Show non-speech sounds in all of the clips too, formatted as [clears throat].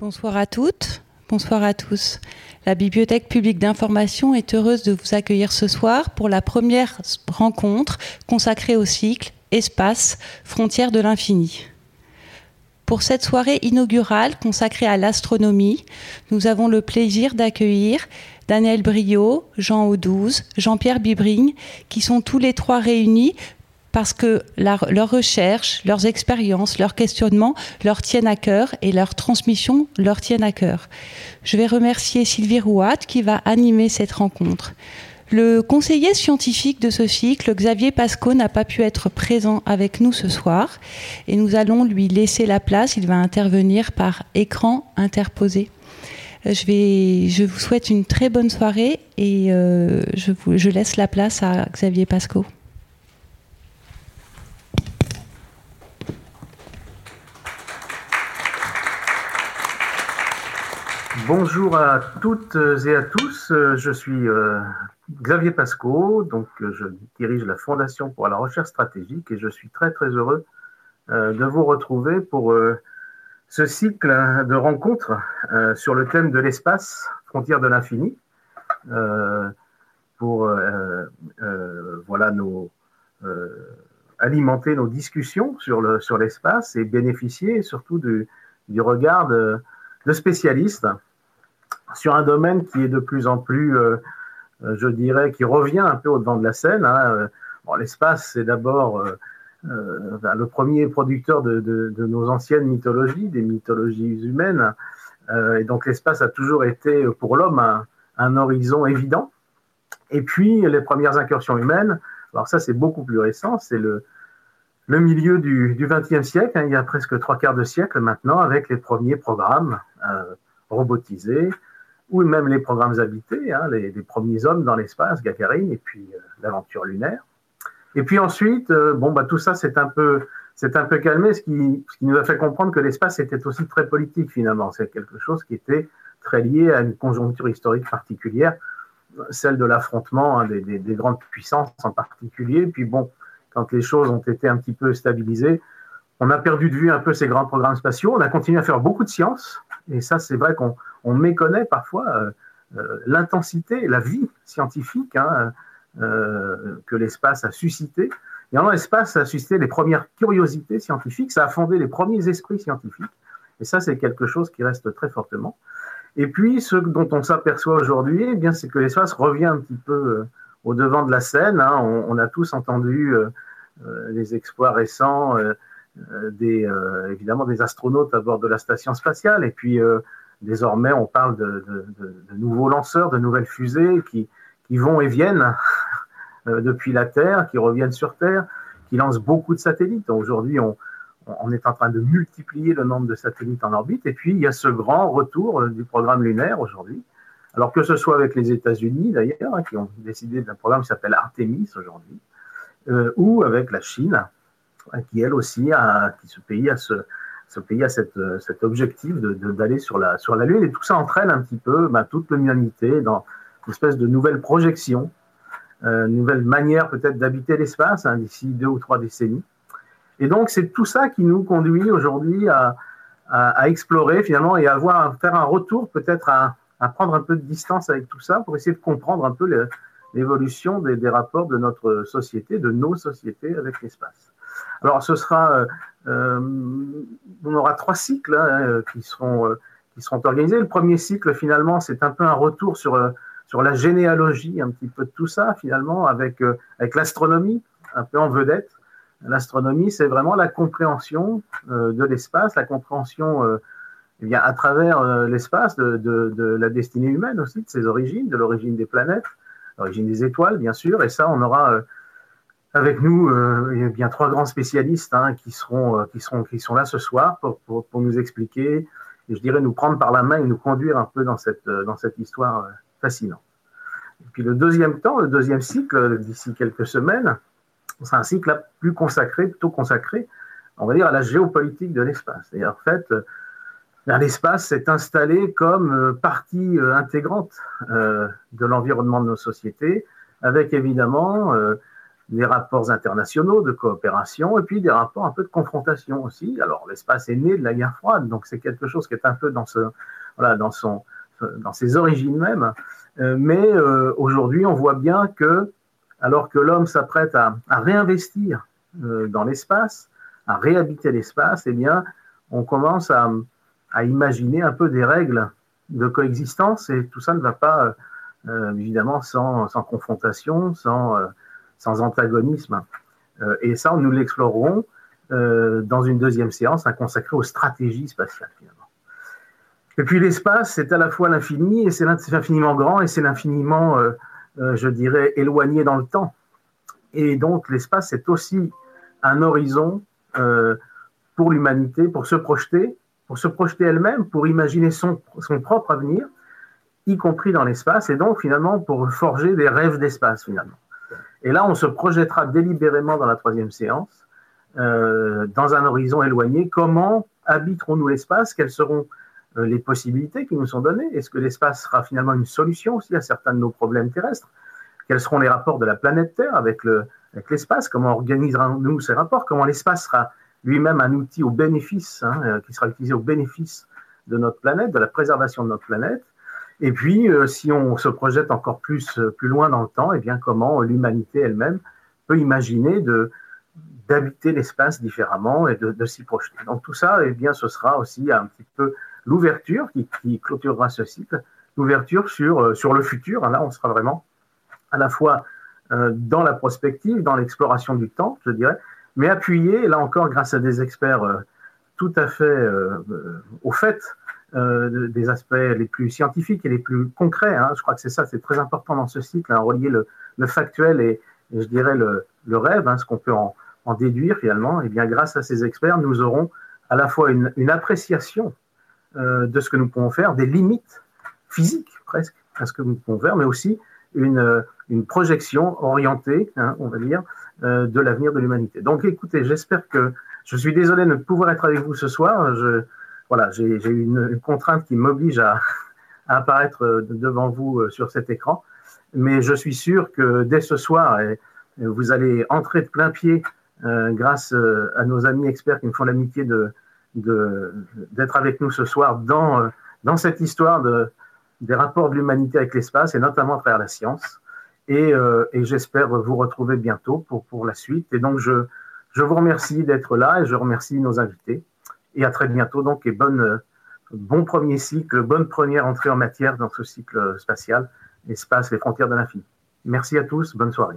Bonsoir à toutes, bonsoir à tous. La Bibliothèque publique d'information est heureuse de vous accueillir ce soir pour la première rencontre consacrée au cycle Espace, frontières de l'infini. Pour cette soirée inaugurale consacrée à l'astronomie, nous avons le plaisir d'accueillir Daniel Brio, Jean Audouze, Jean-Pierre Bibring, qui sont tous les trois réunis parce que leurs recherches, leurs expériences, leurs questionnements leur tiennent à cœur et leur transmission leur tiennent à cœur. Je vais remercier Sylvie Rouat qui va animer cette rencontre. Le conseiller scientifique de ce cycle, Xavier Pasco, n'a pas pu être présent avec nous ce soir et nous allons lui laisser la place. Il va intervenir par écran interposé. Euh, je, vous souhaite une très bonne soirée et euh, je, je laisse la place à Xavier Pasco. Bonjour à toutes et à tous. Je suis euh, Xavier Pasco, donc je dirige la Fondation pour la recherche stratégique et je suis très très heureux euh, de vous retrouver pour euh, ce cycle de rencontres sur le thème de l'espace, frontières de l'infini, pour voilà nos alimenter nos discussions sur le sur l'espace et bénéficier surtout du, regard de spécialistes sur un domaine qui est de plus en plus, euh, euh, je dirais, qui revient un peu au devant de la scène. Hein. Bon, L'espace, c'est d'abord euh, le premier producteur de, nos anciennes mythologies, des mythologies humaines. et donc l'espace a toujours été pour l'homme un, horizon évident. Et puis les premières incursions humaines, alors ça c'est beaucoup plus récent, c'est le, milieu du XXe siècle, hein, il y a presque trois quarts de siècle maintenant, avec les premiers programmes euh, robotisés, ou même les programmes habités, hein, les, premiers hommes dans l'espace, Gagarine, et puis euh, l'aventure lunaire. Et puis ensuite, euh, bon, bah, tout ça c'est un peu, calmé, ce qui, nous a fait comprendre que l'espace était aussi très politique finalement. C'est quelque chose qui était très lié à une conjoncture historique particulière, celle de l'affrontement hein, des, des, des, grandes puissances en particulier. Puis bon, quand les choses ont été un petit peu stabilisées, on a perdu de vue un peu ces grands programmes spatiaux. On a continué à faire beaucoup de sciences, et ça, c'est vrai qu'on on méconnaît parfois euh, euh, l'intensité, la vie scientifique hein, euh, que l'espace a suscité. Et en l'espace, a suscité les premières curiosités scientifiques, ça a fondé les premiers esprits scientifiques. Et ça, c'est quelque chose qui reste très fortement. Et puis, ce dont on s'aperçoit aujourd'hui, eh bien, c'est que l'espace revient un petit peu au devant de la scène. Hein. On, a tous entendu les exploits récents des, évidemment, des astronautes à bord de la station spatiale. Et puis, Désormais, on parle de, nouveaux lanceurs, de nouvelles fusées qui, vont et viennent [laughs] euh, depuis la Terre, qui reviennent sur Terre, qui lancent beaucoup de satellites. Aujourd'hui, on, est en train de multiplier le nombre de satellites en orbite. Et puis, il y a ce grand retour euh, du programme lunaire aujourd'hui. Alors que ce soit avec les États-Unis, d'ailleurs, hein, qui ont décidé d'un programme qui s'appelle Artemis aujourd'hui, euh, ou avec la Chine, qui elle aussi, qui ce pays a ce, ce pays a euh, cet objectif d'aller de, sur, la, sur la Lune. Et tout ça entraîne un petit peu bah, toute l'humanité dans une espèce de nouvelle projection, euh, nouvelle manière peut-être d'habiter l'espace hein, d'ici deux ou trois décennies. Et donc, c'est tout ça qui nous conduit aujourd'hui à, explorer finalement et à, faire un retour, peut-être à, prendre un peu de distance avec tout ça pour essayer de comprendre un peu l'évolution des, rapports de notre société, de nos sociétés avec l'espace. Alors, ce sera euh, on aura trois cycles hein, euh, qui, seront, euh, qui seront organisés. Le premier cycle, finalement, c'est un peu un retour sur, sur la généalogie, un petit peu de tout ça, finalement, avec, avec l'astronomie, un peu en vedette. L'astronomie, c'est vraiment la compréhension de l'espace, la compréhension eh bien, à travers l'espace de, de, de, la destinée humaine aussi, de ses origines, de l'origine des planètes, l'origine des étoiles, bien sûr. Et ça, on aura avec nous, euh, il y a bien trois grands spécialistes hein, qui, seront, euh, qui, seront, qui sont là ce soir pour, pour, pour, nous expliquer et je dirais nous prendre par la main et nous conduire un peu dans cette, euh, dans cette histoire fascinante. Et puis le deuxième temps, le deuxième cycle, d'ici quelques semaines, c'est un cycle plus consacré, plutôt consacré, on va dire, à la géopolitique de l'espace. Et en fait, l'espace s'est installé comme partie intégrante de l'environnement de nos sociétés, avec évidemment des rapports internationaux de coopération et puis des rapports un peu de confrontation aussi. Alors l'espace est né de la guerre froide, donc c'est quelque chose qui est un peu dans ce voilà dans son dans ses origines même. Euh, mais euh, aujourd'hui, on voit bien que alors que l'homme s'apprête à, à, réinvestir euh, dans l'espace, à réhabiter l'espace, eh bien, on commence à, à, imaginer un peu des règles de coexistence et tout ça ne va pas évidemment sans, sans, confrontation, sans sans antagonisme. Euh, et ça, nous l'explorerons euh, dans une deuxième séance consacrée aux stratégies spatiales, finalement. Et puis l'espace, c'est à la fois l'infini, et c'est l'infiniment grand, et c'est l'infiniment, euh, je dirais, éloigné dans le temps. Et donc l'espace, c'est aussi un horizon pour l'humanité, pour se projeter, pour se projeter elle-même, pour imaginer son, son propre avenir, y compris dans l'espace, et donc finalement pour forger des rêves d'espace, finalement. Et là, on se projettera délibérément dans la troisième séance, euh, dans un horizon éloigné. Comment habiterons-nous l'espace? Quelles seront euh, les possibilités qui nous sont données? Est-ce que l'espace sera finalement une solution aussi à certains de nos problèmes terrestres? Quels seront les rapports de la planète Terre avec, le, avec l'espace? Comment organiserons-nous ces rapports? Comment l'espace sera lui-même un outil au bénéfice, hein, euh, qui sera utilisé au bénéfice de notre planète, de la préservation de notre planète? Et puis, euh, si on se projette encore plus, euh, plus loin dans le temps, eh bien, comment l'humanité elle-même peut imaginer d'habiter l'espace différemment et de, de, s'y projeter. Donc tout ça, eh bien, ce sera aussi un petit peu l'ouverture qui, qui clôturera ce cycle, l'ouverture sur, euh, sur le futur. Là, on sera vraiment à la fois dans la prospective, dans l'exploration du temps, je dirais, mais appuyé, là encore, grâce à des experts tout à fait au fait euh, des aspects les plus scientifiques et les plus concrets. Hein. Je crois que c'est ça, c'est très important dans ce cycle, hein, relier le, le, factuel et, je dirais le, le rêve, hein, ce qu'on peut en, en, déduire finalement. Et eh bien, grâce à ces experts, nous aurons à la fois une, appréciation euh, de ce que nous pouvons faire, des limites physiques presque à ce que nous pouvons faire, mais aussi une, une projection orientée, hein, on va dire, euh, de l'avenir de l'humanité. Donc, écoutez, j'espère que je suis désolé de ne pouvoir être avec vous ce soir. Voilà, j'ai eu une, contrainte qui m'oblige à, apparaître euh, devant vous euh, sur cet écran. Mais je suis sûr que dès ce soir, vous allez entrer de plein pied euh, grâce à nos amis experts qui me font l'amitié de, d'être avec nous ce soir dans, dans cette histoire de, des rapports de l'humanité avec l'espace et notamment à travers la science. Et, et j'espère vous retrouver bientôt pour, pour la suite. Et donc, je, je vous remercie d'être là et je remercie nos invités et à très bientôt donc et euh, bon premier cycle, bonne première entrée en matière dans ce cycle spatial, espace, les frontières de l'infini. Merci à tous, bonne soirée.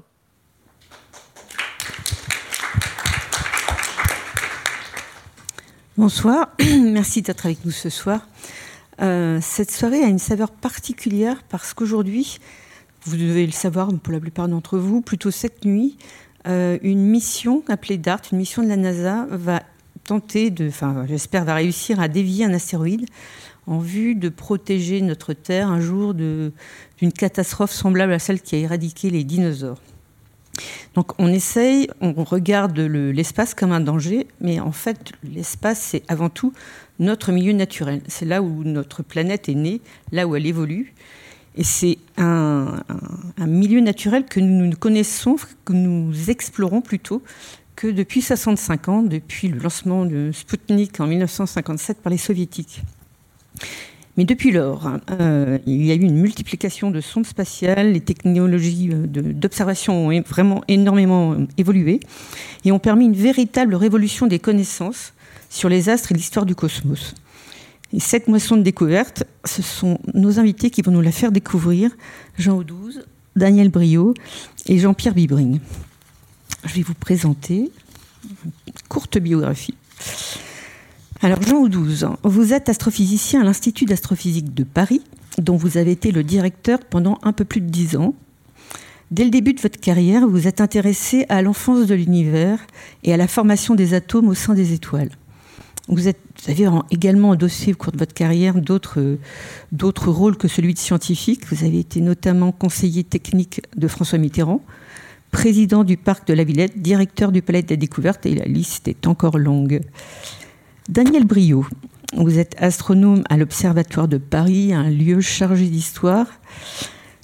Bonsoir, [clears throat] merci d'être avec nous ce soir. Euh, cette soirée a une saveur particulière parce qu'aujourd'hui, vous devez le savoir pour la plupart d'entre vous, plutôt cette nuit, euh, une mission appelée DART, une mission de la NASA, va tenter de, enfin, j'espère, va réussir à dévier un astéroïde en vue de protéger notre Terre un jour d'une catastrophe semblable à celle qui a éradiqué les dinosaures. Donc on essaye, on regarde l'espace comme un danger, mais en fait l'espace c'est avant tout notre milieu naturel. C'est là où notre planète est née, là où elle évolue. Et c'est un, un, milieu naturel que nous connaissons, que nous explorons plutôt, depuis 65 ans, depuis le lancement de Sputnik en 1957 par les soviétiques. Mais depuis lors, euh, il y a eu une multiplication de sondes spatiales, les technologies euh, d'observation ont vraiment énormément euh, évolué et ont permis une véritable révolution des connaissances sur les astres et l'histoire du cosmos. Et cette moisson de découverte, ce sont nos invités qui vont nous la faire découvrir, Jean Audouze, Daniel Brio et Jean-Pierre Bibring je vais vous présenter une courte biographie. Alors, Jean Oudouze, vous êtes astrophysicien à l'Institut d'astrophysique de Paris, dont vous avez été le directeur pendant un peu plus de dix ans. Dès le début de votre carrière, vous êtes intéressé à l'enfance de l'univers et à la formation des atomes au sein des étoiles. Vous avez également endossé au cours de votre carrière d'autres rôles que celui de scientifique. Vous avez été notamment conseiller technique de François Mitterrand, président du parc de la Villette, directeur du Palais de la Découverte, et la liste est encore longue. Daniel Brio, vous êtes astronome à l'Observatoire de Paris, un lieu chargé d'histoire.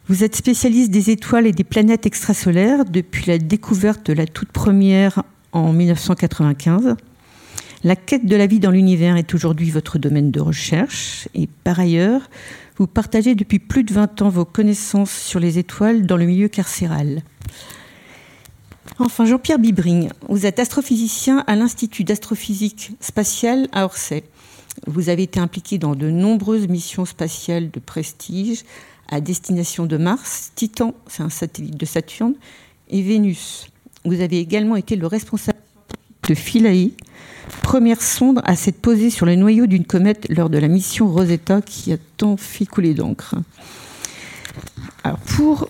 Vous êtes spécialiste des étoiles et des planètes extrasolaires depuis la découverte de la toute première en 1995. La quête de la vie dans l'univers est aujourd'hui votre domaine de recherche et par ailleurs, vous partagez depuis plus de 20 ans vos connaissances sur les étoiles dans le milieu carcéral. Enfin, Jean-Pierre Bibring, vous êtes astrophysicien à l'Institut d'astrophysique spatiale à Orsay. Vous avez été impliqué dans de nombreuses missions spatiales de prestige à destination de Mars, Titan, c'est un satellite de Saturne, et Vénus. Vous avez également été le responsable de Philae, première sonde à s'être posée sur le noyau d'une comète lors de la mission Rosetta qui a tant fait couler d'encre. Alors pour...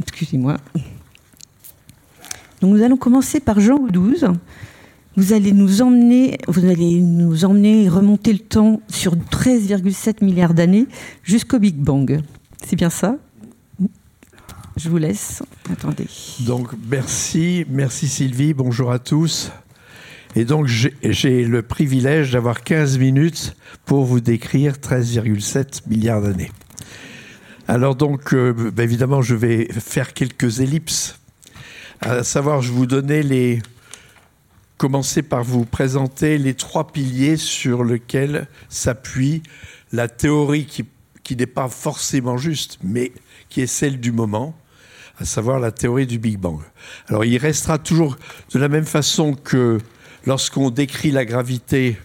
Excusez-moi. Nous allons commencer par Jean 12. Vous allez nous emmener, vous allez nous emmener remonter le temps sur 13,7 milliards d'années jusqu'au Big Bang. C'est bien ça? Je vous laisse. Attendez. Donc merci, merci Sylvie, bonjour à tous. Et donc j'ai le privilège d'avoir 15 minutes pour vous décrire 13,7 milliards d'années. Alors donc, euh, bah, évidemment, je vais faire quelques ellipses. À savoir, je vous donner les... Commencer par vous présenter les trois piliers sur lesquels s'appuie la théorie qui qui n'est pas forcément juste, mais qui est celle du moment, à savoir la théorie du Big Bang. Alors il restera toujours de la même façon que lorsqu'on décrit la gravité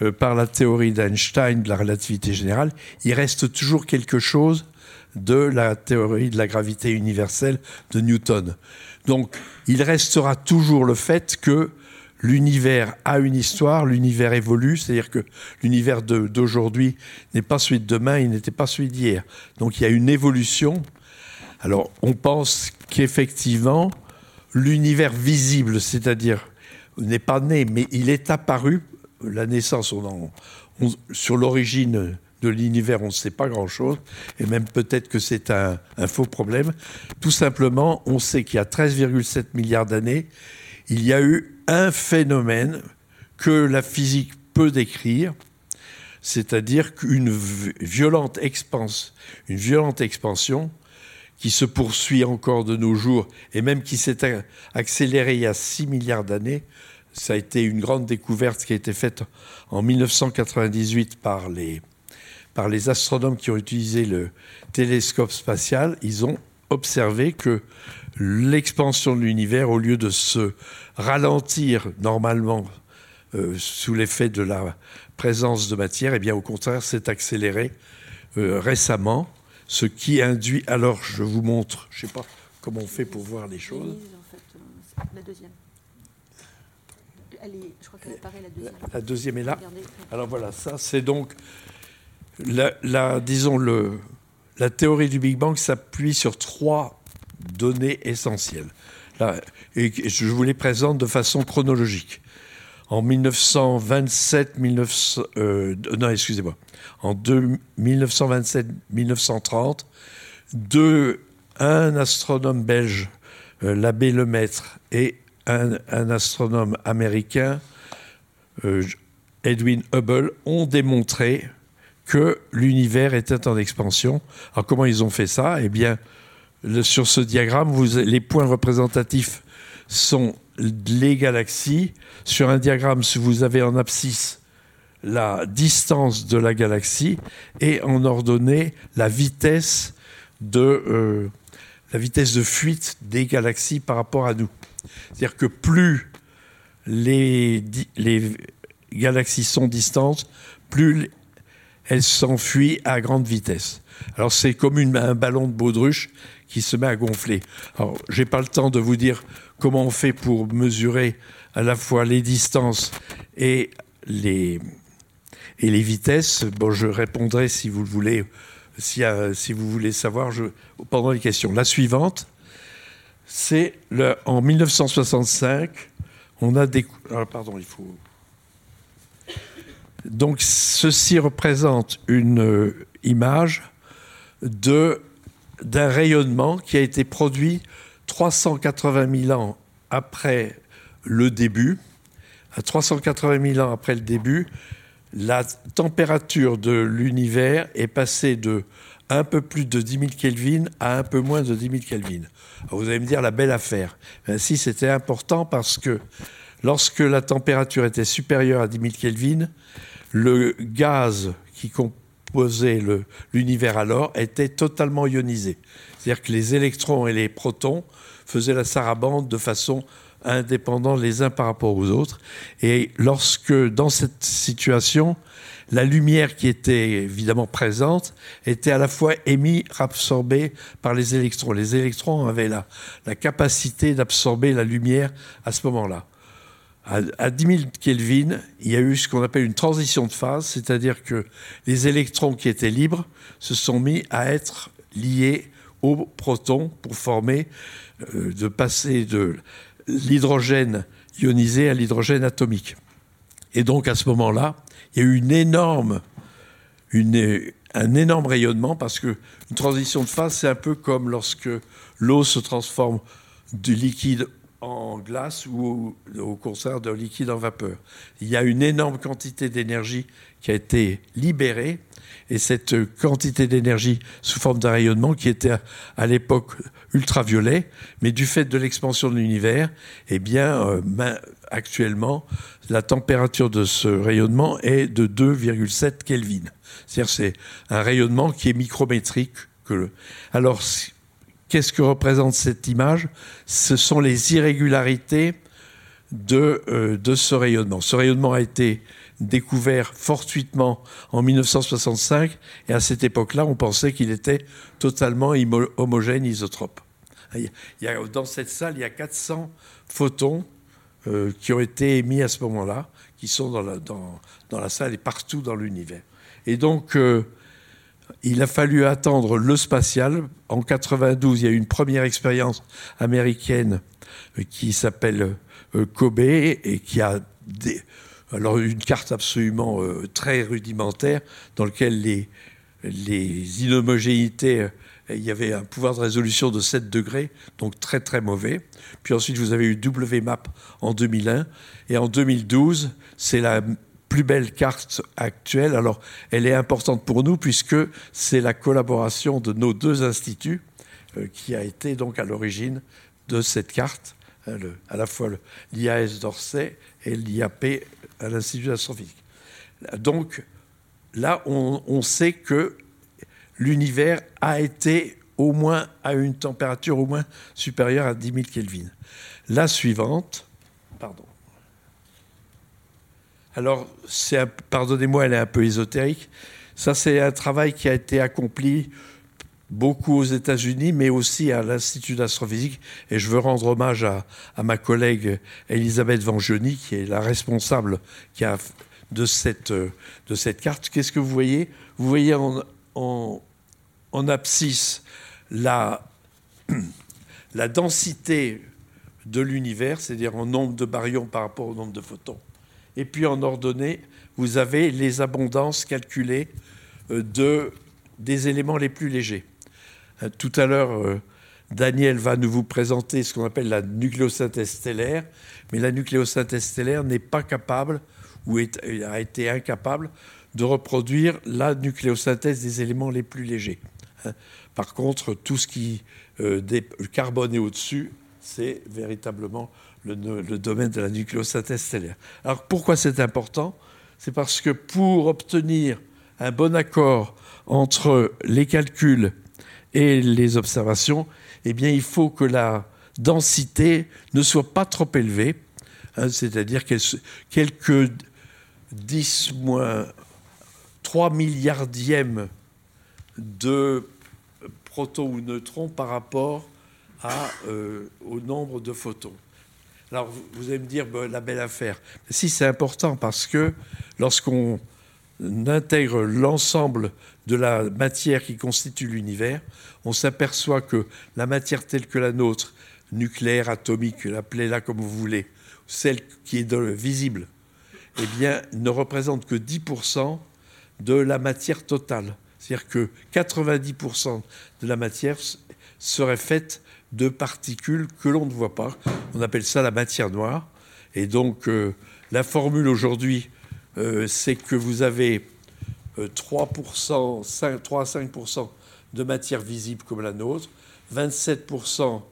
euh, par la théorie d'Einstein de la relativité générale, il reste toujours quelque chose de la théorie de la gravité universelle de Newton. Donc il restera toujours le fait que l'univers a une histoire, l'univers évolue, c'est-à-dire que l'univers d'aujourd'hui n'est pas celui de demain, il n'était pas celui d'hier. Donc il y a une évolution. Alors on pense qu'effectivement, l'univers visible, c'est-à-dire n'est pas né, mais il est apparu, la naissance, sur l'origine de l'univers, on ne sait pas grand-chose, et même peut-être que c'est un, faux problème. Tout simplement, on sait qu'il y a 13,7 milliards d'années, il y a eu un phénomène que la physique peut décrire, c'est-à-dire qu'une violente, violente expansion qui se poursuit encore de nos jours et même qui s'est accélérée il y a 6 milliards d'années. Ça a été une grande découverte qui a été faite en 1998 par les, par les astronomes qui ont utilisé le télescope spatial. Ils ont observé que l'expansion de l'univers, au lieu de se ralentir normalement euh, sous l'effet de la présence de matière, eh bien au contraire s'est accéléré euh, récemment, ce qui induit. Alors je vous montre, je ne sais pas comment on fait pour voir les choses. La deuxième. je crois qu'elle apparaît la deuxième. La, deuxième est là. Alors voilà, ça c'est donc la, disons le, la théorie du Big Bang s'appuie sur trois données essentielles. Je vous les présente de façon chronologique. En 1927, 19, euh, non, excusez-moi, en 1927-1930, deux, un astronome belge, euh, l'abbé Lemaître, et un, astronome américain, euh, Edwin Hubble, ont démontré que l'univers était en expansion. Alors comment ils ont fait ça? Eh bien, sur ce diagramme, les points représentatifs sont les galaxies. Sur un diagramme, vous avez en abscisse la distance de la galaxie et en ordonnée la vitesse de, euh, la vitesse de fuite des galaxies par rapport à nous. C'est-à-dire que plus les, les galaxies sont distantes, plus elles s'enfuient à grande vitesse. Alors c'est comme un ballon de baudruche qui se met à gonfler. Alors, j'ai pas le temps de vous dire comment on fait pour mesurer à la fois les distances et les, et les vitesses. Bon, je répondrai si vous le voulez, si, si vous voulez savoir pendant les questions. La suivante, c'est en 1965, on a des. Ah, pardon, il faut. Donc, ceci représente une euh, image d'un rayonnement qui a été produit 380 000 ans après le début. À 380 000 ans après le début, la température de l'univers est passée de un peu plus de 10 000 Kelvin à un peu moins de 10 000 Kelvin. vous allez me dire la belle affaire. Ben, si c'était important parce que lorsque la température était supérieure à 10 000 Kelvin, le gaz qui composait l'univers alors était totalement ionisé. C'est-à-dire que les électrons et les protons faisaient la sarabande de façon indépendante les uns par rapport aux autres. Et lorsque, dans cette situation, la lumière qui était évidemment présente était à la fois émise, absorbée par les électrons. Les électrons avaient la, la capacité d'absorber la lumière à ce moment-là. À, 10 000 Kelvin, il y a eu ce qu'on appelle une transition de phase, c'est-à-dire que les électrons qui étaient libres se sont mis à être liés aux protons pour former, euh, de passer de l'hydrogène ionisé à l'hydrogène atomique. Et donc à ce moment-là, il y a eu un énorme rayonnement parce que une transition de phase, c'est un peu comme lorsque l'eau se transforme du liquide en glace ou au contraire d'un liquide en vapeur. Il y a une énorme quantité d'énergie qui a été libérée et cette quantité d'énergie sous forme d'un rayonnement qui était à, l'époque ultraviolet, mais du fait de l'expansion de l'univers, eh bien, euh, actuellement, la température de ce rayonnement est de 2,7 Kelvin. C'est-à-dire c'est un rayonnement qui est micrométrique. Que Alors, qu'est-ce que représente cette image? Ce sont les irrégularités de, euh, de ce rayonnement. Ce rayonnement a été découvert fortuitement en 1965 et à cette époque-là, on pensait qu'il était totalement homogène, isotrope. Il y a, dans cette salle, il y a 400 photons euh, qui ont été émis à ce moment-là, qui sont dans la, dans, dans la, salle et partout dans l'univers. Et donc, euh, il a fallu attendre le spatial. En 92, il y a eu une première expérience américaine euh, qui s'appelle Kobe et qui a alors une carte absolument très rudimentaire dans laquelle les, les inhomogénéités il y avait un pouvoir de résolution de 7 degrés, donc très très mauvais. Puis ensuite, vous avez eu WMAP en 2001. Et en 2012, c'est la plus belle carte actuelle. Alors, elle est importante pour nous puisque c'est la collaboration de nos deux instituts euh, qui a été donc à l'origine de cette carte, hein, à la fois l'IAS d'Orsay et l'IAP à l'Institut d'astrophysique. Donc, là, on, on sait que l'univers a été au moins à une température au moins supérieure à 10 000 Kelvin. La suivante, pardon. Alors, pardonnez-moi, elle est un peu ésotérique. Ça, c'est un travail qui a été accompli beaucoup aux États-Unis, mais aussi à l'Institut d'astrophysique. Et je veux rendre hommage à, ma collègue Elisabeth Vangioni, qui est la responsable cette, de cette carte. Qu'est-ce que vous voyez? Vous voyez en, en, abscisse la, [clears throat] la densité de l'univers, c'est-à-dire en nombre de baryons par rapport au nombre de photons. Et puis en ordonnée, vous avez les abondances calculées euh, de, des éléments les plus légers. Euh, tout à l'heure, euh, Daniel va nous vous présenter ce qu'on appelle la nucléosynthèse stellaire, mais la nucléosynthèse stellaire n'est pas capable, ou a été incapable, de reproduire la nucléosynthèse des éléments les plus légers. Hein. Par contre, tout ce qui euh, le carbone est au-dessus, c'est véritablement le, domaine de la nucléosynthèse stellaire. Alors pourquoi c'est important? C'est parce que pour obtenir un bon accord entre les calculs et les observations, eh bien, il faut que la densité ne soit pas trop élevée, hein, c'est-à-dire quelques 10 moins 3 milliardièmes de protons ou neutrons par rapport euh, au nombre de photons. Alors vous allez me dire, la belle affaire. Si c'est important parce que lorsqu'on intègre l'ensemble de la matière qui constitue l'univers, on s'aperçoit que la matière telle que la nôtre, nucléaire, atomique, appelez-la comme vous voulez, celle qui est visible, eh bien, ne représente que 10% de la matière totale. C'est-à-dire que 90% de la matière serait faite de particules que l'on ne voit pas. On appelle ça la matière noire. Et donc, euh, la formule aujourd'hui, euh, c'est que vous avez 3%, 5, 3 à 5% de matière visible comme la nôtre, 27%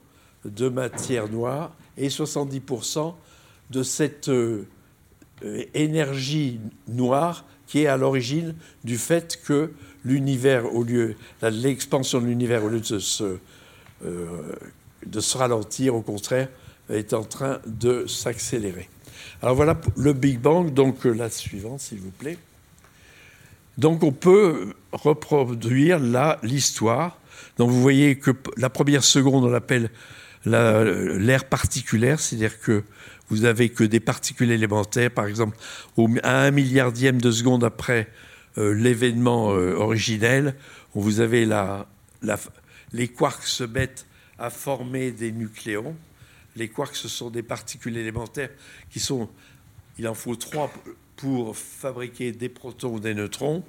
de matière noire et 70% de cette euh, énergie noire qui est à l'origine du fait que l'univers, au lieu l'expansion de l'univers, au lieu de se, de se ralentir, au contraire, est en train de s'accélérer. Alors voilà le Big Bang, donc euh, la suivante, s'il vous plaît. Donc on peut reproduire là l'histoire. Donc vous voyez que la première seconde, on l'appelle l'ère particulière, c'est-à-dire que vous avez que des particules élémentaires, par exemple, à un milliardième de seconde après euh, l'événement euh, originel, vous avez la, les quarks se mettent à former des nucléons. Les quarks, ce sont des particules élémentaires qui sont, il en faut trois pour fabriquer des protons ou des neutrons.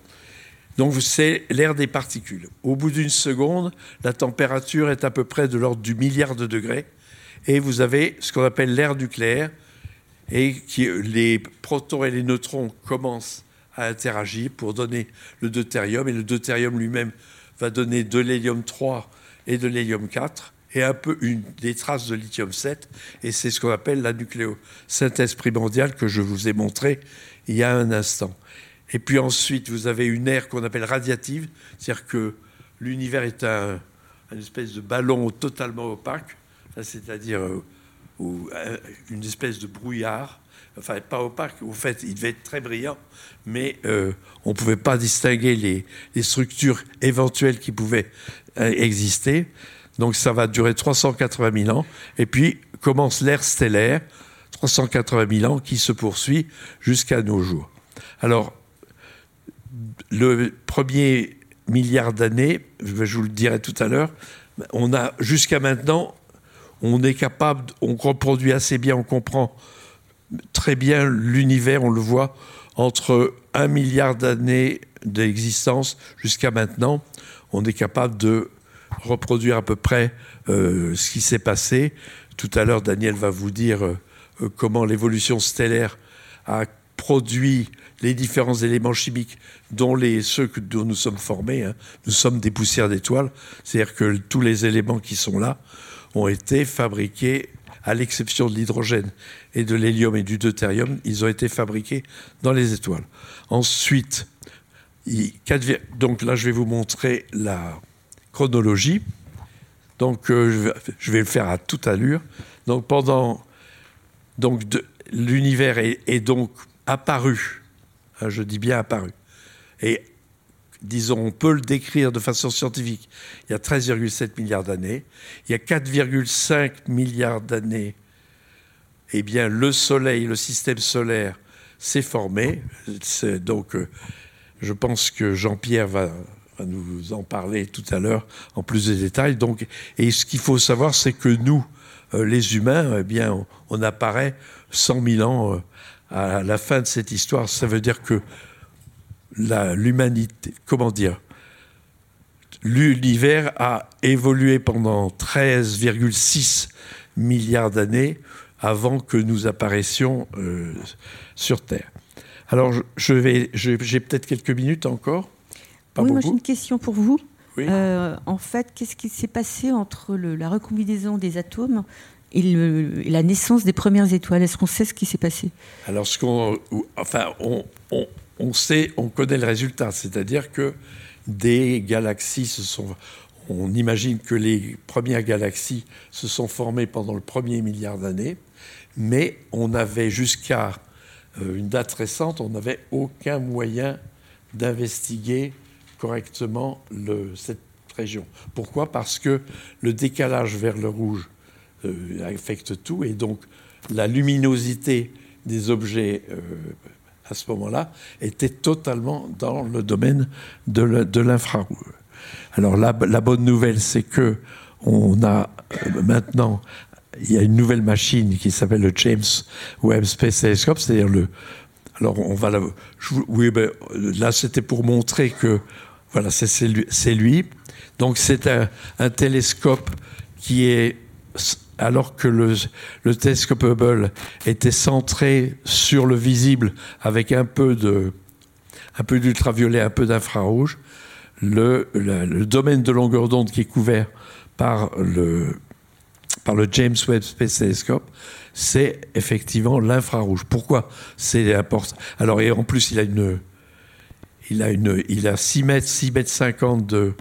Donc c'est l'ère des particules. Au bout d'une seconde, la température est à peu près de l'ordre du milliard de degrés. Et vous avez ce qu'on appelle l'ère nucléaire, et qui, les protons et les neutrons commencent à interagir pour donner le deutérium. Et le deutérium lui-même va donner de l'hélium 3 et de l'hélium 4 et un peu une, des traces de lithium 7. Et c'est ce qu'on appelle la nucléosynthèse primordiale que je vous ai montré il y a un instant. Et puis ensuite, vous avez une ère qu'on appelle radiative, c'est-à-dire que l'univers est un, espèce de ballon totalement opaque, c'est-à-dire euh, euh, une espèce de brouillard, enfin pas opaque, au fait il devait être très brillant, mais euh, on ne pouvait pas distinguer les, structures éventuelles qui pouvaient exister. Donc ça va durer 380 000 ans, et puis commence l'ère stellaire, 380 000 ans qui se poursuit jusqu'à nos jours. Alors, le premier milliard d'années, je vous le dirai tout à l'heure, on a jusqu'à maintenant, on est capable, on reproduit assez bien, on comprend très bien l'univers, on le voit entre un milliard d'années d'existence jusqu'à maintenant, on est capable de reproduire à peu près euh, ce qui s'est passé. Tout à l'heure, Daniel va vous dire euh, euh, comment l'évolution stellaire a produit les différents éléments chimiques dont les, ceux dont nous sommes formés. Hein. Nous sommes des poussières d'étoiles, c'est-à-dire que tous les éléments qui sont là ont été fabriqués, à l'exception de l'hydrogène et de l'hélium et du deutérium, ils ont été fabriqués dans les étoiles. Ensuite, donc là je vais vous montrer la chronologie. Donc euh, je vais le faire à toute allure. Donc pendant donc l'univers est, donc apparu, hein, je dis bien apparu, et disons, on peut le décrire de façon scientifique, il y a 13,7 milliards d'années, il y a 4,5 milliards d'années, eh bien le Soleil, le système solaire s'est formé, donc euh, je pense que Jean-Pierre va, nous en parler tout à l'heure en plus de détails. Donc, et ce qu'il faut savoir, c'est que nous, euh, les humains, eh bien, on, apparaît 100 000 ans euh, à la fin de cette histoire. Ça veut dire que l'humanité, comment dire, l'univers a évolué pendant 13,6 milliards d'années avant que nous apparaissions euh, sur Terre. Alors, je vais, j'ai peut-être quelques minutes encore. oui, moi j'ai une question pour vous. Euh, en fait, qu'est-ce qui s'est passé entre la recombinaison des atomes et, la naissance des premières étoiles? Est-ce qu'on sait ce qui s'est passé? Alors, ce qu'on, enfin, on, sait, on connaît le résultat, c'est-à-dire que des galaxies se sont. On imagine que les premières galaxies se sont formées pendant le premier milliard d'années, mais on avait jusqu'à euh, une date récente, on n'avait aucun moyen d'investiguer correctement cette région. Pourquoi? Parce que le décalage vers le rouge euh, affecte tout et donc la luminosité des objets euh, à ce moment-là était totalement dans le domaine de l'infrarouge. Alors la, bonne nouvelle, c'est que on a euh, maintenant il y a une nouvelle machine qui s'appelle le James Webb Space Telescope, c'est-à-dire le. Alors on va la. oui, ben, là c'était pour montrer que voilà, c'est lui, Donc c'est un, télescope qui est, alors que le, télescope Hubble était centré sur le visible avec un peu de, un peu d'ultraviolet, un peu d'infrarouge. Le, le, domaine de longueur d'onde qui est couvert par le, par le James Webb Space Telescope, c'est effectivement l'infrarouge. Pourquoi c'est important? Alors, et en plus, il a une, il a une, il a 6 mètres, 6 mètres 50 de,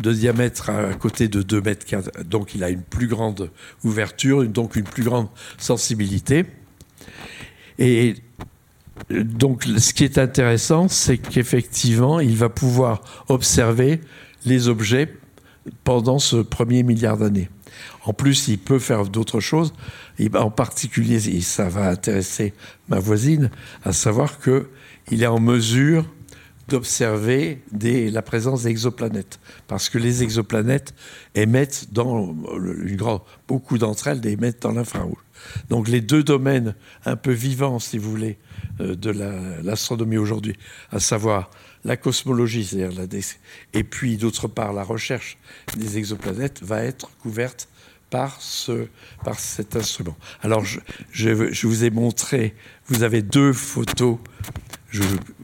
de diamètre à côté de 2 mètres 4. Donc, il a une plus grande ouverture, donc une plus grande sensibilité. Et donc, ce qui est intéressant, c'est qu'effectivement, il va pouvoir observer les objets pendant ce premier milliard d'années. En plus, il peut faire d'autres choses. En particulier, ça va intéresser ma voisine, à savoir qu'il est en mesure d'observer la présence d'exoplanètes. Parce que les exoplanètes émettent dans beaucoup d'entre elles émettent dans l'infrarouge. Donc les deux domaines un peu vivants, si vous voulez, euh, de l'astronomie aujourd'hui, à savoir la cosmologie, c'est-à-dire et puis d'autre part la recherche des exoplanètes, va être couverte par, ce, par cet instrument. Alors, je, je, vous ai montré, vous avez deux photos,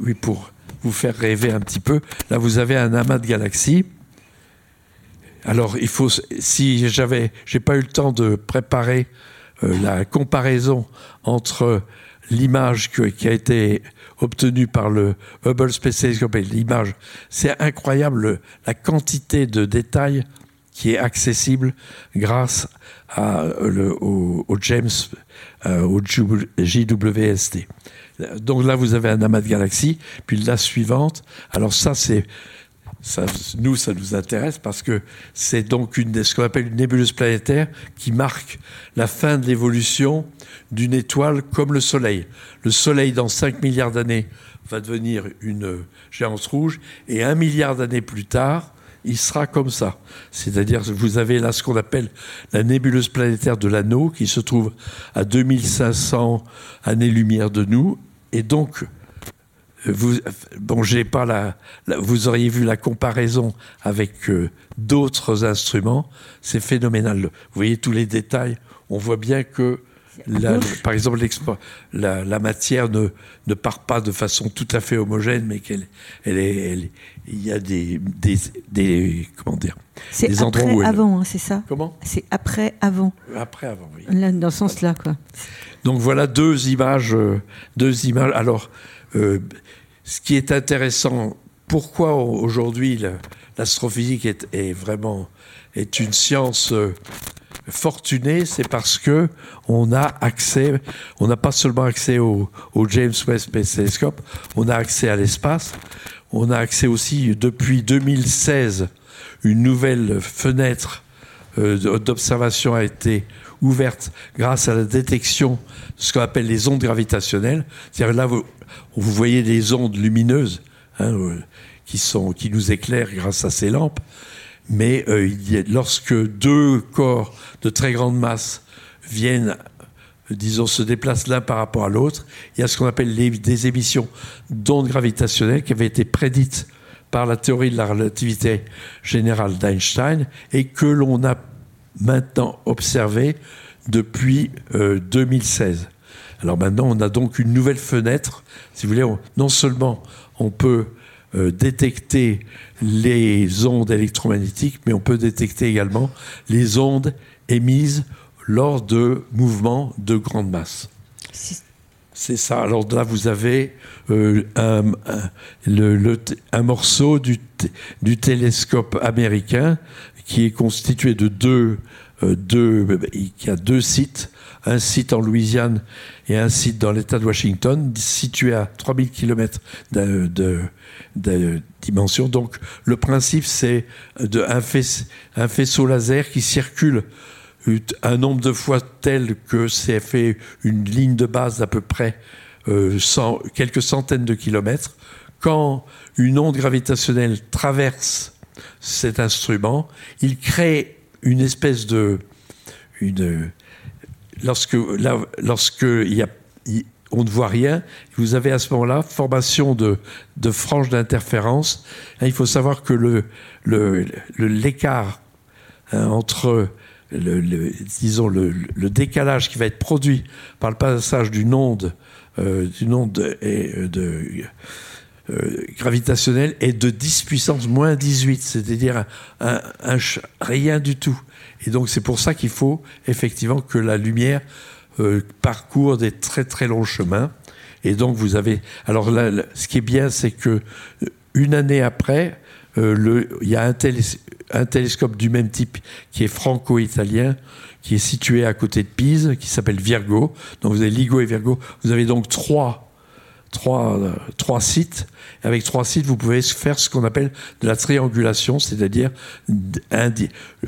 oui, pour vous faire rêver un petit peu. Là, vous avez un amas de galaxies. Alors, il faut, si j'avais, j'ai pas eu le temps de préparer euh, la comparaison entre l'image qui a été obtenue par le Hubble Space Telescope et l'image, c'est incroyable la quantité de détails qui est accessible grâce le, au, James, euh, au JWST. Donc là, vous avez un amas de galaxies. Puis la suivante, alors ça, c'est. Nous, ça nous intéresse parce que c'est donc une, ce qu'on appelle une nébuleuse planétaire qui marque la fin de l'évolution d'une étoile comme le Soleil. Le Soleil, dans 5 milliards d'années, va devenir une géante rouge et un milliard d'années plus tard, il sera comme ça. C'est-à-dire, vous avez là ce qu'on appelle la nébuleuse planétaire de l'anneau, qui se trouve à 2500 années-lumière de nous. Et donc, vous, bon, j'ai pas la, vous auriez vu la comparaison avec euh, d'autres instruments. C'est phénoménal. Vous voyez tous les détails. On voit bien que par exemple, la, la, matière ne, ne, part pas de façon tout à fait homogène, mais qu'elle, elle est, il y a des, des, des comment dire, c'est des endroits où avant, hein, c'est ça? Comment? C'est après avant. Après avant, oui. Là, dans ce sens-là, quoi. Donc voilà deux images, euh, deux images. Alors, euh, ce qui est intéressant, pourquoi aujourd'hui l'astrophysique est, est, vraiment est une science euh, fortuné, c'est parce que on a accès, on n'a pas seulement accès au, James Webb Space Telescope, on a accès à l'espace, on a accès aussi depuis 2016, une nouvelle fenêtre euh, d'observation a été ouverte grâce à la détection de ce qu'on appelle les ondes gravitationnelles. C'est-à-dire là, vous, vous, voyez des ondes lumineuses hein, euh, qui, sont, qui nous éclairent grâce à ces lampes mais euh, lorsque deux corps de très grande masse viennent, disons, se déplacent l'un par rapport à l'autre, il y a ce qu'on appelle des émissions d'ondes gravitationnelles qui avaient été prédites par la théorie de la relativité générale d'Einstein et que l'on a maintenant observé depuis 2016. Euh, Alors maintenant, on a donc une nouvelle fenêtre. Si vous voulez, non seulement on peut euh, détecter les ondes électromagnétiques, mais on peut détecter également les ondes émises lors de mouvements de grande masse. C'est ça. Alors là, vous avez euh, un, le, un, morceau du, du, télescope américain qui est constitué de deux, euh, deux, qui a deux sites, un site en Louisiane et un site dans l'État de Washington, situé à 3000 km de, de, dimension. Donc le principe, c'est un, un faisceau laser qui circule un nombre de fois tel que c'est fait une ligne de base d'à peu près euh, quelques centaines de kilomètres. Quand une onde gravitationnelle traverse cet instrument, il crée une espèce de... Une, lorsque, lorsque y a, on ne voit rien. Vous avez à ce moment-là formation de, de franges d'interférence. Il faut savoir que le, l'écart le, hein, entre le, disons le, décalage qui va être produit par le passage d'une onde, euh, d'une onde et, euh, euh, gravitationnel est de 10 puissance moins 18, c'est-à-dire un, rien du tout. Et donc c'est pour ça qu'il faut effectivement que la lumière euh, parcourt des très très longs chemins. Et donc vous avez... Alors là, ce qui est bien, c'est que une année après, il y a un, un, télescope du même type qui est franco-italien, qui est situé à côté de Pise, qui s'appelle Virgo. Donc vous avez LIGO et Virgo. Vous avez donc trois trois, trois sites. Avec trois sites, vous pouvez faire ce qu'on appelle de la triangulation, c'est-à-dire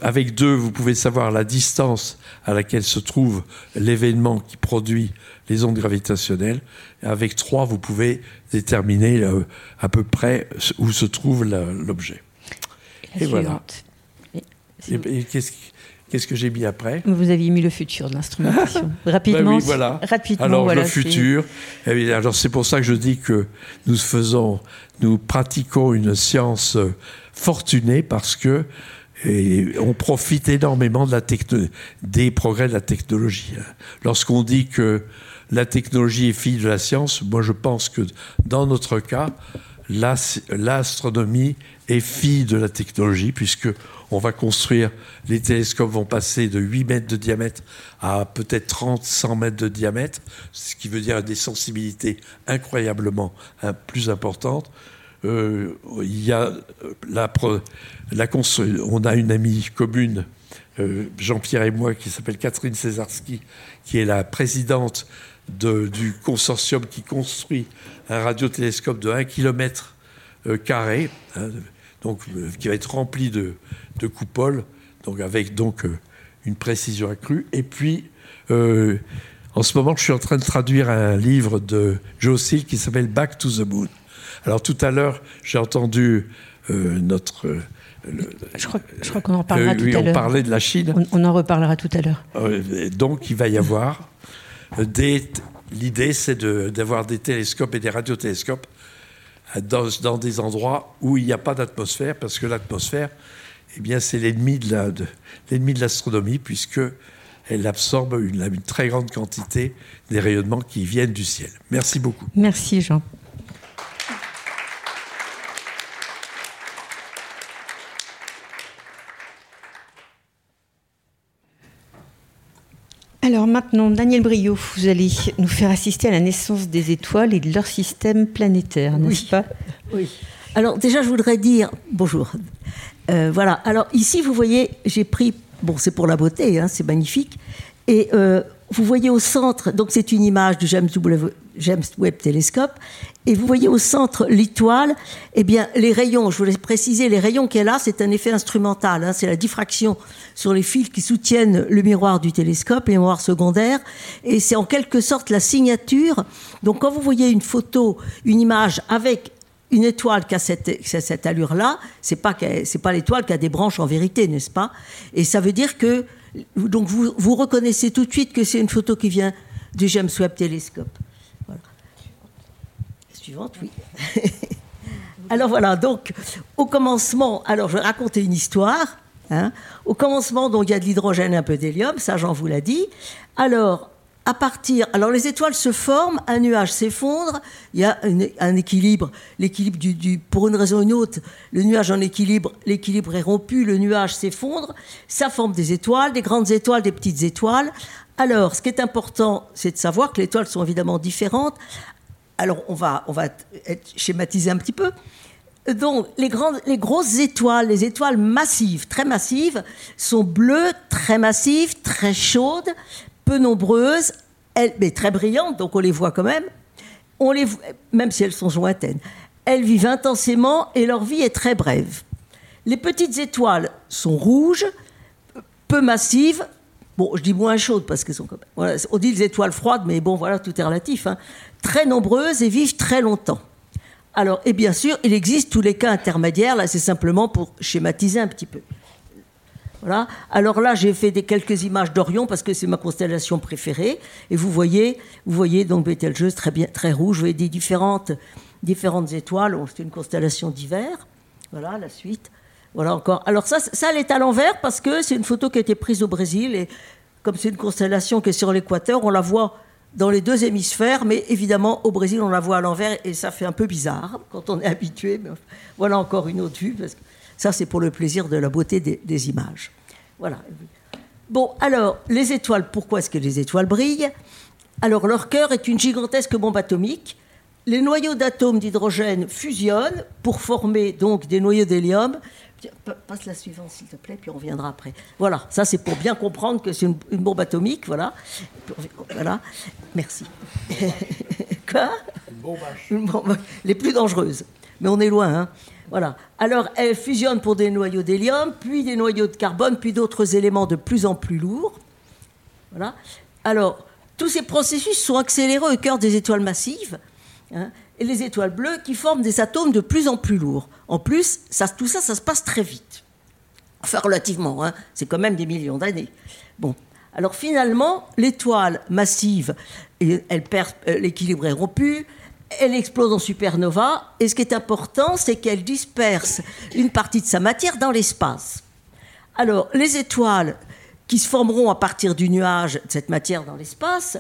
avec deux, vous pouvez savoir la distance à laquelle se trouve l'événement qui produit les ondes gravitationnelles. Avec trois, vous pouvez déterminer euh, à peu près où se trouve l'objet. Et, voilà. Et, qu'est-ce Qu'est-ce que j'ai mis après Vous aviez mis le futur de l'instrumentation. [laughs] Rapidement. Ben oui, voilà. Rapidement, alors le futur. Eh alors c'est pour ça que je dis que nous faisons, nous pratiquons une science fortunée parce que on profite énormément de la des progrès de la technologie. Lorsqu'on dit que la technologie est fille de la science, moi je pense que dans notre cas, l'astronomie est fille de la technologie puisque on va construire, les télescopes vont passer de 8 mètres de diamètre à peut-être 30, 100 mètres de diamètre, ce qui veut dire des sensibilités incroyablement hein, plus importantes. Euh, il y a euh, la, on a une amie commune, euh, Jean-Pierre et moi, qui s'appelle Catherine Césarski, qui est la présidente du consortium qui construit un radiotélescope de 1 km carré, hein, donc, qui va être rempli de, de coupoles, donc avec donc euh, une précision accrue. Et puis, euh, en ce moment, je suis en train de traduire un livre de Joe Seal qui s'appelle Back to the Moon. Alors tout à l'heure, j'ai entendu euh, notre je crois, je crois qu'on en parlera tout à l'heure. On parlait de la Chine. On, en reparlera tout à l'heure. donc, il va y avoir. L'idée, c'est d'avoir des télescopes et des radiotélescopes dans, dans des endroits où il n'y a pas d'atmosphère, parce que l'atmosphère, eh bien, c'est l'ennemi de l'ennemi de l'astronomie, puisque elle absorbe une, très grande quantité des rayonnements qui viennent du ciel. Merci beaucoup. Merci Jean. Alors maintenant, Daniel Brio, vous allez nous faire assister à la naissance des étoiles et de leur système planétaire, n'est-ce pas? Oui. Alors déjà, je voudrais dire bonjour. Euh, voilà. Alors ici, vous voyez, j'ai pris. Bon, c'est pour la beauté, hein, c'est magnifique. Et euh, vous voyez au centre, donc c'est une image du James, James Webb Telescope, et vous voyez au centre l'étoile. Eh bien, les rayons, je voulais préciser, les rayons qu'elle a, c'est un effet instrumental. Hein, c'est la diffraction sur les fils qui soutiennent le miroir du télescope, les miroirs secondaires, et c'est en quelque sorte la signature. Donc, quand vous voyez une photo, une image avec une étoile qui a cette, allure-là, c'est pas c'est pas l'étoile qui a des branches en vérité, n'est-ce pas? Et ça veut dire que donc vous, vous reconnaissez tout de suite que c'est une photo qui vient du James Webb Telescope. [laughs] Alors voilà, donc au commencement, alors je vais raconter une histoire. Hein. Au commencement, donc il y a de l'hydrogène et un peu d'hélium, ça Jean vous l'a dit. Alors à partir. Alors les étoiles se forment, un nuage s'effondre, il y a un, équilibre. L'équilibre du, pour une raison ou une autre, le nuage en équilibre, l'équilibre est rompu, le nuage s'effondre, ça forme des étoiles, des grandes étoiles, des petites étoiles. Alors, ce qui est important, c'est de savoir que les étoiles sont évidemment différentes. Alors, on va, on va schématiser un petit peu. Donc, les, grandes, les grosses étoiles, les étoiles massives, très massives, sont bleues, très massives, très chaudes, peu nombreuses, mais très brillantes, donc on les voit quand même, on les, même si elles sont lointaines. Elles vivent intensément et leur vie est très brève. Les petites étoiles sont rouges, peu massives. Bon, je dis moins chaudes parce qu'elles sont comme. Voilà, on dit les étoiles froides, mais bon, voilà, tout est relatif. Hein. Très nombreuses et vivent très longtemps. Alors, et bien sûr, il existe tous les cas intermédiaires. Là, c'est simplement pour schématiser un petit peu. Alors là, j'ai fait des, quelques images d'Orion parce que c'est ma constellation préférée. Et vous voyez, vous voyez donc Betelgeuse très bien, très rouge. Vous voyez des différentes, différentes étoiles. C'est une constellation d'hiver. Voilà la suite. Voilà encore. Alors ça, ça elle est à l'envers parce que c'est une photo qui a été prise au Brésil et comme c'est une constellation qui est sur l'équateur, on la voit dans les deux hémisphères, mais évidemment, au Brésil, on la voit à l'envers et ça fait un peu bizarre quand on est habitué. Voilà encore une autre vue, parce que ça, c'est pour le plaisir de la beauté des, des images. Voilà. Bon, alors, les étoiles, pourquoi est-ce que les étoiles brillent? Alors, leur cœur est une gigantesque bombe atomique. Les noyaux d'atomes d'hydrogène fusionnent pour former donc des noyaux d'hélium. Passe la suivante, s'il te plaît, puis on reviendra après. Voilà, ça c'est pour bien comprendre que c'est une, bombe atomique, voilà. Voilà, merci. [laughs] Quoi? Une bombe Les plus dangereuses. Mais on est loin, hein. Voilà. Alors, elle fusionne pour des noyaux d'hélium, puis des noyaux de carbone, puis d'autres éléments de plus en plus lourds. Voilà. Alors, tous ces processus sont accélérés au cœur des étoiles massives. Hein, et les étoiles bleues qui forment des atomes de plus en plus lourds. En plus, ça, tout ça, ça se passe très vite. Enfin, relativement, hein, c'est quand même des millions d'années. Bon. Alors finalement, l'étoile massive, elle perd, euh, l'équilibre est rompu, elle explose en supernova, et ce qui est important, c'est qu'elle disperse une partie de sa matière dans l'espace. Alors, les étoiles qui se formeront à partir du nuage de cette matière dans l'espace,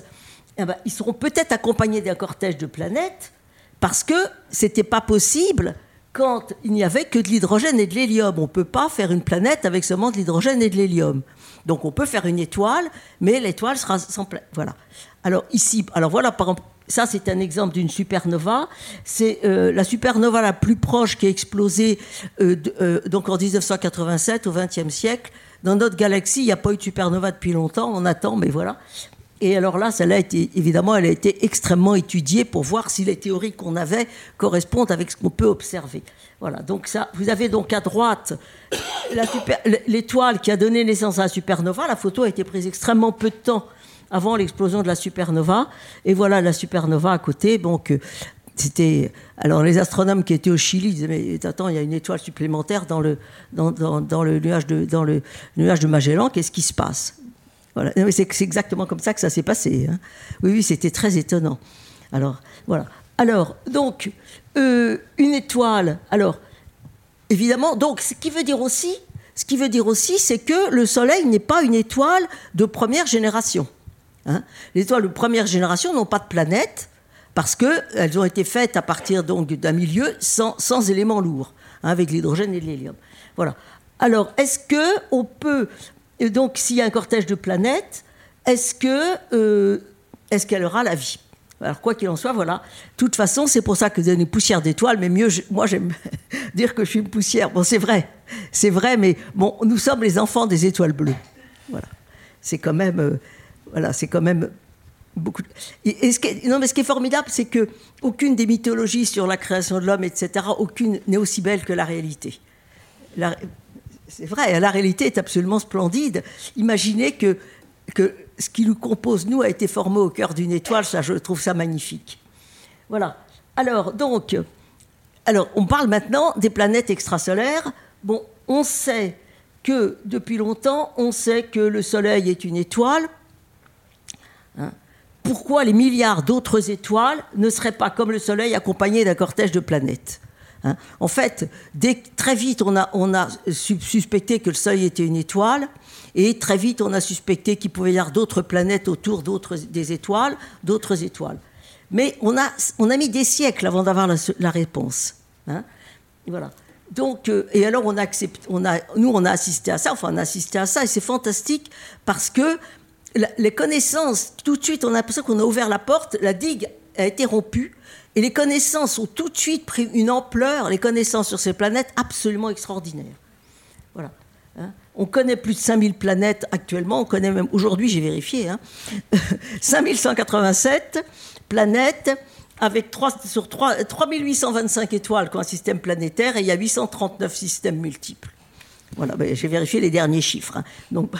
eh ben, ils seront peut-être accompagnés d'un cortège de planètes, parce que ce n'était pas possible quand il n'y avait que de l'hydrogène et de l'hélium. On ne peut pas faire une planète avec seulement de l'hydrogène et de l'hélium. Donc on peut faire une étoile, mais l'étoile sera sans planète. Voilà. Alors ici, alors voilà par exemple ça, c'est un exemple d'une supernova. C'est euh, la supernova la plus proche qui a explosé euh, euh, donc en 1987, au XXe siècle. Dans notre galaxie, il n'y a pas eu de supernova depuis longtemps. On attend, mais voilà. Et alors là, évidemment, elle a été extrêmement étudiée pour voir si les théories qu'on avait correspondent avec ce qu'on peut observer. Voilà. Donc ça, vous avez donc à droite l'étoile qui a donné naissance à la supernova. La photo a été prise extrêmement peu de temps avant l'explosion de la supernova. Et voilà la supernova à côté. Donc, euh, c'était. Alors, les astronomes qui étaient au Chili disaient Mais attends, il y a une étoile supplémentaire dans le nuage de Magellan, qu'est-ce qui se passe? Voilà. C'est exactement comme ça que ça s'est passé. Hein. Oui, oui, c'était très étonnant. Alors, voilà. Alors, donc, euh, une étoile. Alors, évidemment, donc, ce qui veut dire aussi, ce qui veut dire aussi, c'est que le Soleil n'est pas une étoile de première génération. Hein. les étoiles de première génération n'ont pas de planète parce qu'elles ont été faites à partir d'un milieu sans, sans, éléments lourds, hein, avec l'hydrogène et l'hélium. Voilà. Alors, est-ce que on peut donc s'il y a un cortège de planètes, est-ce que euh, est-ce qu'elle aura la vie? Alors, quoi qu'il en soit, voilà. De toute façon, c'est pour ça que vous avez une poussière d'étoiles, mais mieux, moi, j'aime [laughs] dire que je suis une poussière. Bon, c'est vrai, c'est vrai, mais bon, nous sommes les enfants des étoiles bleues. Voilà. C'est quand même. Euh, voilà, c'est quand même beaucoup. Et, ce non, mais ce qui est formidable, c'est que aucune des mythologies sur la création de l'homme, etc., aucune n'est aussi belle que la réalité. C'est vrai, la réalité est absolument splendide. Imaginez que, ce qui nous compose, nous, a été formé au cœur d'une étoile, ça, je trouve ça magnifique. Voilà. Alors, donc, alors, on parle maintenant des planètes extrasolaires. Bon, on sait que depuis longtemps, on sait que le Soleil est une étoile, Hein? pourquoi les milliards d'autres étoiles ne seraient pas comme le Soleil accompagnés d'un cortège de planètes? Hein. En fait, très vite, on a, on a suspecté que le Soleil était une étoile, et très vite, on a suspecté qu'il pouvait y avoir d'autres planètes autour d'autres des étoiles, d'autres étoiles. Mais on a, on a mis des siècles avant d'avoir la, réponse. Hein. voilà. Donc, euh, et alors on accepte, on a, nous on a assisté à ça, enfin on a assisté à ça, et c'est fantastique parce que les connaissances, tout de suite, on a l'impression qu'on a ouvert la porte, la digue a été rompue, et les connaissances ont tout de suite pris une ampleur, les connaissances sur ces planètes absolument extraordinaires. Voilà. Hein. on connaît plus de 5000 planètes actuellement, on connaît même, aujourd'hui j'ai vérifié, hein, [laughs] 5187 planètes avec 3, sur 3, 3825 étoiles qui un système planétaire et il y a 839 systèmes multiples. Voilà, ben, j'ai vérifié les derniers chiffres. Hein. Donc,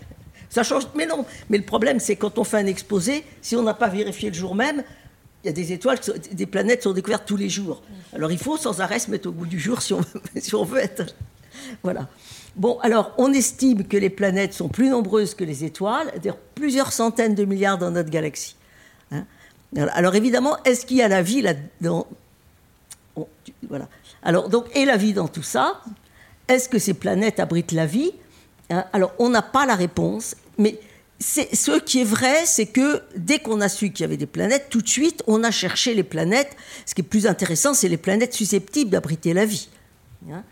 [laughs] ça change, mais non. Mais le problème, c'est quand on fait un exposé, si on n'a pas vérifié le jour même, il y a des étoiles, des planètes sont découvertes tous les jours. Alors il faut sans arrêt se mettre au bout du jour si on, [laughs] si on veut être. Voilà. Bon, alors on estime que les planètes sont plus nombreuses que les étoiles, c'est-à-dire plusieurs centaines de milliards dans notre galaxie. Hein. alors évidemment, est-ce qu'il y a la vie là-dedans Voilà. Alors donc, et la vie dans tout ça Est-ce que ces planètes abritent la vie hein? Alors on n'a pas la réponse. Mais ce qui est vrai, c'est que dès qu'on a su qu'il y avait des planètes, tout de suite, on a cherché les planètes. Ce qui est plus intéressant, c'est les planètes susceptibles d'abriter la vie. Hein?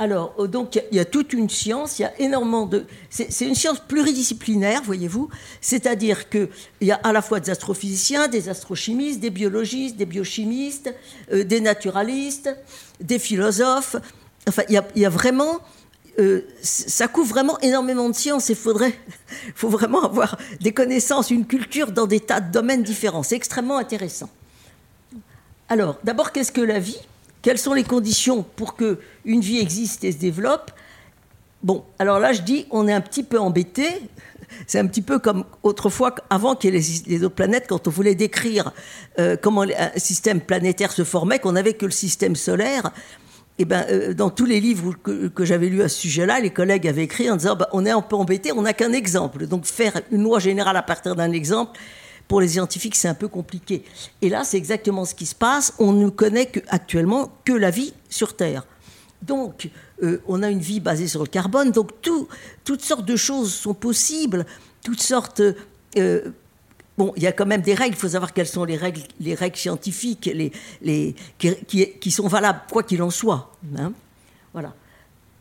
Alors, euh, donc, il y, a toute une science, il y a énormément de. C'est une science pluridisciplinaire, voyez-vous. C'est-à-dire qu'il y a à la fois des astrophysiciens, des astrochimistes, des biologistes, des biochimistes, euh, des naturalistes, des philosophes. Enfin, il y a vraiment euh, ça couvre vraiment énormément de sciences il faudrait, [laughs] faut vraiment avoir des connaissances, une culture dans des tas de domaines différents. C'est extrêmement intéressant. Alors, d'abord, qu'est-ce que la vie? Quelles sont les conditions pour que une vie existe et se développe? Bon, alors là, je dis, on est un petit peu embêté. C'est un petit peu comme autrefois, avant qu'il y ait les, autres planètes, quand on voulait décrire euh, comment un système planétaire se formait, qu'on n'avait que le système solaire. Eh ben, euh, dans tous les livres que, j'avais lus à ce sujet-là, les collègues avaient écrit en disant bah, on est un peu embêté, on n'a qu'un exemple. Donc faire une loi générale à partir d'un exemple, pour les scientifiques, c'est un peu compliqué. Et là, c'est exactement ce qui se passe. On ne connaît actuellement que la vie sur Terre. Donc, euh, on a une vie basée sur le carbone. Donc, toutes sortes de choses sont possibles, toutes sortes euh, Il y a quand même des règles. Il faut savoir quelles sont les règles, les règles scientifiques, les, qui, sont valables, quoi qu'il en soit. Hein. voilà.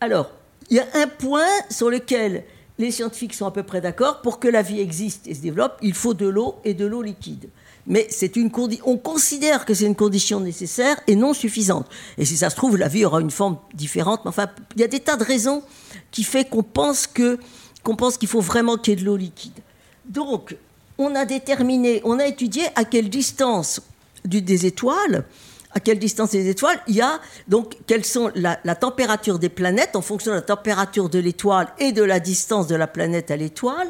Alors, il y a un point sur lequel les scientifiques sont à peu près d'accord. Pour que la vie existe et se développe, il faut de l'eau et de l'eau liquide. Mais c'est une on considère que c'est une condition nécessaire et non suffisante. Et si ça se trouve, la vie aura une forme différente. Mais enfin, il y a des tas de raisons qui font qu'on pense qu'on pense qu'il faut vraiment qu'il y ait de l'eau liquide. Donc, on a déterminé, on a étudié à quelle distance des étoiles, à quelle distance des étoiles il y a, donc quelles sont la, température des planètes en fonction de la température de l'étoile et de la distance de la planète à l'étoile,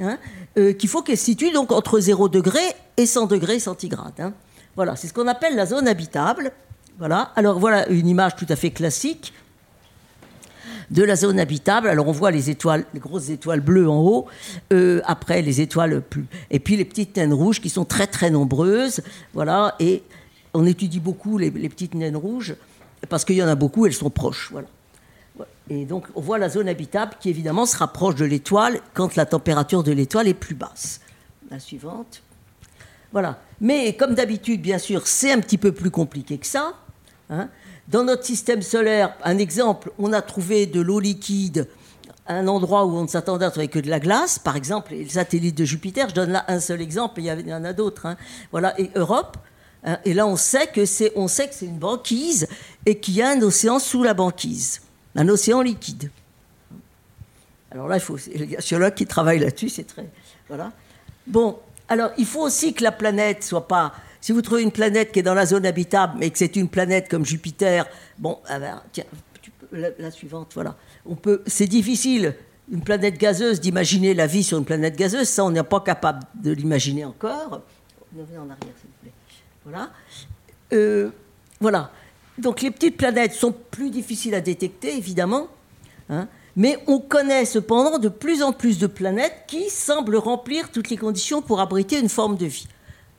hein, euh, qu'il faut qu'elle se situe donc entre 0 degré et 100 degrés centigrades. Hein. Voilà, c'est ce qu'on appelle la zone habitable. Voilà, alors voilà une image tout à fait classique de la zone habitable. Alors on voit les étoiles, les grosses étoiles bleues en haut, euh, après les étoiles plus, et puis les petites naines rouges qui sont très très nombreuses, voilà. Et on étudie beaucoup les, petites naines rouges parce qu'il y en a beaucoup, elles sont proches, voilà. Et donc on voit la zone habitable qui évidemment se rapproche de l'étoile quand la température de l'étoile est plus basse. La suivante. Voilà. Mais comme d'habitude, bien sûr, c'est un petit peu plus compliqué que ça. Hein. Dans notre système solaire, un exemple, on a trouvé de l'eau liquide un endroit où on ne s'attendait à trouver que de la glace, par exemple, le satellite de Jupiter, je donne là un seul exemple, il y en a d'autres. Hein. Voilà, et Europe, hein, et là on sait que c'est, une banquise et qu'il y a un océan sous la banquise, un océan liquide. Alors là, il faut, a géologues qui travaillent là-dessus, c'est très, voilà. Bon, alors il faut aussi que la planète soit pas si vous trouvez une planète qui est dans la zone habitable, mais que c'est une planète comme Jupiter, bon, ah ben, tiens, la, suivante, voilà. On peut, c'est difficile, une planète gazeuse, d'imaginer la vie sur une planète gazeuse. Ça, on n'est pas capable de l'imaginer encore. Revenez en arrière, s'il vous plaît. Voilà. Euh, voilà. Donc les petites planètes sont plus difficiles à détecter, évidemment. Hein, mais on connaît cependant de plus en plus de planètes qui semblent remplir toutes les conditions pour abriter une forme de vie.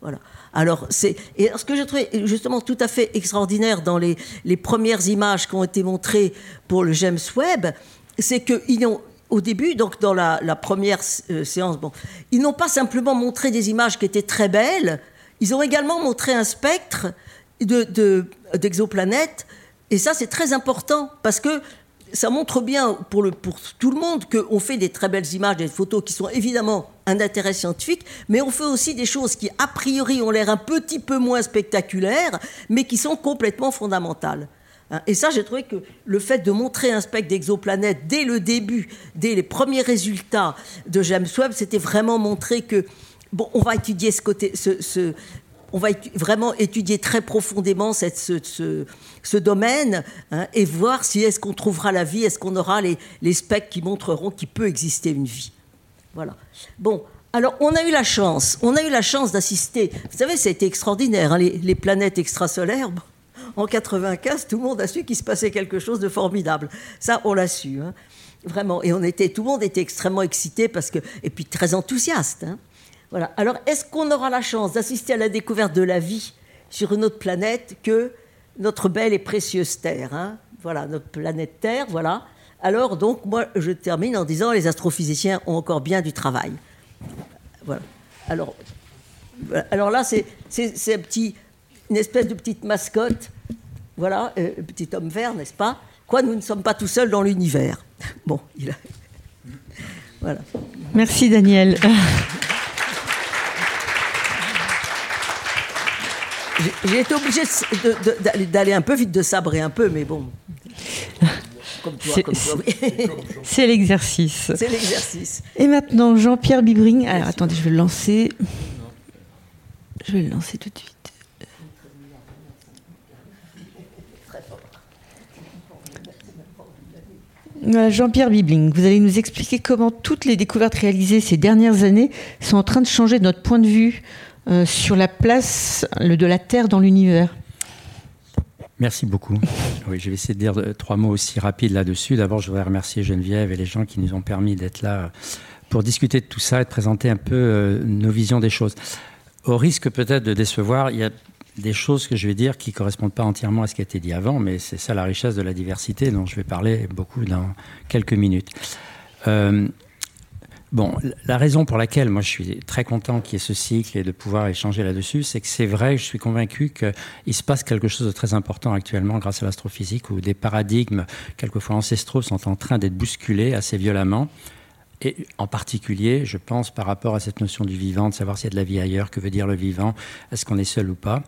Voilà. Alors, c'est et ce que j'ai trouvé justement tout à fait extraordinaire dans les, premières images qui ont été montrées pour le James Webb, c'est qu'ils ont au début, donc dans la, première euh, séance, ils n'ont pas simplement montré des images qui étaient très belles, ils ont également montré un spectre d'exoplanètes. De, et ça, c'est très important parce que ça montre bien pour, tout le monde qu'on fait des très belles images, des photos qui sont évidemment un intérêt scientifique, mais on fait aussi des choses qui, a priori, ont l'air un petit peu moins spectaculaires, mais qui sont complètement fondamentales. Hein, et ça, j'ai trouvé que le fait de montrer un spectre d'exoplanètes dès le début, dès les premiers résultats de James Webb, c'était vraiment montrer que, bon, on va étudier ce côté, ce, on va vraiment étudier très profondément cette, ce, ce, domaine hein, et voir si est-ce qu'on trouvera la vie, est-ce qu'on aura les, les spectres qui montreront qu'il peut exister une vie. Voilà. Bon, alors on a eu la chance, on a eu la chance d'assister. Vous savez, ça a été extraordinaire, hein, les, planètes extrasolaires. en 95, tout le monde a su qu'il se passait quelque chose de formidable. Ça, on l'a su, hein, vraiment. Et on était, tout le monde était extrêmement excité parce que, et puis très enthousiaste. Alors, est-ce qu'on aura la chance d'assister à la découverte de la vie sur une autre planète que notre belle et précieuse Terre hein? Voilà, notre planète Terre, voilà. Alors, donc, moi, je termine en disant les astrophysiciens ont encore bien du travail. Voilà. Alors, là, c'est petit, une espèce de petite mascotte. Voilà, euh, petit homme vert, n'est-ce pas? Quoi, nous ne sommes pas tout seuls dans l'univers. Bon, il a... [laughs] Voilà. Merci Daniel. J'ai été obligé d'aller un peu vite, de sabrer un peu, mais bon. [laughs] C'est l'exercice. C'est l'exercice. Et maintenant, Jean-Pierre Bibring. Alors, attendez, je vais le lancer. Je vais le lancer tout de suite. Jean-Pierre Bibling, vous allez nous expliquer comment toutes les découvertes réalisées ces dernières années sont en train de changer notre point de vue euh, sur la place de la Terre dans l'univers. Merci beaucoup. [laughs] Oui, je vais essayer de dire trois mots aussi rapides là-dessus. D'abord, je voudrais remercier Geneviève et les gens qui nous ont permis d'être là pour discuter de tout ça et de présenter un peu euh, nos visions des choses. Au risque peut-être de décevoir, il y a des choses que je vais dire qui ne correspondent pas entièrement à ce qui a été dit avant, mais c'est ça la richesse de la diversité dont je vais parler beaucoup dans quelques minutes. Euh, bon, la raison pour laquelle moi je suis très content qu'il y ait ce cycle et de pouvoir échanger là-dessus, c'est que c'est vrai, je suis convaincu qu'il se passe quelque chose de très important actuellement grâce à l'astrophysique où des paradigmes quelquefois ancestraux sont en train d'être bousculés assez violemment. Et en particulier, je pense par rapport à cette notion du vivant, de savoir s'il y a de la vie ailleurs, que veut dire le vivant, est-ce qu'on est seul ou pas.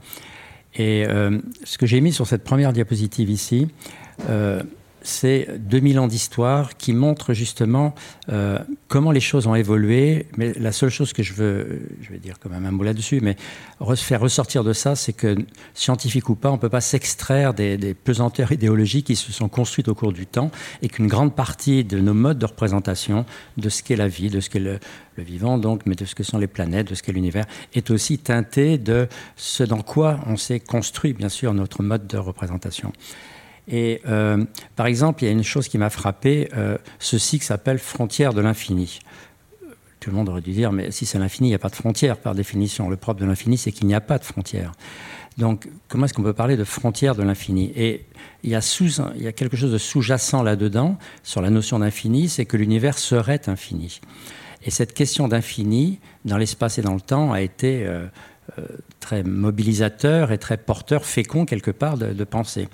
Et euh, ce que j'ai mis sur cette première diapositive ici, euh, c'est 2000 ans d'histoire qui montrent justement euh, comment les choses ont évolué. Mais la seule chose que je veux, je vais dire quand même un mot là-dessus, mais faire ressortir de ça, c'est que scientifique ou pas, on ne peut pas s'extraire des, pesanteurs idéologiques qui se sont construites au cours du temps et qu'une grande partie de nos modes de représentation de ce qu'est la vie, de ce qu'est le, le vivant, donc, mais de ce que sont les planètes, de ce qu'est l'univers, est aussi teinté de ce dans quoi on s'est construit, bien sûr, notre mode de représentation. Et euh, par exemple, il y a une chose qui m'a frappé, euh, ceci qui s'appelle frontière de l'infini. Tout le monde aurait dû dire, mais si c'est l'infini, il n'y a pas de frontière par définition. Le propre de l'infini, c'est qu'il n'y a pas de frontière. Donc, comment est-ce qu'on peut parler de frontière de l'infini? Et il y, a quelque chose de sous-jacent là-dedans, sur la notion d'infini, c'est que l'univers serait infini. Et cette question d'infini, dans l'espace et dans le temps, a été euh, très mobilisateur et très porteur, fécond quelque part de, de pensée.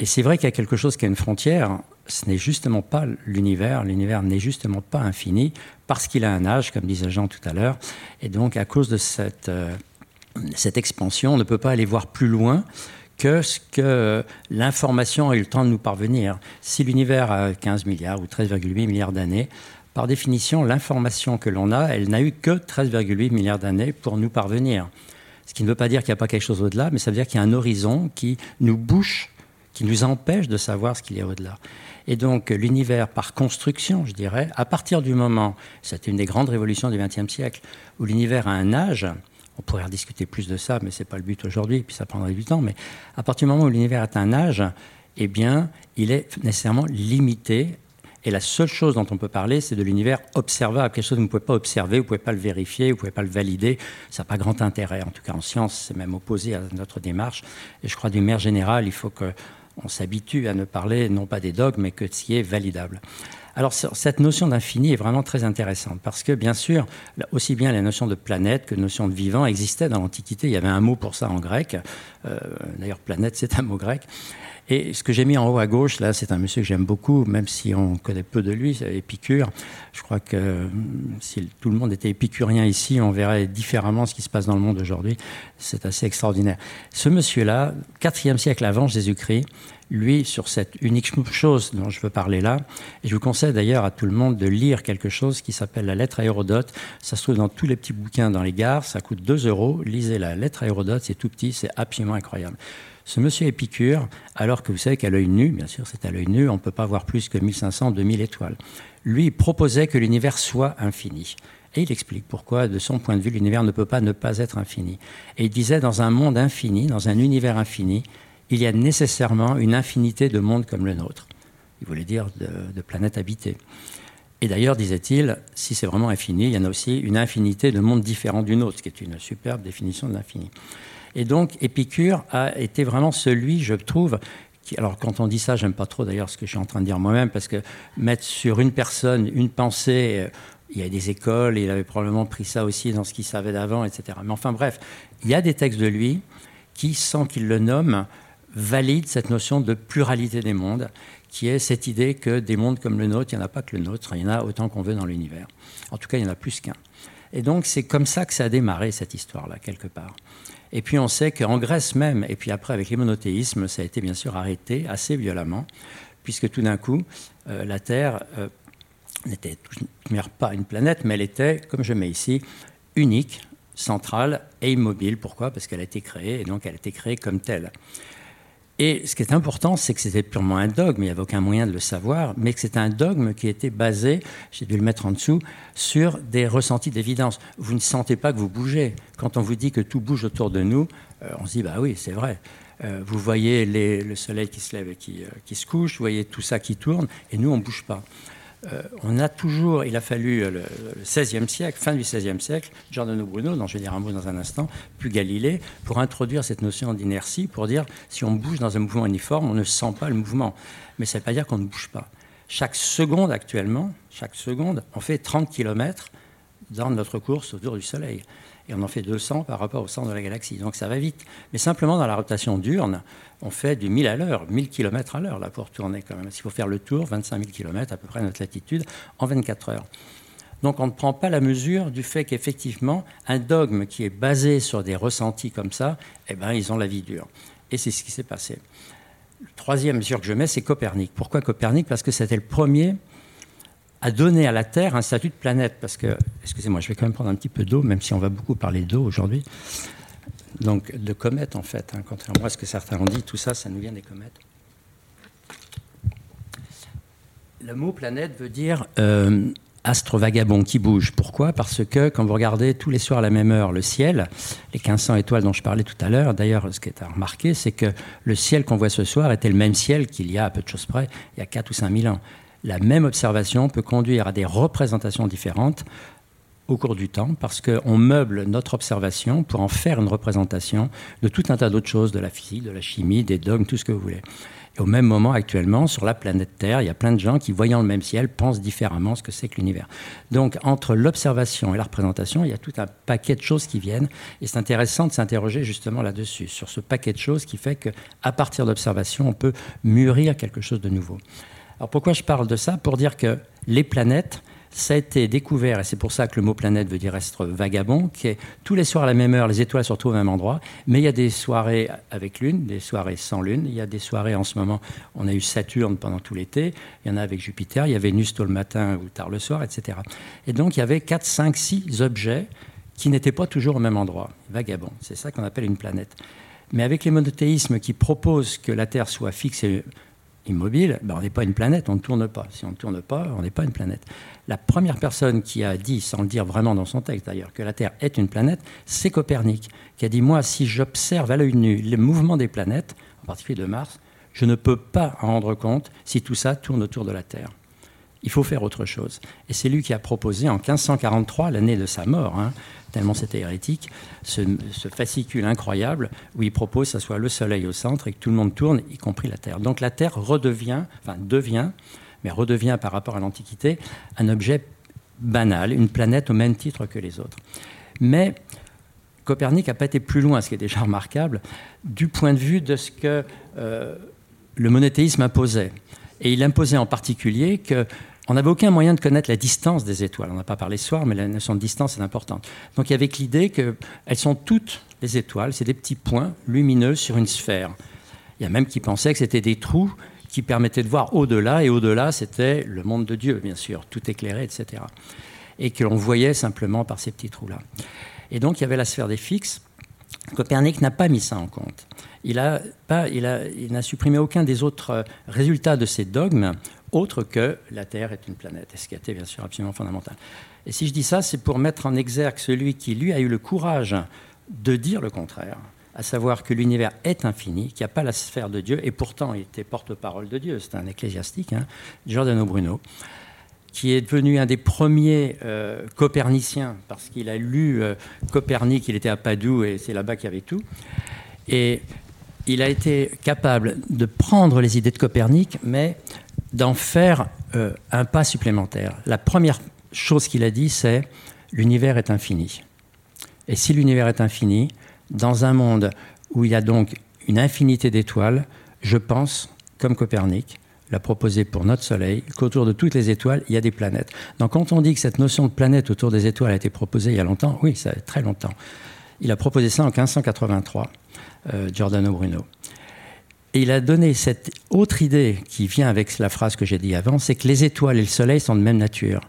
Et c'est vrai qu'il y a quelque chose qui a une frontière. Ce n'est justement pas l'univers. L'univers n'est justement pas infini parce qu'il a un âge, comme disait Jean tout à l'heure. Et donc, à cause de cette, euh, cette expansion, on ne peut pas aller voir plus loin que ce que l'information a eu le temps de nous parvenir. Si l'univers a 15 milliards ou 13,8 milliards d'années, par définition, l'information que l'on a, elle n'a eu que 13,8 milliards d'années pour nous parvenir. Ce qui ne veut pas dire qu'il n'y a pas quelque chose au-delà, mais ça veut dire qu'il y a un horizon qui nous bouche qui nous empêche de savoir ce qu'il y a au-delà. Et donc l'univers, par construction, je dirais, à partir du moment, c'était une des grandes révolutions du XXe siècle, où l'univers a un âge, on pourrait rediscuter plus de ça, mais ce n'est pas le but aujourd'hui, puis ça prendrait du temps, mais à partir du moment où l'univers a un âge, eh bien, il est nécessairement limité. Et la seule chose dont on peut parler, c'est de l'univers observable, quelque chose que vous ne pouvez pas observer, vous ne pouvez pas le vérifier, vous ne pouvez pas le valider. Ça n'a pas grand intérêt. En tout cas, en science, c'est même opposé à notre démarche. Et je crois, d'une manière générale, il faut que on s'habitue à ne parler non pas des dogmes, mais que de ce qui est validable. Alors cette notion d'infini est vraiment très intéressante parce que bien sûr, aussi bien la notion de planète que la notion de vivant existait dans l'Antiquité. Il y avait un mot pour ça en grec. Euh, d'ailleurs, planète, c'est un mot grec. Et ce que j'ai mis en haut à gauche, là, c'est un monsieur que j'aime beaucoup, même si on connaît peu de lui, c'est Épicure. Je crois que hum, si tout le monde était épicurien ici, on verrait différemment ce qui se passe dans le monde aujourd'hui. C'est assez extraordinaire. Ce monsieur-là, 4e siècle avant Jésus-Christ, lui, sur cette unique chose dont je veux parler là, et je vous conseille d'ailleurs à tout le monde de lire quelque chose qui s'appelle la lettre à Hérodote. Ça se trouve dans tous les petits bouquins dans les gares, ça coûte 2 euros. Lisez la lettre à Hérodote, c'est tout petit, c'est absolument incroyable. Ce monsieur Épicure, alors que vous savez qu'à l'œil nu, bien sûr c'est à l'œil nu, on ne peut pas voir plus que 1500, 2000 étoiles, lui proposait que l'univers soit infini. Et il explique pourquoi, de son point de vue, l'univers ne peut pas ne pas être infini. Et il disait, dans un monde infini, dans un univers infini, il y a nécessairement une infinité de mondes comme le nôtre. Il voulait dire de, planètes habitées. Et d'ailleurs, disait-il, si c'est vraiment infini, il y en a aussi une infinité de mondes différents du nôtre, ce qui est une superbe définition de l'infini. Et donc, Épicure a été vraiment celui, je trouve, alors quand on dit ça, j'aime pas trop d'ailleurs ce que je suis en train de dire moi-même, parce que mettre sur une personne une pensée, euh, il y a des écoles, il avait probablement pris ça aussi dans ce qu'il savait d'avant, etc. Mais enfin bref, il y a des textes de lui qui, sans qu'il le nomme, valident cette notion de pluralité des mondes, qui est cette idée que des mondes comme le nôtre, il n'y en a pas que le nôtre, il y en a autant qu'on veut dans l'univers. En tout cas, il y en a plus qu'un. Et donc c'est comme ça que ça a démarré, cette histoire-là, quelque part. Et puis on sait qu'en Grèce même, et puis après avec les monothéismes, ça a été bien sûr arrêté assez violemment, puisque tout d'un coup, euh, la Terre euh, n'était pas une planète, mais elle était, comme je mets ici, unique, centrale et immobile. Pourquoi? Parce qu'elle a été créée, et donc elle a été créée comme telle. Et ce qui est important, c'est que c'était purement un dogme, il n'y avait aucun moyen de le savoir, mais que c'était un dogme qui était basé, j'ai dû le mettre en dessous, sur des ressentis d'évidence. Vous ne sentez pas que vous bougez. Quand on vous dit que tout bouge autour de nous, euh, on se dit, bah oui, c'est vrai. Euh, vous voyez le soleil qui se lève et qui, euh, qui, se couche, vous voyez tout ça qui tourne, et nous, on ne bouge pas. Euh, on a toujours, il a fallu euh, le, XVIe siècle, fin du XVIe siècle, Giordano Bruno, dont je vais dire un mot dans un instant, puis Galilée, pour introduire cette notion d'inertie, pour dire si on bouge dans un mouvement uniforme, on ne sent pas le mouvement. Mais ça ne veut pas dire qu'on ne bouge pas. Chaque seconde actuellement, chaque seconde, on fait 30 km dans notre course autour du Soleil on en fait 200 par rapport au centre de la galaxie. Donc ça va vite. Mais simplement dans la rotation diurne, on fait du 1000 à l'heure, 1000 km à l'heure là pour tourner quand même. S'il faut faire le tour, 25 000 km à peu près notre latitude, en 24 heures. Donc on ne prend pas la mesure du fait qu'effectivement, un dogme qui est basé sur des ressentis comme ça, eh ben, ils ont la vie dure. Et c'est ce qui s'est passé. Le troisième mesure que je mets, c'est Copernic. Pourquoi Copernic? Parce que c'était le premier à donner à la Terre un statut de planète. Parce que, excusez-moi, je vais quand même prendre un petit peu d'eau, même si on va beaucoup parler d'eau aujourd'hui. Donc, de comètes, en fait. Hein, contrairement à ce que certains ont dit, tout ça, ça nous vient des comètes. Le mot planète veut dire euh, astre vagabond qui bouge. Pourquoi? Parce que quand vous regardez tous les soirs à la même heure le ciel, les 1500 étoiles dont je parlais tout à l'heure, d'ailleurs, ce qui est à remarquer, c'est que le ciel qu'on voit ce soir était le même ciel qu'il y a, à peu de choses près, il y a 4 ou 5 000 ans la même observation peut conduire à des représentations différentes au cours du temps, parce qu'on meuble notre observation pour en faire une représentation de tout un tas d'autres choses, de la physique, de la chimie, des dogmes, tout ce que vous voulez. Et au même moment, actuellement, sur la planète Terre, il y a plein de gens qui, voyant le même ciel, pensent différemment ce que c'est que l'univers. Donc, entre l'observation et la représentation, il y a tout un paquet de choses qui viennent. Et c'est intéressant de s'interroger justement là-dessus, sur ce paquet de choses qui fait qu'à partir d'observation, on peut mûrir quelque chose de nouveau. Alors pourquoi je parle de ça Pour dire que les planètes, ça a été découvert, et c'est pour ça que le mot planète veut dire être vagabond, qui est tous les soirs à la même heure, les étoiles se retrouvent au même endroit, mais il y a des soirées avec lune, des soirées sans lune, il y a des soirées en ce moment, on a eu Saturne pendant tout l'été, il y en a avec Jupiter, il y a Vénus tôt le matin ou tard le soir, etc. Et donc il y avait 4, 5, 6 objets qui n'étaient pas toujours au même endroit, vagabond, c'est ça qu'on appelle une planète. Mais avec les monothéismes qui proposent que la Terre soit fixe immobile, ben on n'est pas une planète, on ne tourne pas. Si on ne tourne pas, on n'est pas une planète. La première personne qui a dit, sans le dire vraiment dans son texte d'ailleurs, que la Terre est une planète, c'est Copernic, qui a dit, moi, si j'observe à l'œil nu les mouvements des planètes, en particulier de Mars, je ne peux pas en rendre compte si tout ça tourne autour de la Terre. Il faut faire autre chose. Et c'est lui qui a proposé en 1543, l'année de sa mort, hein, tellement c'était hérétique, ce, fascicule incroyable où il propose que ce soit le Soleil au centre et que tout le monde tourne, y compris la Terre. Donc la Terre redevient, enfin devient, mais redevient par rapport à l'Antiquité, un objet banal, une planète au même titre que les autres. Mais Copernic n'a pas été plus loin, ce qui est déjà remarquable, du point de vue de ce que euh, le monothéisme imposait. Et il imposait en particulier que on n'avait aucun moyen de connaître la distance des étoiles. On n'a pas parlé ce soir, mais la notion de distance est importante. Donc il y avait l'idée qu'elles sont toutes, les étoiles, c'est des petits points lumineux sur une sphère. Il y a même qui pensaient que c'était des trous qui permettaient de voir au-delà, et au-delà, c'était le monde de Dieu, bien sûr, tout éclairé, etc. Et que l'on voyait simplement par ces petits trous-là. Et donc il y avait la sphère des fixes. Copernic n'a pas mis ça en compte. Il n'a il supprimé aucun des autres résultats de ces dogmes autre que la Terre est une planète, ce qui a été bien sûr absolument fondamental. Et si je dis ça, c'est pour mettre en exergue celui qui, lui, a eu le courage de dire le contraire, à savoir que l'univers est infini, qu'il n'y a pas la sphère de Dieu, et pourtant il était porte-parole de Dieu, c'est un ecclésiastique, hein, Giordano Bruno, qui est devenu un des premiers euh, coperniciens, parce qu'il a lu euh, Copernic, il était à Padoue, et c'est là-bas qu'il y avait tout. Et il a été capable de prendre les idées de Copernic, mais d'en faire euh, un pas supplémentaire. La première chose qu'il a dit, c'est l'univers est infini. Et si l'univers est infini, dans un monde où il y a donc une infinité d'étoiles, je pense, comme Copernic, l'a proposé pour notre Soleil, qu'autour de toutes les étoiles, il y a des planètes. Donc quand on dit que cette notion de planète autour des étoiles a été proposée il y a longtemps, oui, ça fait très longtemps. Il a proposé ça en 1583, euh, Giordano Bruno. Et il a donné cette autre idée qui vient avec la phrase que j'ai dit avant, c'est que les étoiles et le Soleil sont de même nature.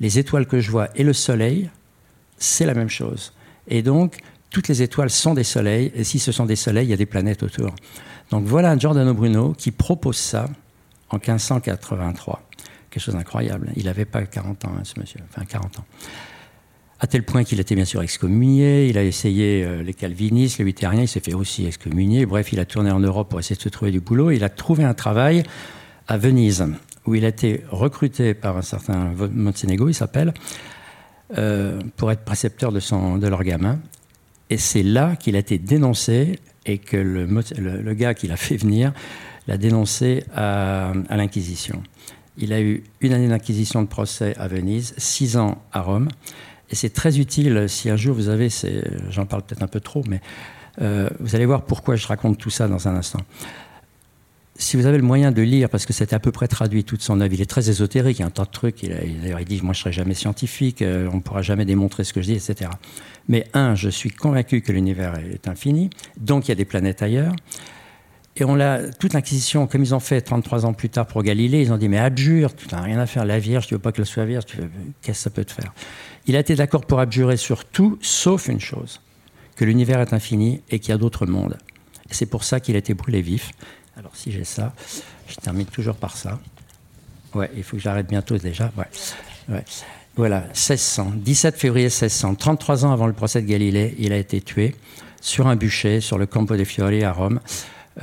Les étoiles que je vois et le Soleil, c'est la même chose. Et donc, toutes les étoiles sont des soleils, et si ce sont des soleils, il y a des planètes autour. Donc voilà un Giordano Bruno qui propose ça en 1583. Quelque chose d'incroyable. Il n'avait pas 40 ans, hein, ce monsieur, enfin 40 ans. À tel point qu'il était bien sûr excommunié, il a essayé euh, les calvinistes, les luthériens, il s'est fait aussi excommunier. Bref, il a tourné en Europe pour essayer de se trouver du boulot. Il a trouvé un travail à Venise, où il a été recruté par un certain Montenegro, il s'appelle, euh, pour être précepteur de, son, de leur gamin. Et c'est là qu'il a été dénoncé et que le, le, gars qui l'a fait venir l'a dénoncé à, à l'Inquisition. Il a eu une année d'inquisition de procès à Venise, six ans à Rome. Et c'est très utile si un jour vous avez, j'en parle peut-être un peu trop, mais euh, vous allez voir pourquoi je raconte tout ça dans un instant. Si vous avez le moyen de lire, parce que c'est à peu près traduit toute son œuvre, il est très ésotérique, il y a un tas de trucs. Il, il dit Moi, je ne serai jamais scientifique, euh, on ne pourra jamais démontrer ce que je dis, etc. Mais un, je suis convaincu que l'univers est infini, donc il y a des planètes ailleurs. Et on l'a, toute l'Inquisition, comme ils ont fait 33 ans plus tard pour Galilée, ils ont dit Mais abjure, tu n'as rien à faire, la Vierge, tu veux pas qu'elle soit vierge, qu'est-ce que ça peut te faire? Il a été d'accord pour abjurer sur tout, sauf une chose que l'univers est infini et qu'il y a d'autres mondes. Et c'est pour ça qu'il a été brûlé vif. Alors, si j'ai ça, je termine toujours par ça. Ouais, il faut que j'arrête bientôt déjà. Ouais. ouais. Voilà, 1600, 17 février 1600, 33 ans avant le procès de Galilée, il a été tué sur un bûcher sur le Campo dei Fiori à Rome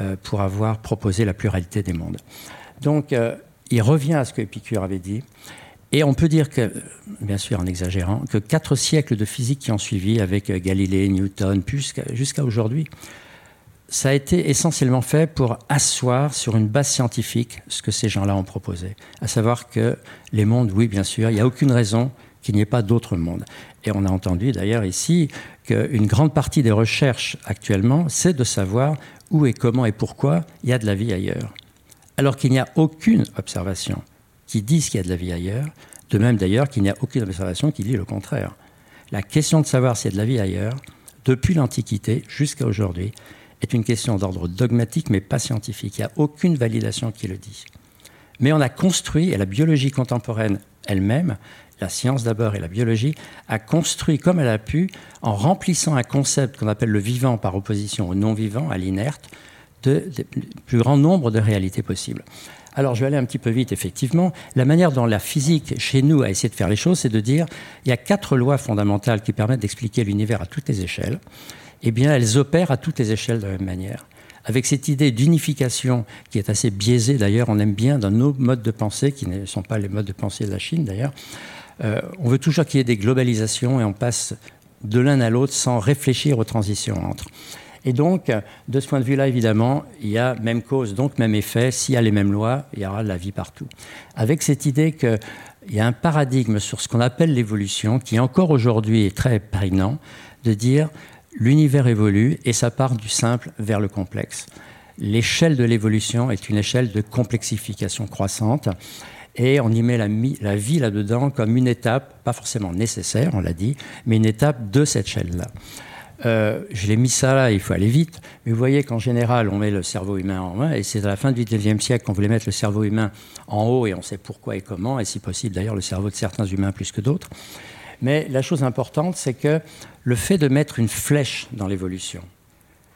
euh, pour avoir proposé la pluralité des mondes. Donc, euh, il revient à ce que Épicure avait dit. Et on peut dire que, bien sûr en exagérant, que quatre siècles de physique qui ont suivi avec Galilée, Newton, jusqu'à aujourd'hui, ça a été essentiellement fait pour asseoir sur une base scientifique ce que ces gens-là ont proposé. À savoir que les mondes, oui, bien sûr, il n'y a aucune raison qu'il n'y ait pas d'autres mondes. Et on a entendu d'ailleurs ici qu'une grande partie des recherches actuellement, c'est de savoir où et comment et pourquoi il y a de la vie ailleurs. Alors qu'il n'y a aucune observation qui dise qu'il y a de la vie ailleurs, de même d'ailleurs qu'il n'y a aucune observation qui dit le contraire. La question de savoir s'il y a de la vie ailleurs, depuis l'Antiquité jusqu'à aujourd'hui, est une question d'ordre dogmatique mais pas scientifique. Il n'y a aucune validation qui le dit. Mais on a construit, et la biologie contemporaine elle-même, la science d'abord et la biologie, a construit comme elle a pu, en remplissant un concept qu'on appelle le vivant par opposition au non-vivant, à l'inerte, de, plus grand nombre de réalités possibles. Alors, je vais aller un petit peu vite, effectivement. La manière dont la physique, chez nous, a essayé de faire les choses, c'est de dire il y a quatre lois fondamentales qui permettent d'expliquer l'univers à toutes les échelles eh bien, elles opèrent à toutes les échelles de la même manière. Avec cette idée d'unification qui est assez biaisée, d'ailleurs, on aime bien dans nos modes de pensée, qui ne sont pas les modes de pensée de la Chine d'ailleurs, euh, on veut toujours qu'il y ait des globalisations et on passe de l'un à l'autre sans réfléchir aux transitions entre. Et donc, de ce point de vue-là, évidemment, il y a même cause, donc même effet. S'il y a les mêmes lois, il y aura la vie partout. Avec cette idée qu'il y a un paradigme sur ce qu'on appelle l'évolution, qui encore aujourd'hui est très prégnant, de dire l'univers évolue et ça part du simple vers le complexe. L'échelle de l'évolution est une échelle de complexification croissante et on y met la, la vie là-dedans comme une étape, pas forcément nécessaire, on l'a dit, mais une étape de cette échelle-là. Euh, je l'ai mis ça là, il faut aller vite, mais vous voyez qu'en général, on met le cerveau humain en main, et c'est à la fin du 19e siècle qu'on voulait mettre le cerveau humain en haut, et on sait pourquoi et comment, et si possible d'ailleurs le cerveau de certains humains plus que d'autres. Mais la chose importante, c'est que le fait de mettre une flèche dans l'évolution,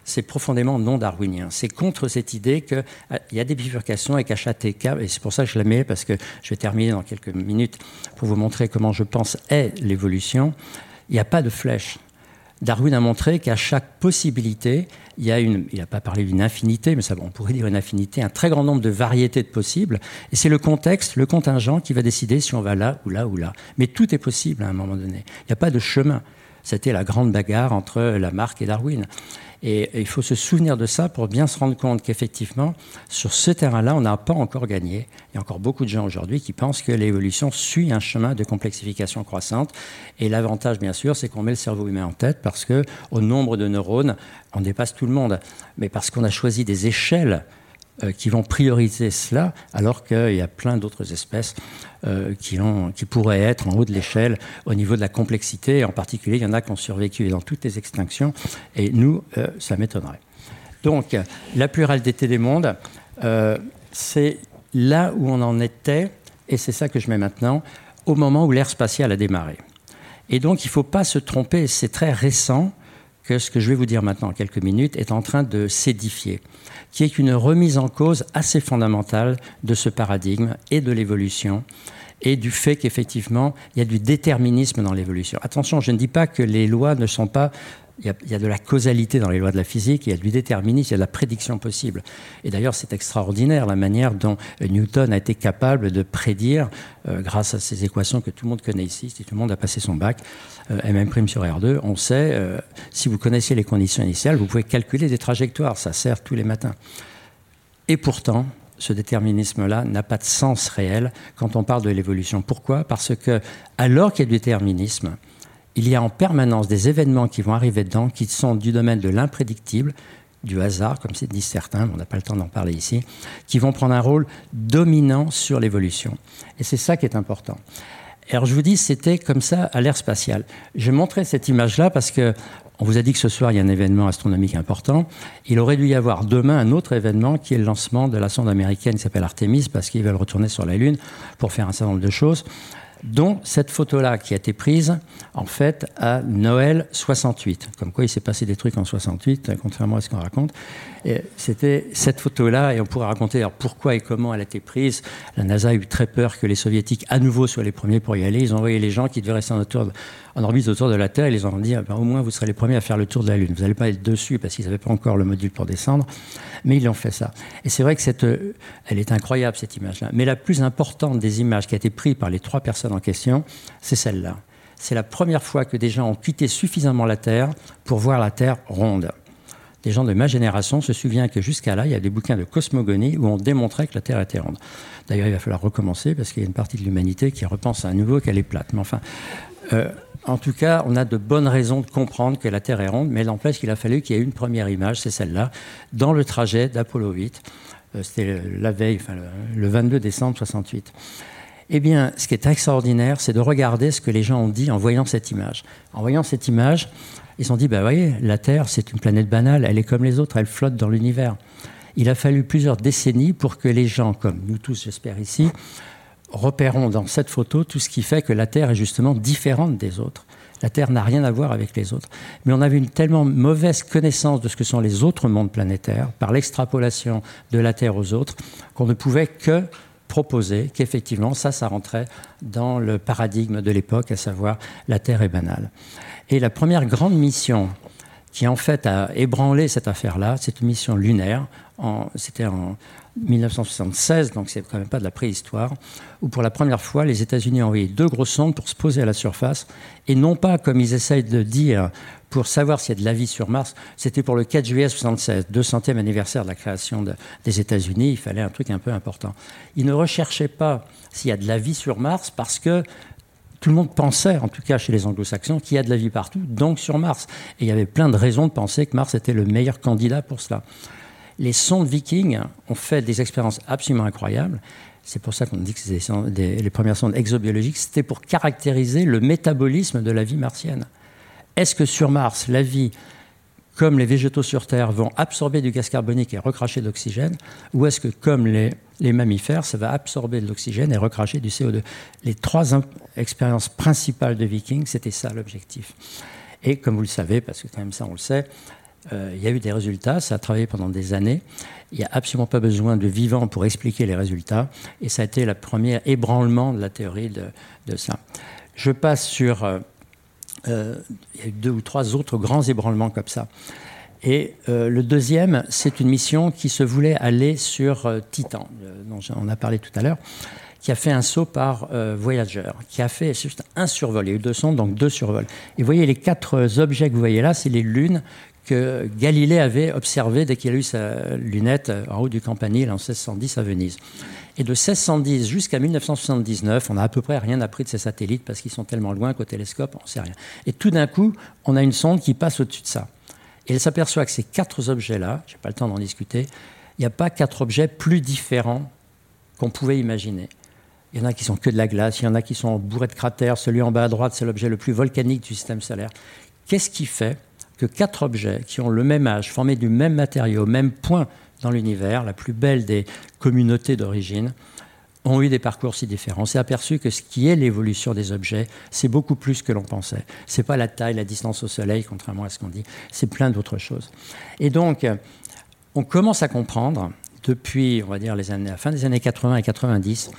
c'est profondément non darwinien. C'est contre cette idée qu'il euh, y a des bifurcations et qu'à chaque et c'est pour ça que je la mets, parce que je vais terminer dans quelques minutes pour vous montrer comment je pense est l'évolution, il n'y a pas de flèche. Darwin a montré qu'à chaque possibilité, il y a une, il n'a pas parlé d'une infinité, mais ça, on pourrait dire une infinité, un très grand nombre de variétés de possibles. Et c'est le contexte, le contingent qui va décider si on va là ou là ou là. Mais tout est possible à un moment donné. Il n'y a pas de chemin. C'était la grande bagarre entre Lamarck et Darwin. Et, il faut se souvenir de ça pour bien se rendre compte qu'effectivement, sur ce terrain-là, on n'a pas encore gagné. Il y a encore beaucoup de gens aujourd'hui qui pensent que l'évolution suit un chemin de complexification croissante. Et l'avantage, bien sûr, c'est qu'on met le cerveau humain en tête parce que au nombre de neurones, on dépasse tout le monde. Mais parce qu'on a choisi des échelles qui vont prioriser cela, alors qu'il y a plein d'autres espèces euh, qui, qui, pourraient être en haut de l'échelle au niveau de la complexité. En particulier, il y en a qui ont survécu dans toutes les extinctions, et nous, euh, ça m'étonnerait. Donc, la pluralité des mondes, c'est là où on en était, et c'est ça que je mets maintenant, au moment où l'ère spatiale a démarré. Et donc, il ne faut pas se tromper, c'est très récent que ce que je vais vous dire maintenant en quelques minutes est en train de s'édifier qui est une remise en cause assez fondamentale de ce paradigme et de l'évolution et du fait qu'effectivement, il y a du déterminisme dans l'évolution. Attention, je ne dis pas que les lois ne sont pas il y, a, de la causalité dans les lois de la physique, il y a du déterminisme, il y a de la prédiction possible. Et d'ailleurs, c'est extraordinaire la manière dont Newton a été capable de prédire, euh, grâce à ces équations que tout le monde connaît ici, si tout le monde a passé son bac, MM' sur R2, on sait, euh, si vous connaissez les conditions initiales, vous pouvez calculer des trajectoires, ça sert tous les matins. Et pourtant, ce déterminisme-là n'a pas de sens réel quand on parle de l'évolution. Pourquoi? Parce que, alors qu'il y a du déterminisme, il y a en permanence des événements qui vont arriver dedans qui sont du domaine de l'imprédictible, du hasard, comme disent certains, on n'a pas le temps d'en parler ici, qui vont prendre un rôle dominant sur l'évolution. Et c'est ça qui est important. Alors je vous dis, c'était comme ça à l'ère spatiale. Je montrais cette image-là parce que on vous a dit que ce soir, il y a un événement astronomique important. Il aurait dû y avoir demain un autre événement qui est le lancement de la sonde américaine qui s'appelle Artemis parce qu'ils veulent retourner sur la Lune pour faire un certain nombre de choses dont cette photo-là qui a été prise en fait à Noël 68. Comme quoi il s'est passé des trucs en 68, contrairement à ce qu'on raconte. C'était cette photo-là, et on pourrait raconter pourquoi et comment elle a été prise. La NASA a eu très peur que les soviétiques à nouveau soient les premiers pour y aller. Ils ont envoyé les gens qui devaient rester en, en orbite autour de la Terre, ils ont dit ah ben, au moins vous serez les premiers à faire le tour de la Lune. Vous n'allez pas être dessus parce qu'ils n'avaient pas encore le module pour descendre, mais ils ont fait ça. Et c'est vrai que cette, elle est incroyable cette image-là. Mais la plus importante des images qui a été prise par les trois personnes en question, c'est celle-là. C'est la première fois que des gens ont quitté suffisamment la Terre pour voir la Terre ronde. Des gens de ma génération se souviennent que jusqu'à là, il y a des bouquins de cosmogonie où on démontrait que la Terre était ronde. D'ailleurs, il va falloir recommencer parce qu'il y a une partie de l'humanité qui repense à nouveau qu'elle est plate. Mais enfin, euh, en tout cas, on a de bonnes raisons de comprendre que la Terre est ronde, mais n'empêche qu'il a fallu qu'il y ait une première image, c'est celle-là, dans le trajet d'Apollo 8. Euh, c'était la veille, enfin, le 22 décembre 68. Eh bien, ce qui est extraordinaire, c'est de regarder ce que les gens ont dit en voyant cette image. En voyant cette image, ils se sont dit, bah, voyez, la Terre, c'est une planète banale, elle est comme les autres, elle flotte dans l'univers. Il a fallu plusieurs décennies pour que les gens, comme nous tous, j'espère ici, repérons dans cette photo tout ce qui fait que la Terre est justement différente des autres. La Terre n'a rien à voir avec les autres. Mais on avait une tellement mauvaise connaissance de ce que sont les autres mondes planétaires, par l'extrapolation de la Terre aux autres, qu'on ne pouvait que proposer qu'effectivement, ça, ça rentrait dans le paradigme de l'époque, à savoir la Terre est banale. Et la première grande mission qui, en fait, a ébranlé cette affaire-là, c'est une mission lunaire. C'était en 1976, donc c'est quand même pas de la préhistoire, où pour la première fois, les États-Unis ont envoyé deux grosses sondes pour se poser à la surface, et non pas, comme ils essayent de dire, pour savoir s'il y a de la vie sur Mars, c'était pour le 4 juillet 76, 200e anniversaire de la création des États-Unis, il fallait un truc un peu important. Ils ne recherchaient pas s'il y a de la vie sur Mars parce que tout le monde pensait, en tout cas chez les anglo-saxons, qu'il y a de la vie partout, donc sur Mars. Et il y avait plein de raisons de penser que Mars était le meilleur candidat pour cela. Les sondes vikings ont fait des expériences absolument incroyables. C'est pour ça qu'on dit que les premières sondes exobiologiques, c'était pour caractériser le métabolisme de la vie martienne. Est-ce que sur Mars, la vie, comme les végétaux sur Terre, vont absorber du gaz carbonique et recracher de l'oxygène Ou est-ce que, comme les, mammifères, ça va absorber de l'oxygène et recracher du CO2 Les trois expériences principales de Vikings, c'était ça l'objectif. Et comme vous le savez, parce que quand même ça on le sait, euh, il y a eu des résultats, ça a travaillé pendant des années. Il n'y a absolument pas besoin de vivants pour expliquer les résultats. Et ça a été le premier ébranlement de la théorie de, ça. Je passe sur euh, euh, il y a eu deux ou trois autres grands ébranlements comme ça. Et le deuxième, c'est une mission qui se voulait aller sur Titan, dont on a parlé tout à l'heure, qui a fait un saut par voyageur, qui a fait juste un survol. Il y a eu deux sondes, donc deux survols. Et vous voyez les quatre objets que vous voyez là, c'est les lunes que Galilée avait observées dès qu'il a eu sa lunette en haut du Campanile en 1610 à Venise. Et de 1610 jusqu'à 1979, on n'a à peu près rien appris de ces satellites parce qu'ils sont tellement loin qu'au télescope, on ne sait rien. Et tout d'un coup, on a une sonde qui passe au-dessus de ça. Et elle s'aperçoit que ces quatre objets-là, je n'ai pas le temps d'en discuter, il n'y a pas quatre objets plus différents qu'on pouvait imaginer. Il y en a qui sont que de la glace, il y en a qui sont bourrés de cratères. Celui en bas à droite, c'est l'objet le plus volcanique du système solaire. Qu'est-ce qui fait que quatre objets qui ont le même âge, formés du même matériau, au même point dans l'univers, la plus belle des communautés d'origine, ont eu des parcours si différents. On s'est aperçu que ce qui est l'évolution des objets, c'est beaucoup plus que l'on pensait. Ce n'est pas la taille, la distance au Soleil, contrairement à ce qu'on dit, c'est plein d'autres choses. Et donc, on commence à comprendre, depuis, on va dire, les années, la fin des années 80 et 90,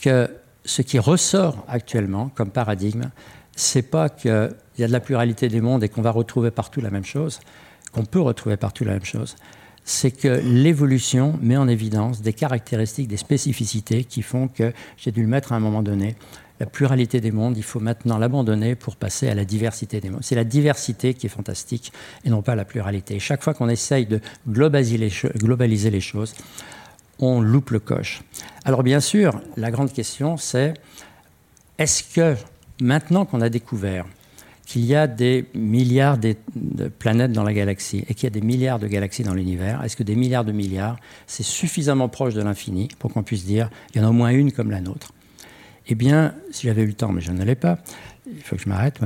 que ce qui ressort actuellement comme paradigme, c'est pas qu'il y a de la pluralité des mondes et qu'on va retrouver partout la même chose, qu'on peut retrouver partout la même chose c'est que l'évolution met en évidence des caractéristiques, des spécificités qui font que, j'ai dû le mettre à un moment donné, la pluralité des mondes, il faut maintenant l'abandonner pour passer à la diversité des mondes. C'est la diversité qui est fantastique et non pas la pluralité. chaque fois qu'on essaye de globaliser les, globaliser les choses, on loupe le coche. Alors bien sûr, la grande question c'est, est-ce que maintenant qu'on a découvert qu'il y a des milliards de planètes dans la galaxie et qu'il y a des milliards de galaxies dans l'univers, est-ce que des milliards de milliards, c'est suffisamment proche de l'infini pour qu'on puisse dire il y en a au moins une comme la nôtre? Eh bien, si j'avais eu le temps, mais je ne l'ai pas, il faut que je m'arrête.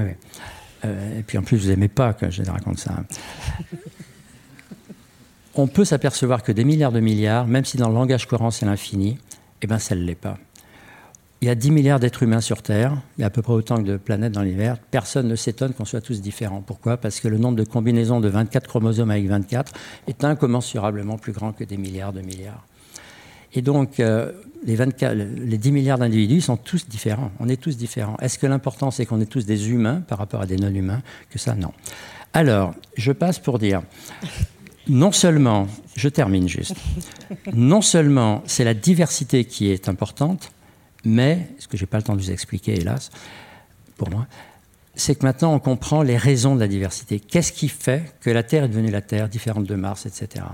Euh, et puis en plus, vous n'aimez pas que je raconte ça. On peut s'apercevoir que des milliards de milliards, même si dans le langage courant c'est l'infini, eh bien ça ne l'est pas. Il y a 10 milliards d'êtres humains sur Terre, il y a à peu près autant que de planètes dans l'univers. Personne ne s'étonne qu'on soit tous différents. Pourquoi? Parce que le nombre de combinaisons de 24 chromosomes avec 24 est incommensurablement plus grand que des milliards de milliards. Et donc, euh, les, 24, les 10 milliards d'individus sont tous différents. On est tous différents. Est-ce que l'important, c'est qu'on est tous des humains par rapport à des non-humains? Que ça, non. Alors, je passe pour dire, non seulement, je termine juste, non seulement c'est la diversité qui est importante, mais, ce que je n'ai pas le temps de vous expliquer, hélas, pour moi, c'est que maintenant on comprend les raisons de la diversité. Qu'est-ce qui fait que la Terre est devenue la Terre, différente de Mars, etc.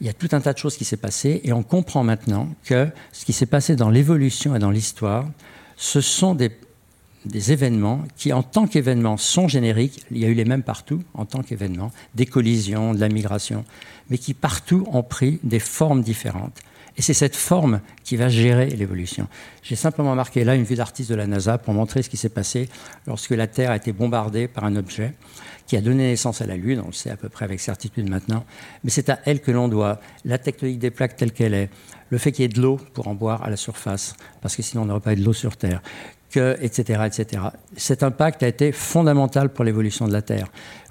Il y a tout un tas de choses qui s'est passé et on comprend maintenant que ce qui s'est passé dans l'évolution et dans l'histoire, ce sont des, des événements qui, en tant qu'événements, sont génériques. Il y a eu les mêmes partout, en tant qu'événements, des collisions, de la migration, mais qui partout ont pris des formes différentes. Et c'est cette forme qui va gérer l'évolution. J'ai simplement marqué là une vue d'artiste de la NASA pour montrer ce qui s'est passé lorsque la Terre a été bombardée par un objet qui a donné naissance à la Lune, on le sait à peu près avec certitude maintenant, mais c'est à elle que l'on doit la tectonique des plaques telle qu'elle est, le fait qu'il y ait de l'eau pour en boire à la surface, parce que sinon on n'aurait pas eu de l'eau sur Terre, que, etc., etc. Cet impact a été fondamental pour l'évolution de la Terre.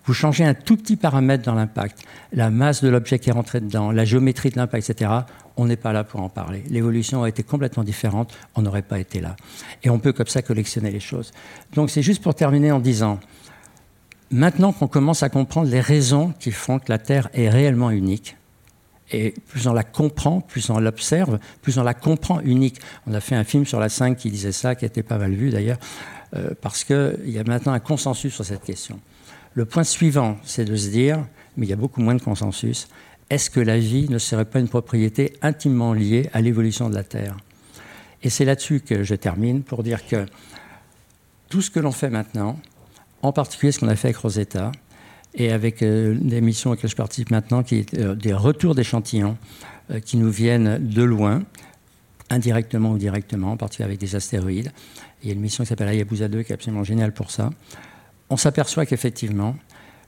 Vous changez un tout petit paramètre dans l'impact, la masse de l'objet qui est rentré dedans, la géométrie de l'impact, etc on n'est pas là pour en parler. L'évolution a été complètement différente, on n'aurait pas été là. Et on peut comme ça collectionner les choses. Donc c'est juste pour terminer en disant, maintenant qu'on commence à comprendre les raisons qui font que la Terre est réellement unique, et plus on la comprend, plus on l'observe, plus on la comprend unique. On a fait un film sur la 5 qui disait ça, qui était pas mal vu d'ailleurs, euh, parce qu'il y a maintenant un consensus sur cette question. Le point suivant, c'est de se dire, mais il y a beaucoup moins de consensus, est-ce que la vie ne serait pas une propriété intimement liée à l'évolution de la Terre? Et c'est là-dessus que je termine pour dire que tout ce que l'on fait maintenant, en particulier ce qu'on a fait avec Rosetta, et avec euh, des missions auxquelles je participe maintenant, qui est euh, des retours d'échantillons euh, qui nous viennent de loin, indirectement ou directement, en particulier avec des astéroïdes. Il y a une mission qui s'appelle Hayabusa 2 qui est absolument géniale pour ça. On s'aperçoit qu'effectivement,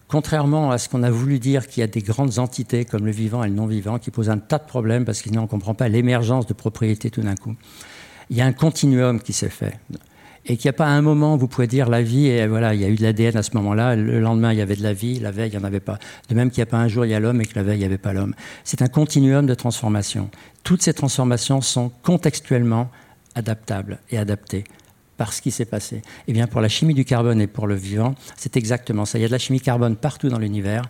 Contrairement à ce qu'on a voulu dire qu'il y a des grandes entités comme le vivant et le non-vivant qui posent un tas de problèmes parce qu'on ne comprend pas l'émergence de propriétés tout d'un coup, il y a un continuum qui s'est fait. Et qu'il n'y a pas un moment où vous pouvez dire la vie, et voilà, il y a eu de l'ADN à ce moment-là, le lendemain il y avait de la vie, la veille il n'y en avait pas. De même qu'il n'y a pas un jour il y a l'homme et que la veille il n'y avait pas l'homme. C'est un continuum de transformation. Toutes ces transformations sont contextuellement adaptables et adaptées par ce qui s'est passé Eh bien, pour la chimie du carbone et pour le vivant, c'est exactement ça. Il y a de la chimie carbone partout dans l'univers,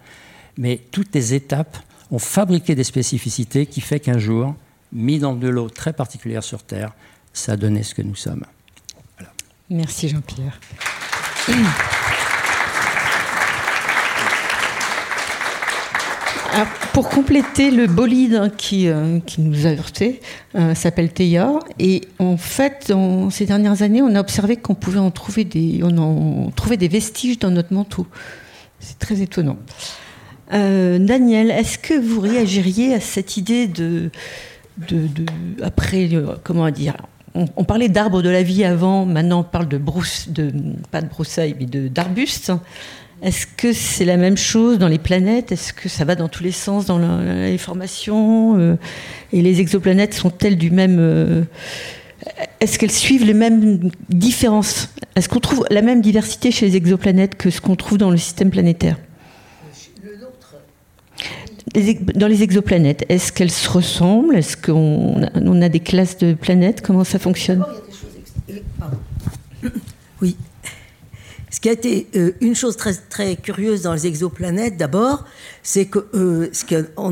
mais toutes les étapes ont fabriqué des spécificités qui fait qu'un jour, mis dans de l'eau très particulière sur Terre, ça a donné ce que nous sommes. Merci Jean-Pierre. [clears throat] pour compléter, le bolide qui, euh, qui nous a heurté euh, s'appelle Théa. Et en fait, dans ces dernières années, on a observé qu'on pouvait en trouver des, on en trouvait des vestiges dans notre manteau. C'est très étonnant. Euh, Daniel, est-ce que vous réagiriez à cette idée de, de, après, comment dire, on, parlait d'arbres de la vie avant, maintenant on parle de brousse, de, pas de broussailles, mais d'arbustes. Est-ce que c'est la même chose dans les planètes? Est-ce que ça va dans tous les sens dans les formations euh, Et les exoplanètes sont-elles du même euh, Est-ce qu'elles suivent les mêmes différences? Est-ce qu'on trouve la même diversité chez les exoplanètes que ce qu'on trouve dans le système planétaire? Dans les exoplanètes, est-ce qu'elles se ressemblent? Est-ce qu'on a, on a des classes de planètes? Comment ça fonctionne? [coughs] Oui. Ce qui a été euh, une chose très, très curieuse dans les exoplanètes, d'abord, c'est que, euh, ce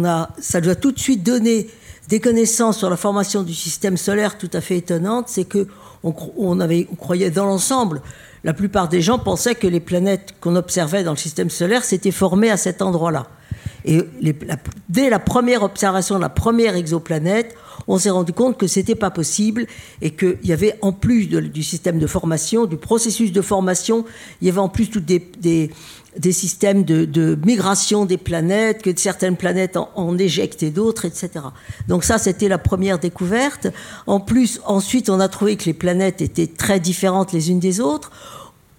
a, ça doit tout de suite donner des connaissances sur la formation du système solaire tout à fait étonnantes. C'est que on croyait dans l'ensemble, la plupart des gens pensaient que les planètes qu'on observait dans le système solaire s'étaient formées à cet endroit-là. Et dès la première observation de la première exoplanète, on s'est rendu compte que c'était pas possible et qu'il y avait en plus du système de formation, du processus de formation, il y avait en plus tous des, des, systèmes de, migration des planètes, que certaines planètes en, en éjectaient d'autres, etc. Donc ça, c'était la première découverte. En plus, ensuite, on a trouvé que les planètes étaient très différentes les unes des autres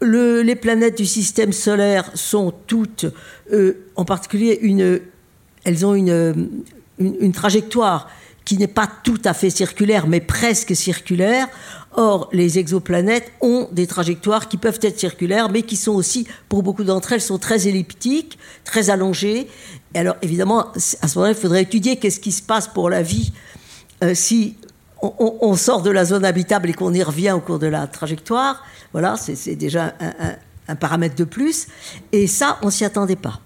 les planètes du système solaire sont toutes, euh, en particulier, une, elles ont une, une, trajectoire qui n'est pas tout à fait circulaire, mais presque circulaire. Or, les exoplanètes ont des trajectoires qui peuvent être circulaires, mais qui sont aussi, pour beaucoup d'entre elles, sont très elliptiques, très allongées. Et alors, évidemment, à ce moment-là, il faudrait étudier qu'est-ce qui se passe pour la vie euh, si on, sort de la zone habitable et qu'on y revient au cours de la trajectoire. Voilà, c'est déjà un, paramètre de plus. Et ça, on s'y attendait pas.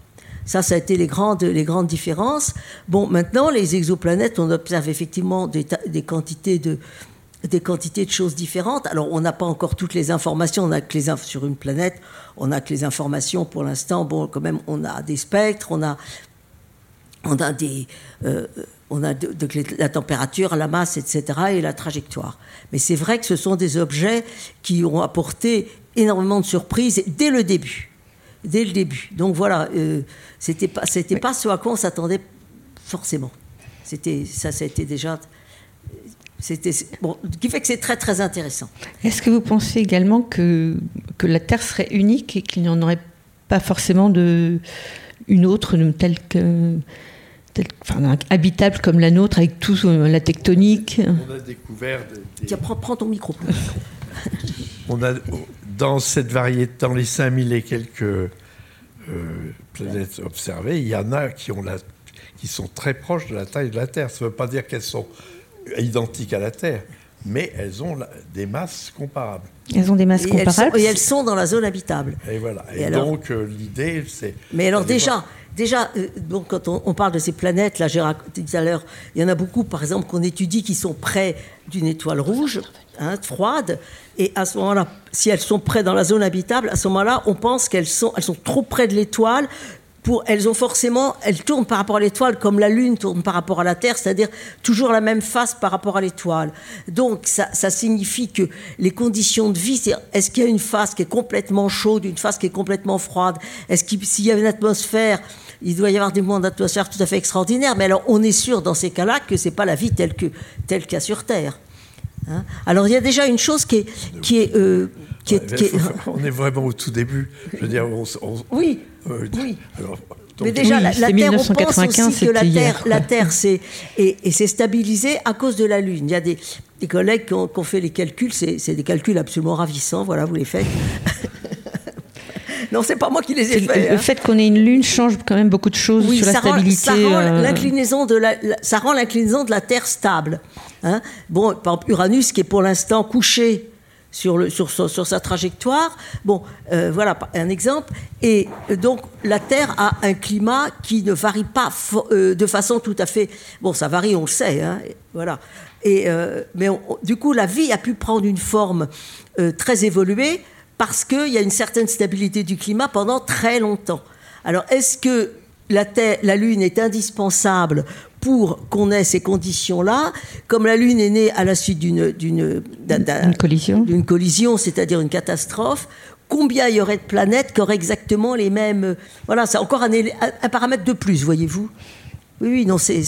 Ça, ça a été les grandes, différences. Bon, maintenant, les exoplanètes, on observe effectivement des, quantités de, choses différentes. Alors, on n'a pas encore toutes les informations. On a que les sur une planète, on a que les informations pour l'instant. Bon, quand même, on a des spectres, on a, on a euh, on a de, la température, la masse, etc., et la trajectoire. Mais c'est vrai que ce sont des objets qui ont apporté énormément de surprises dès le début. Dès le début. Donc voilà, euh, c'était pas, c'était pas ce à quoi on s'attendait forcément. C'était, ça, ça a été déjà. C'était, bon, ce qui fait que c'est très très intéressant. Est-ce que vous pensez également que, que la Terre serait unique et qu'il n'y en aurait pas forcément de, une autre telle que habitable comme la nôtre avec tout euh, la tectonique? On a découvert. Tiens, prends, ton micro. on a dans cette variété, dans les 5000 et quelques euh, planètes observées, il y en a qui ont la, qui sont très proches de la taille de la Terre. Ça ne veut pas dire qu'elles sont identiques à la Terre, mais elles ont des masses comparables. Elles ont des masses comparables. et elles sont dans la zone habitable. Et voilà. Et, donc euh, l'idée, c'est. Mais alors déjà, Déjà, euh, donc, quand on, parle de ces planètes, là, j'ai raconté tout à l'heure, il y en a beaucoup, par exemple, qu'on étudie qui sont près d'une étoile rouge, hein, froide. Et à ce moment-là, si elles sont près dans la zone habitable, à ce moment-là, on pense qu'elles sont, elles sont trop près de l'étoile pour, elles ont forcément, elles tournent par rapport à l'étoile comme la Lune tourne par rapport à la Terre, c'est-à-dire toujours la même face par rapport à l'étoile. Donc ça, signifie que les conditions de vie, c'est est-ce qu'il y a une face qui est complètement chaude, une face qui est complètement froide? Est-ce qu'il s'il y a une atmosphère il doit y avoir des mouvements d'atmosphère tout à fait extraordinaires, mais alors on est sûr dans ces cas-là que c'est pas la vie telle que telle qu'il y a sur Terre. Hein. alors il y a déjà une chose qui est qui est, euh, qui est, on est vraiment au tout début. Je veux dire, oui, euh, oui. mais déjà, la, Terre, on pense aussi que la Terre, la Terre s'est et, s'est stabilisée à cause de la Lune. Il y a des, des collègues qui ont, qui ont, fait les calculs, c'est des calculs absolument ravissants. Voilà, vous les faites. [laughs] Non, c'est pas moi qui les ai faits. Le hein. fait qu'on ait une lune change quand même beaucoup de choses sur la stabilité. ça rend euh, l'inclinaison de la, ça rend l'inclinaison de la Terre stable. Hein. bon, par exemple, Uranus qui est pour l'instant couché sur, sur, sa trajectoire. Bon, euh, voilà un exemple. Et donc, la Terre a un climat qui ne varie pas euh, de façon tout à fait. Bon, ça varie, on le sait. Hein, voilà. Et, euh, mais du coup, la vie a pu prendre une forme très évoluée parce qu'il y a une certaine stabilité du climat pendant très longtemps. Alors, est-ce que la, terre, la Lune est indispensable pour qu'on ait ces conditions-là, comme la Lune est née à la suite d'une, d'une, collision, d'une collision, c'est-à-dire une catastrophe, combien il y aurait de planètes qui auraient exactement les mêmes... Voilà, c'est encore un, un paramètre de plus, voyez-vous oui, oui, non, c'est.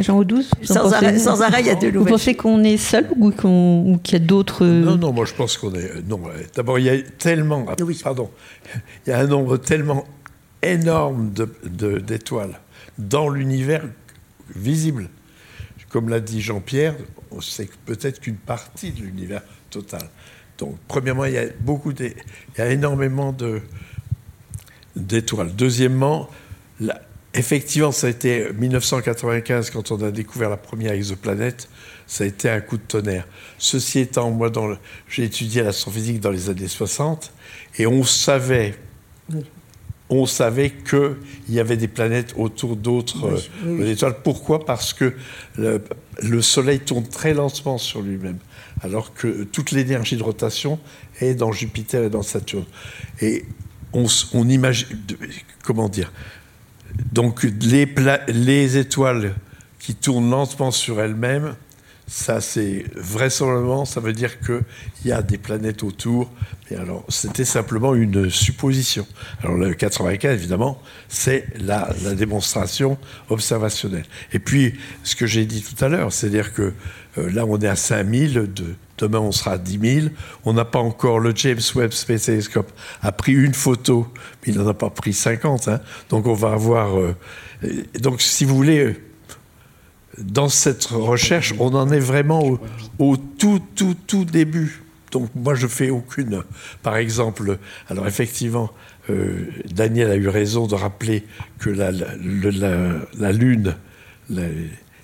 Jean au 12 sans, arrêt, sans arrêt, il y a de nouvelles. Vous pensez qu'on est seul ou, qu'on, qu'il y a d'autres. Non, non, moi je pense qu'on est. Non, d'abord, il y a tellement. Pardon. Il y a un nombre tellement énorme de, d'étoiles dans l'univers visible. Comme l'a dit Jean-Pierre, c'est peut-être qu'une partie de l'univers total. Donc, premièrement, il y a beaucoup il y a énormément d'étoiles. Deuxièmement, effectivement, ça a été 1995 quand on a découvert la première exoplanète. Ça a été un coup de tonnerre. Ceci étant, moi, j'ai étudié l'astrophysique dans les années 60 et on savait on savait qu'il y avait des planètes autour d'autres euh, étoiles. Pourquoi? Parce que le, Soleil tourne très lentement sur lui-même, alors que toute l'énergie de rotation est dans Jupiter et dans Saturne. Et on, imagine, comment dire? Donc les, les étoiles qui tournent lentement sur elles-mêmes, ça, c'est vraisemblablement, ça veut dire qu'il y a des planètes autour. Et alors, c'était simplement une supposition. Alors, le 95, évidemment, c'est la, démonstration observationnelle. Et puis, ce que j'ai dit tout à l'heure, c'est-à-dire que euh, là, on est à 5000, de, demain, on sera à 10 000. On n'a pas encore, le James Webb Space Telescope a pris une photo, mais il n'en a pas pris 50. Hein. Donc, on va avoir. Euh, donc, si vous voulez dans cette recherche, on en est vraiment au, tout, tout, tout début. Donc moi, je fais aucune. Par exemple, alors effectivement, euh, Daniel a eu raison de rappeler que la, la, Lune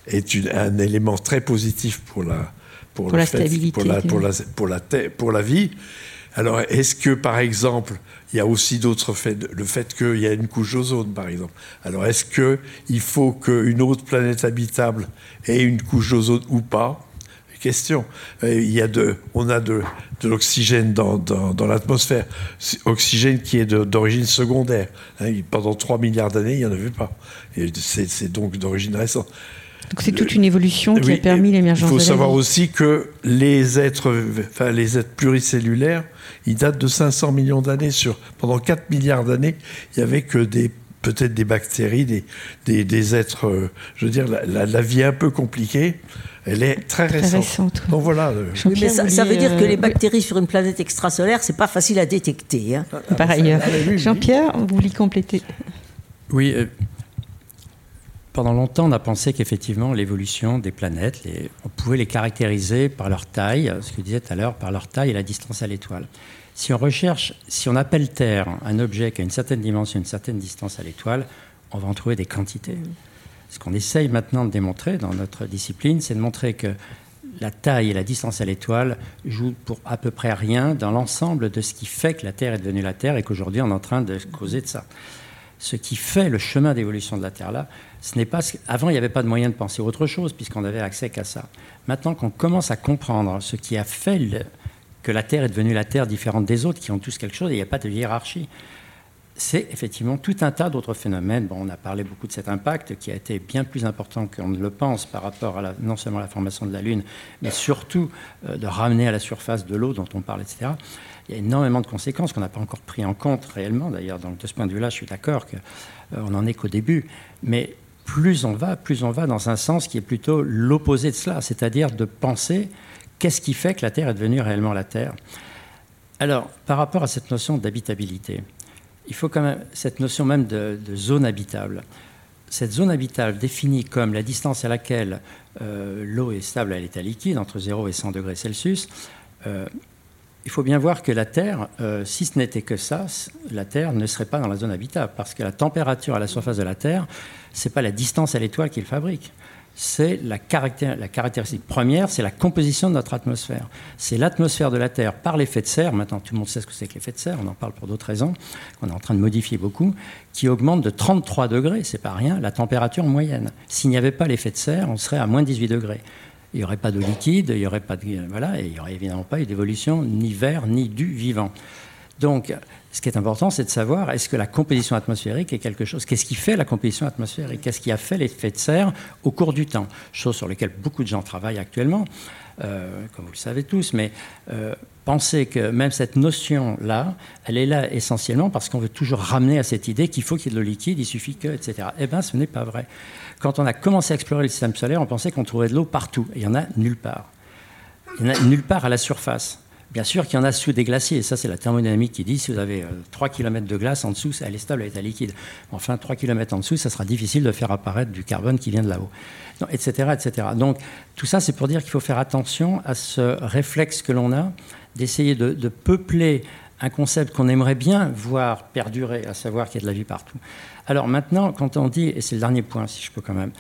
est un élément très positif pour la, pour, la stabilité. Pour la, pour, la, pour, la, pour la vie. Alors, est-ce que, par exemple, il y a aussi d'autres faits, le fait qu'il y a une couche d'ozone, par exemple. Alors, est-ce qu'il faut qu'une autre planète habitable ait une couche d'ozone ou pas? Question. On a de, l'oxygène dans, dans, l'atmosphère, oxygène qui est d'origine secondaire. Hein, pendant 3 milliards d'années, il n'y en avait pas. C'est donc d'origine récente. Donc c'est toute une évolution qui a permis l'émergence. Il faut savoir aussi que les êtres, enfin les êtres pluricellulaires, ils datent de 500 millions d'années. Sur pendant 4 milliards d'années, il y avait que des peut-être des bactéries, des, des, êtres. Euh, je veux dire, la, vie est un peu compliquée. Elle est très, récente. Donc voilà. Euh, ça, veut dire que les euh, bactéries sur une planète extrasolaire, c'est pas facile à détecter. Hein. Par ailleurs, Jean-Pierre, vous voulez compléter? Oui, pendant longtemps, on a pensé qu'effectivement, l'évolution des planètes, on pouvait les caractériser par leur taille, ce que je disais tout à l'heure, par leur taille et la distance à l'étoile. Si on recherche, si on appelle Terre un objet qui a une certaine dimension, une certaine distance à l'étoile, on va en trouver des quantités. Ce qu'on essaye maintenant de démontrer dans notre discipline, c'est de montrer que la taille et la distance à l'étoile jouent pour à peu près rien dans l'ensemble de ce qui fait que la Terre est devenue la Terre et qu'aujourd'hui on est en train de causer de ça. Ce qui fait le chemin d'évolution de la Terre là, ce n'est pas avant il n'y avait pas de moyen de penser autre chose puisqu'on avait accès qu'à ça. Maintenant qu'on commence à comprendre ce qui a fait que la Terre est devenue la Terre différente des autres qui ont tous quelque chose il n'y a pas de hiérarchie. C'est effectivement tout un tas d'autres phénomènes. Bon, on a parlé beaucoup de cet impact qui a été bien plus important qu'on ne le pense par rapport à non seulement à la formation de la Lune, mais surtout euh, de ramener à la surface de l'eau dont on parle, etc. Il y a énormément de conséquences qu'on n'a pas encore pris en compte réellement d'ailleurs. De ce point de vue-là, je suis d'accord qu'on euh, n'en est qu'au début. Mais plus on va, plus on va dans un sens qui est plutôt l'opposé de cela, c'est-à-dire de penser qu'est-ce qui fait que la Terre est devenue réellement la Terre. Alors, par rapport à cette notion d'habitabilité, il faut quand même cette notion même de, zone habitable. Cette zone habitable définie comme la distance à laquelle euh, l'eau est stable à l'état liquide, entre 0 et 100 degrés Celsius, euh, il faut bien voir que la Terre, euh, si ce n'était que ça, la Terre ne serait pas dans la zone habitable, parce que la température à la surface de la Terre, ce n'est pas la distance à l'étoile qui le fabrique. c'est la, la, caractéristique première, c'est la composition de notre atmosphère. C'est l'atmosphère de la Terre par l'effet de serre, maintenant tout le monde sait ce que c'est que l'effet de serre, on en parle pour d'autres raisons, qu'on est en train de modifier beaucoup, qui augmente de 33 degrés, c'est pas rien, la température moyenne. S'il n'y avait pas l'effet de serre, on serait à moins 18 degrés. Il n'y aurait pas de liquide, il n'y aurait pas de, voilà, et il n'y aurait évidemment pas eu d'évolution ni vert ni du vivant. Donc, ce qui est important, c'est de savoir est-ce que la composition atmosphérique est quelque chose. Qu'est-ce qui fait la composition atmosphérique? Qu'est-ce qui a fait l'effet de serre au cours du temps? Chose sur laquelle beaucoup de gens travaillent actuellement, euh, comme vous le savez tous. Mais euh, pensez que même cette notion-là, elle est là essentiellement parce qu'on veut toujours ramener à cette idée qu'il faut qu'il y ait de liquide, il suffit que, etc. Eh bien, ce n'est pas vrai. Quand on a commencé à explorer le système solaire, on pensait qu'on trouverait de l'eau partout. Et il n'y en a nulle part. Il n'y en a nulle part à la surface. Bien sûr qu'il y en a sous des glaciers, et ça c'est la thermodynamique qui dit si vous avez 3 euh, km de glace en dessous, elle est stable, elle est liquide. Enfin, 3 km en dessous, ça sera difficile de faire apparaître du carbone qui vient de là-haut, etc., etc. Donc tout ça c'est pour dire qu'il faut faire attention à ce réflexe que l'on a d'essayer de, de peupler un concept qu'on aimerait bien voir perdurer, à savoir qu'il y a de la vie partout. Alors maintenant, quand on dit, et c'est le dernier point si je peux quand même,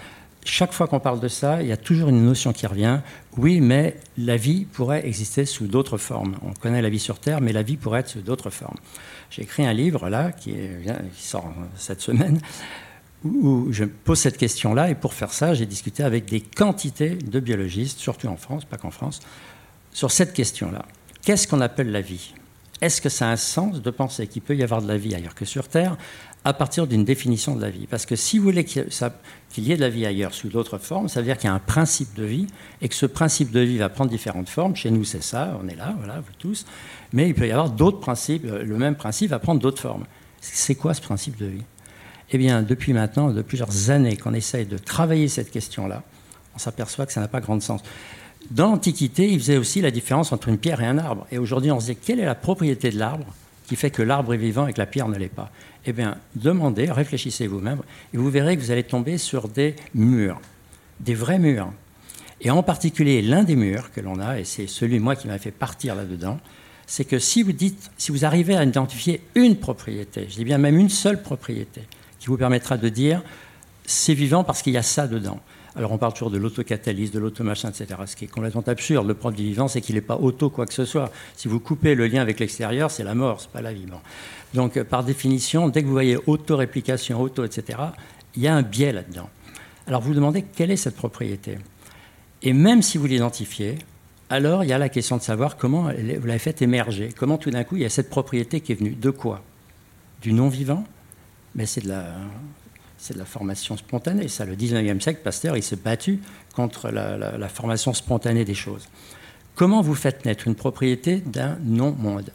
chaque fois qu'on parle de ça, il y a toujours une notion qui revient. Oui, mais la vie pourrait exister sous d'autres formes. On connaît la vie sur Terre, mais la vie pourrait être sous d'autres formes. J'ai écrit un livre là qui, sort cette semaine où je pose cette question-là. Et pour faire ça, j'ai discuté avec des quantités de biologistes, surtout en France, pas qu'en France, sur cette question-là. Qu'est-ce qu'on appelle la vie? Est-ce que ça a un sens de penser qu'il peut y avoir de la vie ailleurs que sur Terre à partir d'une définition de la vie? Parce que si vous voulez qu'il y ait de la vie ailleurs sous d'autres formes, ça veut dire qu'il y a un principe de vie et que ce principe de vie va prendre différentes formes. Chez nous, c'est ça, on est là, voilà, vous tous. Mais il peut y avoir d'autres principes, euh, le même principe va prendre d'autres formes. C'est quoi ce principe de vie? Eh bien, depuis maintenant, de plusieurs années qu'on essaye de travailler cette question-là, on s'aperçoit que ça n'a pas grand sens. Dans l'Antiquité, il faisait aussi la différence entre une pierre et un arbre. Et aujourd'hui, on se dit quelle est la propriété de l'arbre qui fait que l'arbre est vivant et que la pierre ne l'est pas? Eh bien, demandez, réfléchissez vous-même, et vous verrez que vous allez tomber sur des murs, des vrais murs. Et en particulier, l'un des murs que l'on a, et c'est celui, moi, qui m'a fait partir là-dedans, c'est que si vous dites, si vous arrivez à identifier une propriété, je dis bien même une seule propriété, qui vous permettra de dire, c'est vivant parce qu'il y a ça dedans. Alors on parle toujours de l'autocatalyse, de l'automachin, etc. Ce qui est complètement absurde. Le propre du vivant, c'est qu'il n'est pas auto quoi que ce soit. Si vous coupez le lien avec l'extérieur, c'est la mort, c'est pas la vie. Donc, par définition, dès que vous voyez auto-réplication, auto, etc., il y a un biais là-dedans. Alors, vous vous demandez quelle est cette propriété. Et même si vous l'identifiez, alors il y a la question de savoir comment vous l'avez fait émerger. Comment tout d'un coup, il y a cette propriété qui est venue. De quoi? Du non-vivant? Mais c'est de la c'est de la formation spontanée. Ça, le 19e siècle, Pasteur, il s'est battu contre la, formation spontanée des choses. Comment vous faites naître une propriété d'un non-monde?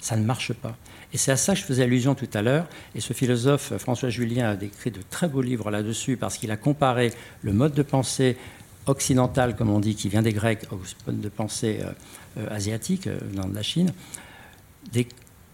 Ça ne marche pas. Et c'est à ça que je faisais allusion tout à l'heure. Et ce philosophe, François Julien, a écrit de très beaux livres là-dessus parce qu'il a comparé le mode de pensée occidental, comme on dit, qui vient des Grecs, au mode de pensée euh, euh, asiatique, euh, venant de la Chine.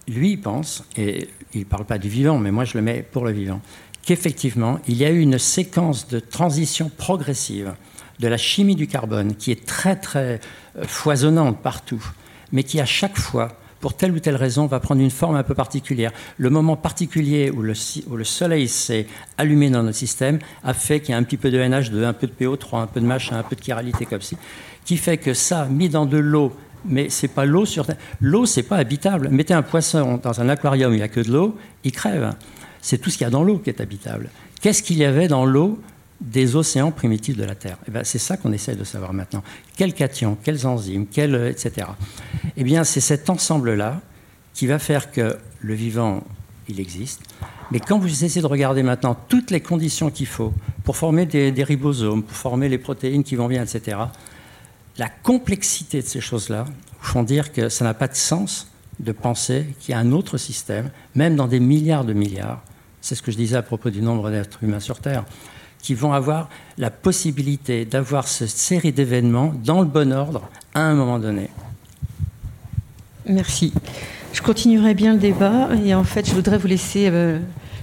Lui, il pense, et il ne parle pas du vivant, mais moi je le mets pour le vivant, qu'effectivement, il y a eu une séquence de transition progressive de la chimie du carbone qui est très très foisonnante partout, mais qui à chaque fois pour telle ou telle raison, va prendre une forme un peu particulière. Le moment particulier où le, où le soleil s'est allumé dans notre système a fait qu'il y a un petit peu de NH2, un peu de PO3, un peu de machin, un peu de chiralité comme ci, qui fait que ça, mis dans de l'eau, mais c'est pas l'eau sur l'eau, c'est pas habitable. Mettez un poisson dans un aquarium, il n'y a que de l'eau, il crève. C'est tout ce qu'il y a dans l'eau qui est habitable. Qu'est-ce qu'il y avait dans l'eau des océans primitifs de la Terre? Eh ben, c'est ça qu'on essaie de savoir maintenant. Quels cations, quelles enzymes, quels, euh, etc. Eh bien, c'est cet ensemble-là qui va faire que le vivant, il existe. Mais quand vous essayez de regarder maintenant toutes les conditions qu'il faut pour former des, ribosomes, pour former les protéines qui vont bien, etc., la complexité de ces choses-là font dire que ça n'a pas de sens de penser qu'il y a un autre système, même dans des milliards de milliards. C'est ce que je disais à propos du nombre d'êtres humains sur Terre qui vont avoir la possibilité d'avoir cette série d'événements dans le bon ordre à un moment donné. Merci. Je continuerai bien le débat et en fait, je voudrais vous laisser euh,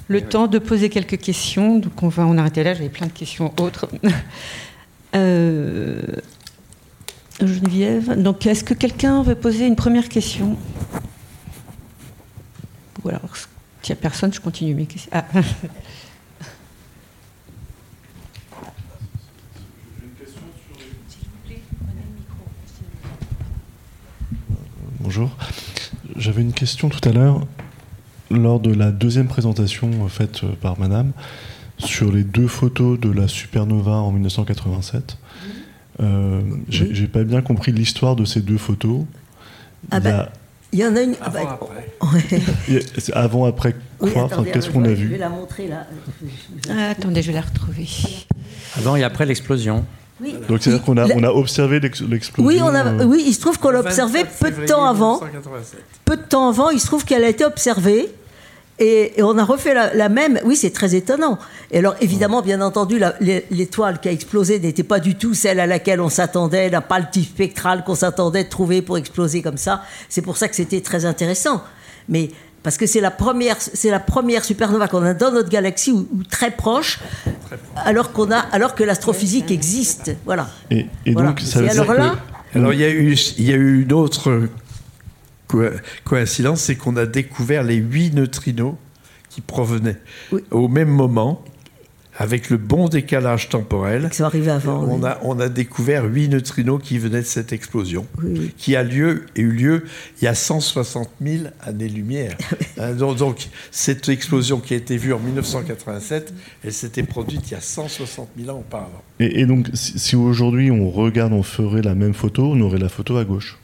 le temps de poser quelques questions. Donc, on va en arrêter là. J'avais plein de questions autres. [laughs] euh, Geneviève. Donc, est-ce que quelqu'un veut poser une première question Ou alors, s'il n'y a personne, je continue mes questions. Ah. Bonjour. J'avais une question tout à l'heure lors de la deuxième présentation euh, faite euh, par Madame sur les deux photos de la supernova en 1987. Euh, J'ai pas bien compris l'histoire de ces deux photos. Ah bah, il y en a une. Avant, bah, après. Avant, après quoi Qu'est-ce qu'on a vu Je vais la montrer là. Ah, attendez, je vais la retrouver. Avant et après l'explosion. Oui. Donc c'est-à-dire qu'on a, on a observé l'explosion oui, on a, oui, il se trouve qu'on l'a observé peu de temps avant. Peu de temps avant, il se trouve qu'elle a été observée. Et, on a refait la, même. Oui, c'est très étonnant. Et alors, évidemment, bien entendu, l'étoile qui a explosé n'était pas du tout celle à laquelle on s'attendait, n'a pas le type spectral qu'on s'attendait de trouver pour exploser comme ça. C'est pour ça que c'était très intéressant. Mais parce que c'est la première, c'est la première supernova qu'on a dans notre galaxie ou, très proche, alors qu'on a, alors que l'astrophysique existe. Voilà. Et, donc, ça veut alors dire là, alors il y a eu, il y a eu une coïncidence, c'est qu'on a découvert les huit neutrinos qui provenaient au même moment, avec le bon décalage temporel. Qui sont arrivés avant. On, a, on a découvert huit neutrinos qui venaient de cette explosion, qui a lieu, eu lieu il y a 160 000 années-lumière. Hein, donc, cette explosion qui a été vue en 1987, elle s'était produite il y a 160 000 ans auparavant. Et, et donc, si, si aujourd'hui on regarde, on ferait la même photo, on aurait la photo à gauche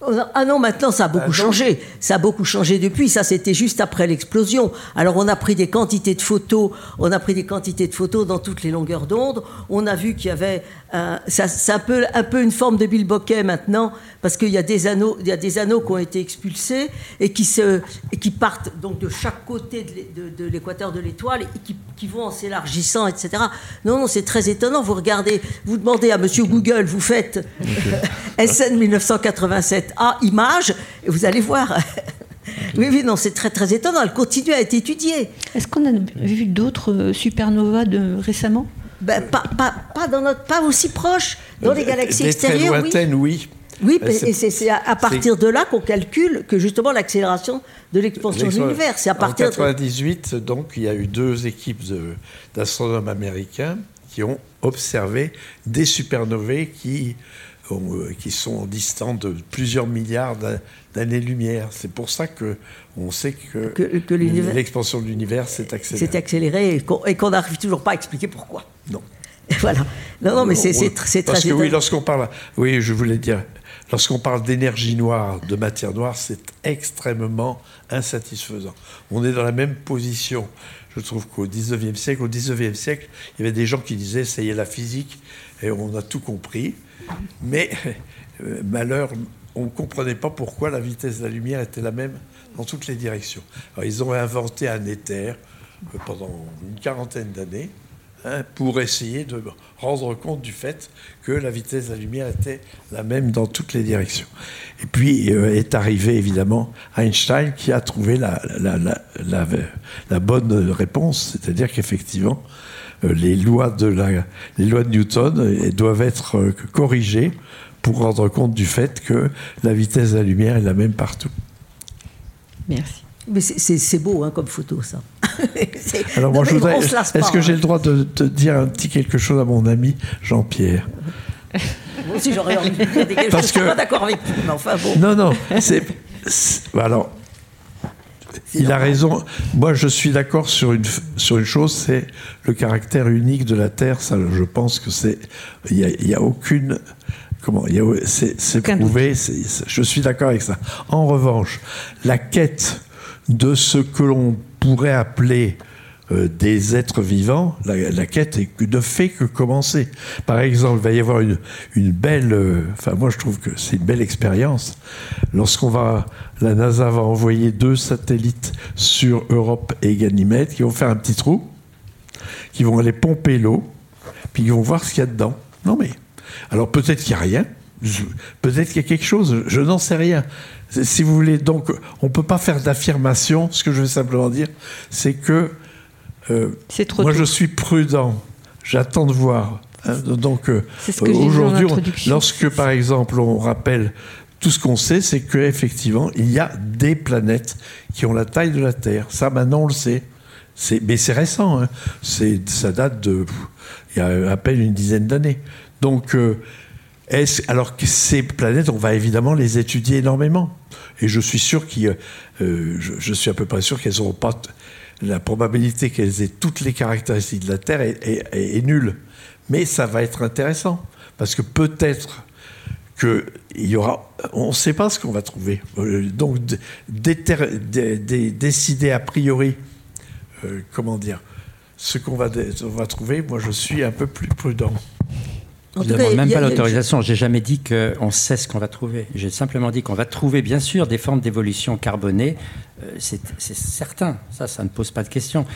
ah non, maintenant ça a beaucoup ah changé. Ça a beaucoup changé depuis. Ça, c'était juste après l'explosion. Alors on a pris des quantités de photos. On a pris des quantités de photos dans toutes les longueurs d'onde. On a vu qu'il y avait. Euh, c'est un peu, un peu une forme de Bill Bokeh maintenant, parce qu'il y a des anneaux, il y a des anneaux qui ont été expulsés et qui se, et qui partent donc de chaque côté de l'équateur de l'étoile et qui, qui, vont en s'élargissant, etc. Non, non, c'est très étonnant. Vous regardez, vous demandez à Monsieur Google, vous faites [laughs] SN 1987 à image, et vous allez voir. [laughs] Oui, oui, non, c'est très très étonnant. Elle continue à être étudiée. Est-ce qu'on a vu d'autres euh, supernovas de, récemment? Ben, pas, pas, pas, dans notre, pas aussi proche, dans les galaxies extérieures. Très lointaines, oui. Oui, et c'est à, partir de là qu'on calcule que justement l'accélération de l'expansion de l'univers. C'est à partir en 98, donc, il y a eu deux équipes d'astronomes américains qui ont observé des supernovae qui euh, qui sont distants de plusieurs milliards d'années-lumière. C'est pour ça que on sait que, que, l'expansion de l'univers s'est accélérée. C'est accéléré et qu'on n'arrive toujours pas à expliquer pourquoi. Non. voilà. Non, non, mais c'est très Parce que oui, lorsqu'on parle, oui, je voulais dire, lorsqu'on parle d'énergie noire, de matière noire, c'est extrêmement insatisfaisant. On est dans la même position. Je trouve qu'au 19e siècle, au 19e siècle, il y avait des gens qui disaient ça y est la physique et on a tout compris. Mais euh, malheur, on ne comprenait pas pourquoi la vitesse de la lumière était la même dans toutes les directions. Alors, ils ont inventé un éther euh, pendant une quarantaine d'années hein, pour essayer de rendre compte du fait que la vitesse de la lumière était la même dans toutes les directions. Et puis euh, est arrivé évidemment Einstein qui a trouvé la, bonne réponse, c'est-à-dire qu'effectivement, les lois de la, les lois de Newton euh, doivent être euh, corrigées pour rendre compte du fait que la vitesse de la lumière est la même partout. Merci. Mais c'est beau hein, comme photo, ça. [laughs] Alors moi, je voudrais. Est-ce que j'ai le droit de, te dire un petit quelque chose à mon ami Jean-Pierre? [laughs] Moi aussi, j'aurais envie de dire quelque chose. Parce que... Je suis pas d'accord avec vous, mais enfin bon. Non, non. C'est. Alors, il a raison. Moi, je suis d'accord sur une, sur une chose, c'est le caractère unique de la Terre. Ça, je pense que c'est. Il n'y a, a, aucune. Comment C'est prouvé. je suis d'accord avec ça. En revanche, la quête de ce que l'on pourrait appeler euh, des êtres vivants, la, quête ne fait que commencer. Par exemple, il va y avoir une, une belle, euh, enfin moi je trouve que c'est une belle expérience. Lorsqu'on va, la NASA va envoyer deux satellites sur Europe et Ganymède qui vont faire un petit trou, qui vont aller pomper l'eau, puis ils vont voir ce qu'il y a dedans. Non mais, alors peut-être qu'il n'y a rien, peut-être qu'il y a quelque chose, je n'en sais rien. Si vous voulez, donc on ne peut pas faire d'affirmation. Ce que je veux simplement dire, c'est que euh, moi, je suis prudent. J'attends de voir. Hein. donc, euh, aujourd'hui, lorsque, par exemple, on rappelle tout ce qu'on sait, c'est qu'effectivement, il y a des planètes qui ont la taille de la Terre. Ça, maintenant, on le sait. Mais c'est récent. Hein. Ça date de. Il y a à peine une dizaine d'années. Donc, euh, alors que ces planètes, on va évidemment les étudier énormément. Et je suis sûr qu'il, euh, je, suis à peu près sûr qu'elles n'auront pas la probabilité qu'elles aient toutes les caractéristiques de la Terre est, nulle. Mais ça va être intéressant parce que peut-être qu'il y aura, on ne sait pas ce qu'on va trouver. Euh, donc décider a priori, euh, comment dire, ce qu'on va, va trouver, moi je suis un peu plus prudent. Je ne même pas l'autorisation. J'ai jamais dit qu'on sait ce qu'on va trouver. J'ai simplement dit qu'on va trouver, bien sûr, des formes d'évolution carbonée. Euh, c'est certain. Ça, ça ne pose pas de question.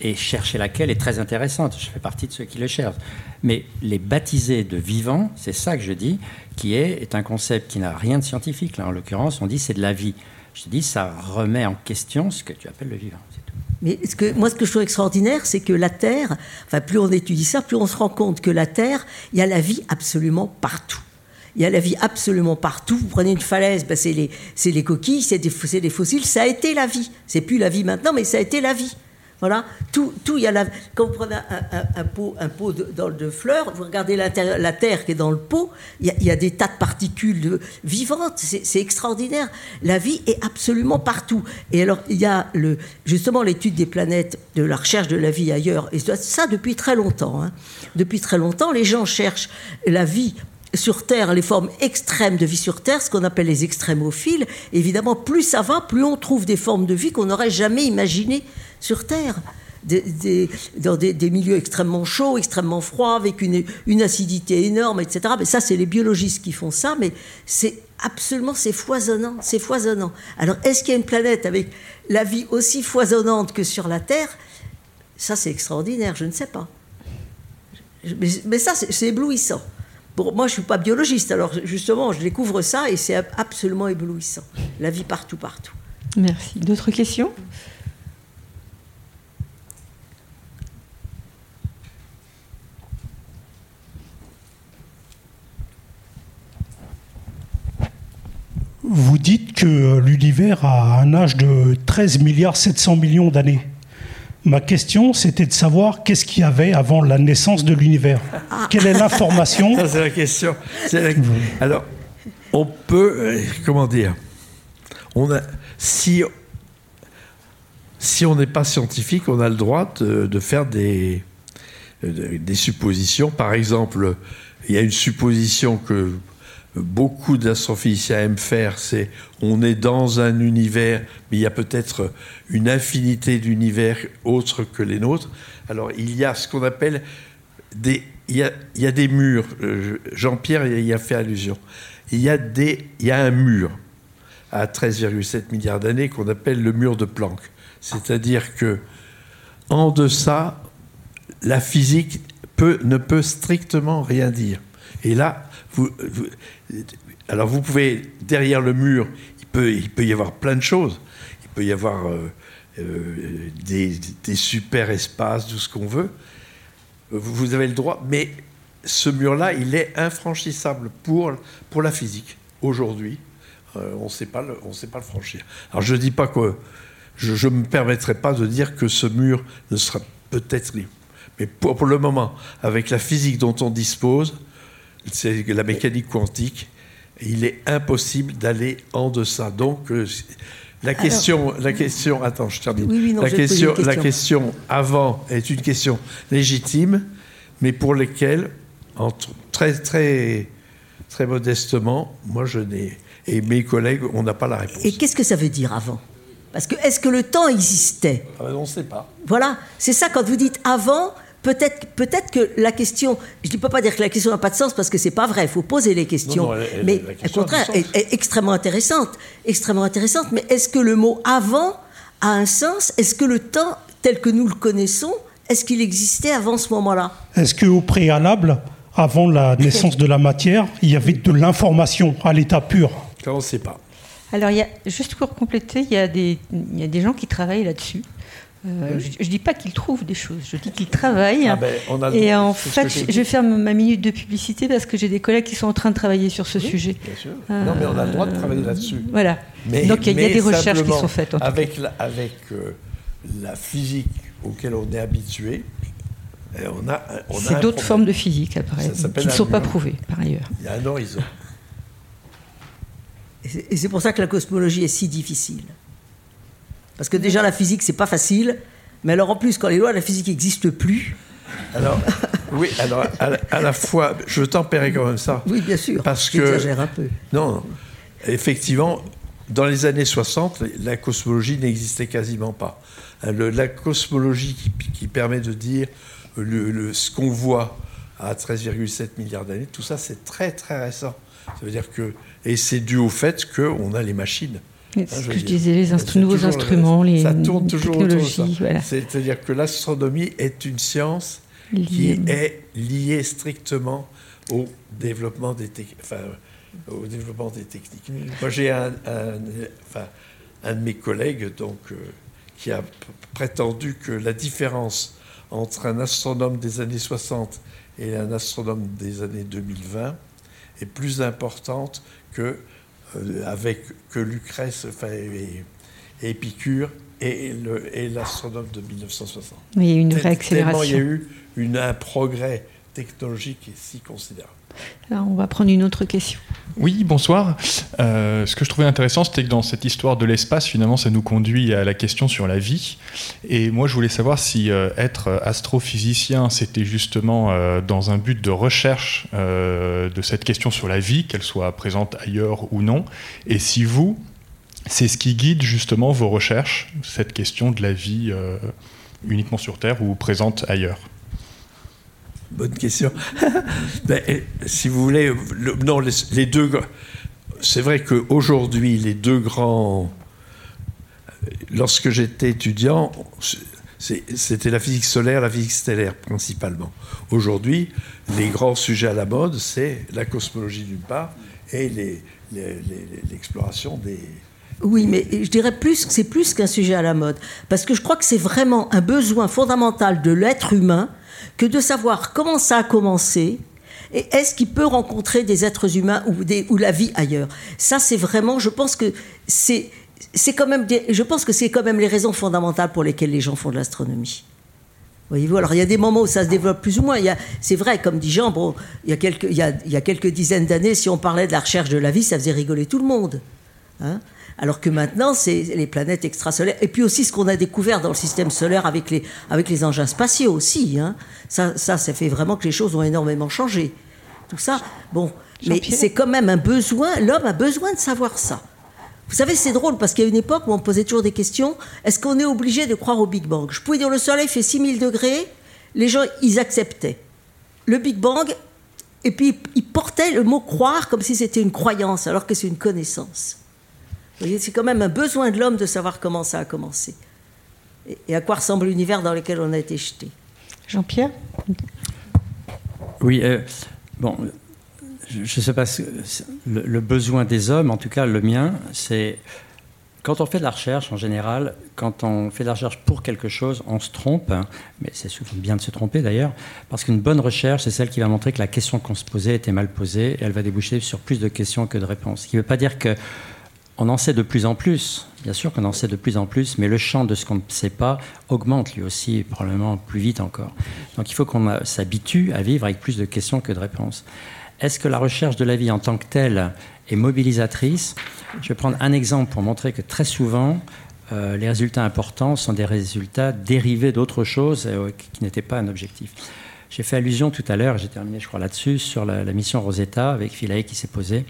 Et chercher laquelle est très intéressante. Je fais partie de ceux qui le cherchent. Mais les baptiser de vivants, c'est ça que je dis, qui est, est un concept qui n'a rien de scientifique. Là, en l'occurrence, on dit c'est de la vie. Je dis, ça remet en question ce que tu appelles le vivant. Mais moi, ce que je trouve extraordinaire, c'est que la Terre, enfin, plus on étudie ça, plus on se rend compte que la Terre, il y a la vie absolument partout. Il y a la vie absolument partout. Vous prenez une falaise, ben c'est les, les, coquilles, c'est des, des, fossiles. Ça a été la vie. C'est plus la vie maintenant, mais ça a été la vie. Voilà, tout, tout, il y a la, quand vous prenez un, pot, un pot de, fleurs, vous regardez la terre qui est dans le pot, il y a, des tas de particules vivantes, c'est extraordinaire. La vie est absolument partout. Et alors, il y a le, justement l'étude des planètes, de la recherche de la vie ailleurs, et ça depuis très longtemps. Hein. Depuis très longtemps, les gens cherchent la vie sur Terre, les formes extrêmes de vie sur Terre, ce qu'on appelle les extrémophiles. Évidemment, plus ça va, plus on trouve des formes de vie qu'on n'aurait jamais imaginées sur Terre. dans des, milieux extrêmement chauds, extrêmement froids, avec une, acidité énorme, etc. Mais ça, c'est les biologistes qui font ça, mais c'est absolument, c'est foisonnant, c'est foisonnant. Alors, est-ce qu'il y a une planète avec la vie aussi foisonnante que sur la Terre? Ça, c'est extraordinaire, je ne sais pas. Mais, mais ça, c'est éblouissant. Bon, moi, je ne suis pas biologiste, alors justement, je découvre ça et c'est absolument éblouissant. La vie partout, partout. Merci. D'autres questions? Vous dites que l'univers a un âge de 13 milliards 700 millions d'années. Ma question, c'était de savoir qu'est-ce qu'il y avait avant la naissance de l'univers. Quelle est l'information Ça, c'est la question. Alors, on peut, euh, comment dire, on a, si, si on n'est pas scientifique, on a le droit de, faire des, des suppositions. Par exemple, il y a une supposition que beaucoup d'astrophysiciens aiment faire, c'est on est dans un univers, mais il y a peut-être une infinité d'univers autres que les nôtres. Alors il y a ce qu'on appelle des, murs. Jean-Pierre y a fait allusion. Il y a un mur à 13,7 milliards d'années qu'on appelle le mur de Planck. C'est-à-dire que en deçà, la physique ne peut strictement rien dire. Et là, alors vous pouvez, derrière le mur, il peut, il peut y avoir plein de choses. Il peut y avoir euh, euh, des, super espaces, tout ce qu'on veut. Vous avez le droit, mais ce mur-là, il est infranchissable pour, pour la physique. Aujourd'hui, euh, on ne sait pas le franchir. Alors je ne dis pas que je ne me permettrai pas de dire que ce mur ne sera peut-être. Mais pour, le moment, avec la physique dont on dispose, c'est la mécanique quantique. il est impossible d'aller en deçà. Donc, euh, la question, la question, attends, je termine. la, question, la question avant est une question légitime, mais pour lesquelles, très, très, très modestement, moi je n'ai, et mes collègues, on n'a pas la réponse. Et qu'est-ce que ça veut dire avant? Parce que est-ce que le temps existait? Ah ben, On ne sait pas. Voilà, c'est ça quand vous dites avant, Peut-être, peut-être que la question, je ne peux pas dire que la question n'a pas de sens parce que c'est pas vrai. Il faut poser les questions, mais au contraire, est, extrêmement intéressante, extrêmement intéressante. Mais est-ce que le mot avant a un sens? Est-ce que le temps tel que nous le connaissons, est-ce qu'il existait avant ce moment-là? Est-ce qu'au préalable, avant la [laughs] naissance de la matière, il y avait de l'information à l'état pur? On ne sait pas. Alors, il y a, juste pour compléter, il y a des, il y a des gens qui travaillent là-dessus. Euh, je ne dis pas qu'il trouve des choses, je dis qu'il travaille. Ah ben, et en fait, je vais faire ma minute de publicité parce que j'ai des collègues qui sont en train de travailler sur ce sujet. Bien sûr. non, mais on a le droit de travailler là-dessus. Euh, voilà. Donc il y, a des recherches qui sont faites. avec la, avec euh, la physique auquel on est habitué, on a, on C'est d'autres formes de physique après, qui ne sont pas prouvées par ailleurs. Il y a un horizon. Et c'est pour ça que la cosmologie est si difficile. Parce que déjà, la physique, c'est pas facile. Mais alors, en plus, quand les lois de la physique n'existent plus. Alors, oui, alors, à, la fois, je veux tempérer quand même ça. Oui, bien sûr. Parce que. un peu. Non, effectivement, dans les années 60, la cosmologie n'existait quasiment pas. la cosmologie qui, permet de dire le, ce qu'on voit à 13,7 milliards d'années, tout ça, c'est très, très récent. Ça veut dire que. Et c'est dû au fait qu'on a les machines. C'est ce que je disais, les nouveaux instruments, les ça tourne toujours technologies. Voilà. C'est-à-dire que l'astronomie est une science qui est liée strictement au développement des, enfin, au développement des techniques. Moi, j'ai un, enfin, un, de mes collègues donc, euh, qui a prétendu que la différence entre un astronome des années 60 et un astronome des années 2020 est plus importante que avec que Lucrèce et, Épicure et, l'astronome de 1960. il y a eu une réaccélération. il y a eu une, un progrès technologique si considérable. On va prendre une autre question. Oui, bonsoir. Euh, ce que je trouvais intéressant, c'était que dans cette histoire de l'espace, finalement, ça nous conduit à la question sur la vie. Et moi, je voulais savoir si euh, être astrophysicien, c'était justement euh, dans un but de recherche de cette question sur la vie, qu'elle soit présente ailleurs ou non. Et si vous, c'est ce qui guide justement vos recherches, cette question de la vie uniquement sur Terre ou présente ailleurs. Bonne question. [laughs] Ben, si vous voulez, non, les, deux. C'est vrai qu'aujourd'hui, les deux grands. Lorsque j'étais étudiant, c'était la physique solaire, la physique stellaire principalement. Aujourd'hui, les grands sujets à la mode, c'est la cosmologie d'une part et l'exploration des, oui, mais je dirais plus que c'est plus qu'un sujet à la mode, parce que je crois que c'est vraiment un besoin fondamental de l'être humain que de savoir comment ça a commencé, et est-ce qu'il peut rencontrer des êtres humains ou, la vie ailleurs Ça, c'est vraiment, je pense que c'est, c'est quand même, je pense que c'est quand même les raisons fondamentales pour lesquelles les gens font de l'astronomie. Voyez-vous, alors il y a des moments où ça se développe plus ou moins. C'est vrai, comme dit Jean, bon, il, y a quelques, il, y a, il y a quelques dizaines d'années, si on parlait de la recherche de la vie, ça faisait rigoler tout le monde. Hein alors que maintenant, c'est les planètes extrasolaires. Et puis aussi ce qu'on a découvert dans le système solaire avec les, avec les engins spatiaux aussi. Hein. Ça, ça, ça fait vraiment que les choses ont énormément changé. Tout ça, bon. Mais c'est quand même un besoin, l'homme a besoin de savoir ça. Vous savez, c'est drôle parce qu'il y a une époque où on posait toujours des questions. Est-ce qu'on est obligé de croire au Big Bang? Je pouvais dire le Soleil fait 6000 degrés, les gens, ils acceptaient. Le Big Bang, et puis ils portaient le mot croire comme si c'était une croyance, alors que c'est une connaissance c'est quand même un besoin de l'homme de savoir comment ça a commencé et, à quoi ressemble l'univers dans lequel on a été jeté. Jean-Pierre? Oui, euh, bon, je ne sais pas, le, le, besoin des hommes, en tout cas le mien, c'est quand on fait de la recherche, en général, quand on fait de la recherche pour quelque chose, on se trompe, hein, mais c'est souvent bien de se tromper d'ailleurs, parce qu'une bonne recherche, c'est celle qui va montrer que la question qu'on se posait était mal posée, et elle va déboucher sur plus de questions que de réponses. Ce qui ne veut pas dire que on en sait de plus en plus, bien sûr qu'on en sait de plus en plus, mais le champ de ce qu'on ne sait pas augmente lui aussi, probablement plus vite encore. Donc il faut qu'on s'habitue à vivre avec plus de questions que de réponses. Est-ce que la recherche de la vie en tant que telle est mobilisatrice? Je vais prendre un exemple pour montrer que très souvent, euh, les résultats importants sont des résultats dérivés d'autres choses euh, qui n'étaient pas un objectif. J'ai fait allusion tout à l'heure, j'ai terminé je crois là-dessus, sur la, la mission Rosetta avec Philae qui s'est posée.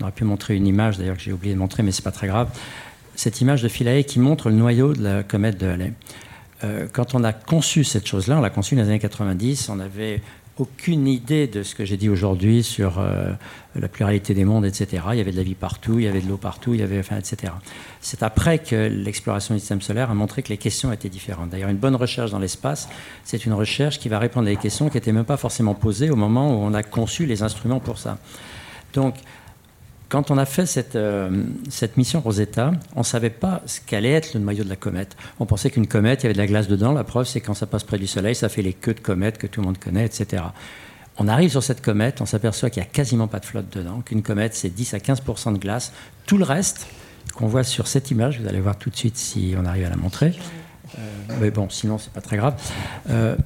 On aurait pu montrer une image, d'ailleurs, que j'ai oublié de montrer, mais c'est pas très grave. Cette image de Philae qui montre le noyau de la comète de Halley. Euh, quand on a conçu cette chose-là, on l'a conçue dans les années 90, on n'avait aucune idée de ce que j'ai dit aujourd'hui sur euh, la pluralité des mondes, etc. Il y avait de la vie partout, il y avait de l'eau partout, il y avait, etc. C'est après que l'exploration du système solaire a montré que les questions étaient différentes. D'ailleurs, une bonne recherche dans l'espace, c'est une recherche qui va répondre à des questions qui n'étaient même pas forcément posées au moment où on a conçu les instruments pour ça. Donc, quand on a fait cette, euh, cette mission Rosetta, on ne savait pas ce qu'allait être le noyau de la comète. On pensait qu'une comète, il y avait de la glace dedans. La preuve, c'est quand ça passe près du Soleil, ça fait les queues de comète que tout le monde connaît, etc. On arrive sur cette comète, on s'aperçoit qu'il n'y a quasiment pas de flotte dedans, qu'une comète, c'est 10 à 15 de glace. Tout le reste qu'on voit sur cette image, vous allez voir tout de suite si on arrive à la montrer. Euh, mais bon, sinon, c'est pas très grave. Euh,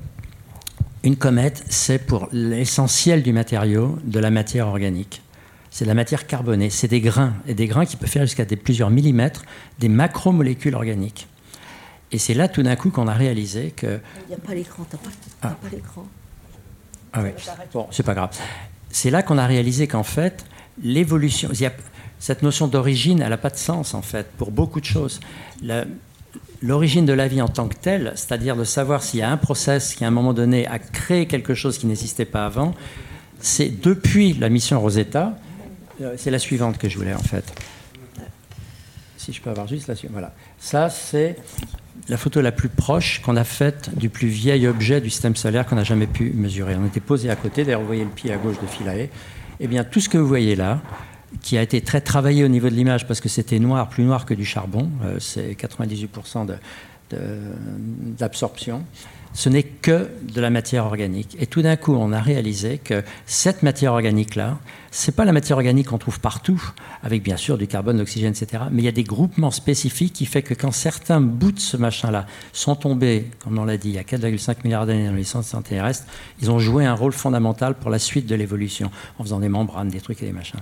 une comète, c'est pour l'essentiel du matériau de la matière organique. C'est de la matière carbonée, c'est des grains, et des grains qui peuvent faire jusqu'à plusieurs millimètres, des macromolécules organiques. Et c'est là tout d'un coup qu'on a réalisé que... Il n'y a pas l'écran, t'as pas, ah. pas l'écran. Ah oui, bon, c'est pas grave. C'est là qu'on a réalisé qu'en fait, l'évolution... Cette notion d'origine, elle n'a pas de sens, en fait, pour beaucoup de choses. L'origine de la vie en tant que telle, c'est-à-dire de savoir s'il y a un process qui, à un moment donné, a créé quelque chose qui n'existait pas avant, c'est depuis la mission Rosetta, c'est la suivante que je voulais, en fait. Si je peux avoir juste la suivante. Voilà. Ça, c'est la photo la plus proche qu'on a faite du plus vieil objet du système solaire qu'on n'a jamais pu mesurer. On était posé à côté, d'ailleurs vous voyez le pied à gauche de Philae. Eh bien tout ce que vous voyez là, qui a été très travaillé au niveau de l'image parce que c'était noir, plus noir que du charbon, euh, c'est 98% d'absorption ce n'est que de la matière organique. Et tout d'un coup, on a réalisé que cette matière organique-là, ce n'est pas la matière organique qu'on trouve partout, avec bien sûr du carbone, de l'oxygène, etc. Mais il y a des groupements spécifiques qui font que quand certains bouts de ce machin-là sont tombés, comme on l'a dit, il y a 4,5 milliards d'années dans les centres terrestres, ils ont joué un rôle fondamental pour la suite de l'évolution, en faisant des membranes, des trucs et des machins.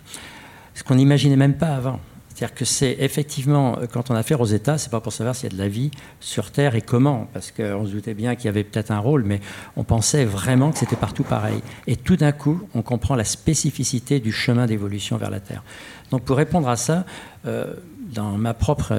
Ce qu'on n'imaginait même pas avant. C'est-à-dire que c'est effectivement, euh, quand on a fait Rosetta, c'est pas pour savoir s'il y a de la vie sur Terre et comment, parce qu'on se doutait bien qu'il y avait peut-être un rôle, mais on pensait vraiment que c'était partout pareil. Et tout d'un coup, on comprend la spécificité du chemin d'évolution vers la Terre. Donc pour répondre à ça, euh, dans ma propre,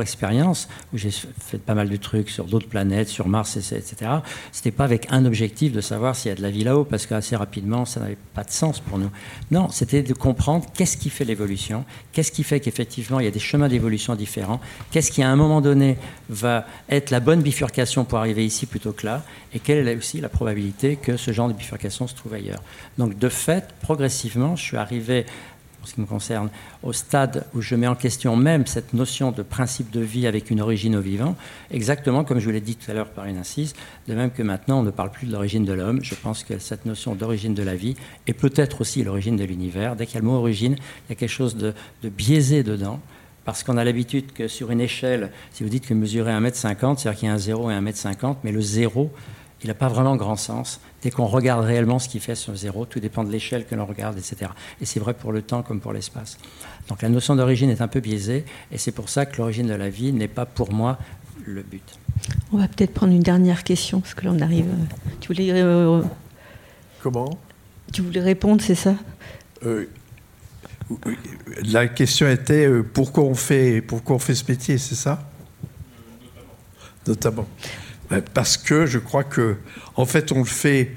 expérience, où j'ai fait pas mal de trucs sur d'autres planètes, sur Mars, etc., c'était pas avec un objectif de savoir s'il y a de la vie là-haut, parce qu'assez rapidement, ça n'avait pas de sens pour nous. Non, c'était de comprendre qu'est-ce qui fait l'évolution, qu'est-ce qui fait qu'effectivement, il y a des chemins d'évolution différents, qu'est-ce qui, à un moment donné, va être la bonne bifurcation pour arriver ici plutôt que là, et quelle est aussi la probabilité que ce genre de bifurcation se trouve ailleurs. Donc, de fait, progressivement, je suis arrivé en ce qui me concerne, au stade où je mets en question même cette notion de principe de vie avec une origine au vivant, exactement comme je vous l'ai dit tout à l'heure par une incise, de même que maintenant on ne parle plus de l'origine de l'homme, je pense que cette notion d'origine de la vie est peut-être aussi l'origine de l'univers. Dès qu'il y a le mot origine, il y a quelque chose de, biaisé dedans. Parce qu'on a l'habitude que sur une échelle, si vous dites que mesurer 1m50, c'est-à-dire qu'il y a un 0 et 1m50, mais le 0, il n'a pas vraiment grand sens dès qu'on regarde réellement ce qui fait sur zéro. Tout dépend de l'échelle que l'on regarde, etc. Et c'est vrai pour le temps comme pour l'espace. Donc la notion d'origine est un peu biaisée, et c'est pour ça que l'origine de la vie n'est pas pour moi le but. On va peut-être prendre une dernière question, parce que là on arrive. Euh, tu voulais. Euh, Comment? Tu voulais répondre, c'est ça? Euh, La question était pourquoi on fait pourquoi on fait ce métier, c'est ça? Notamment. Ben, parce que je crois que, en fait, on le fait,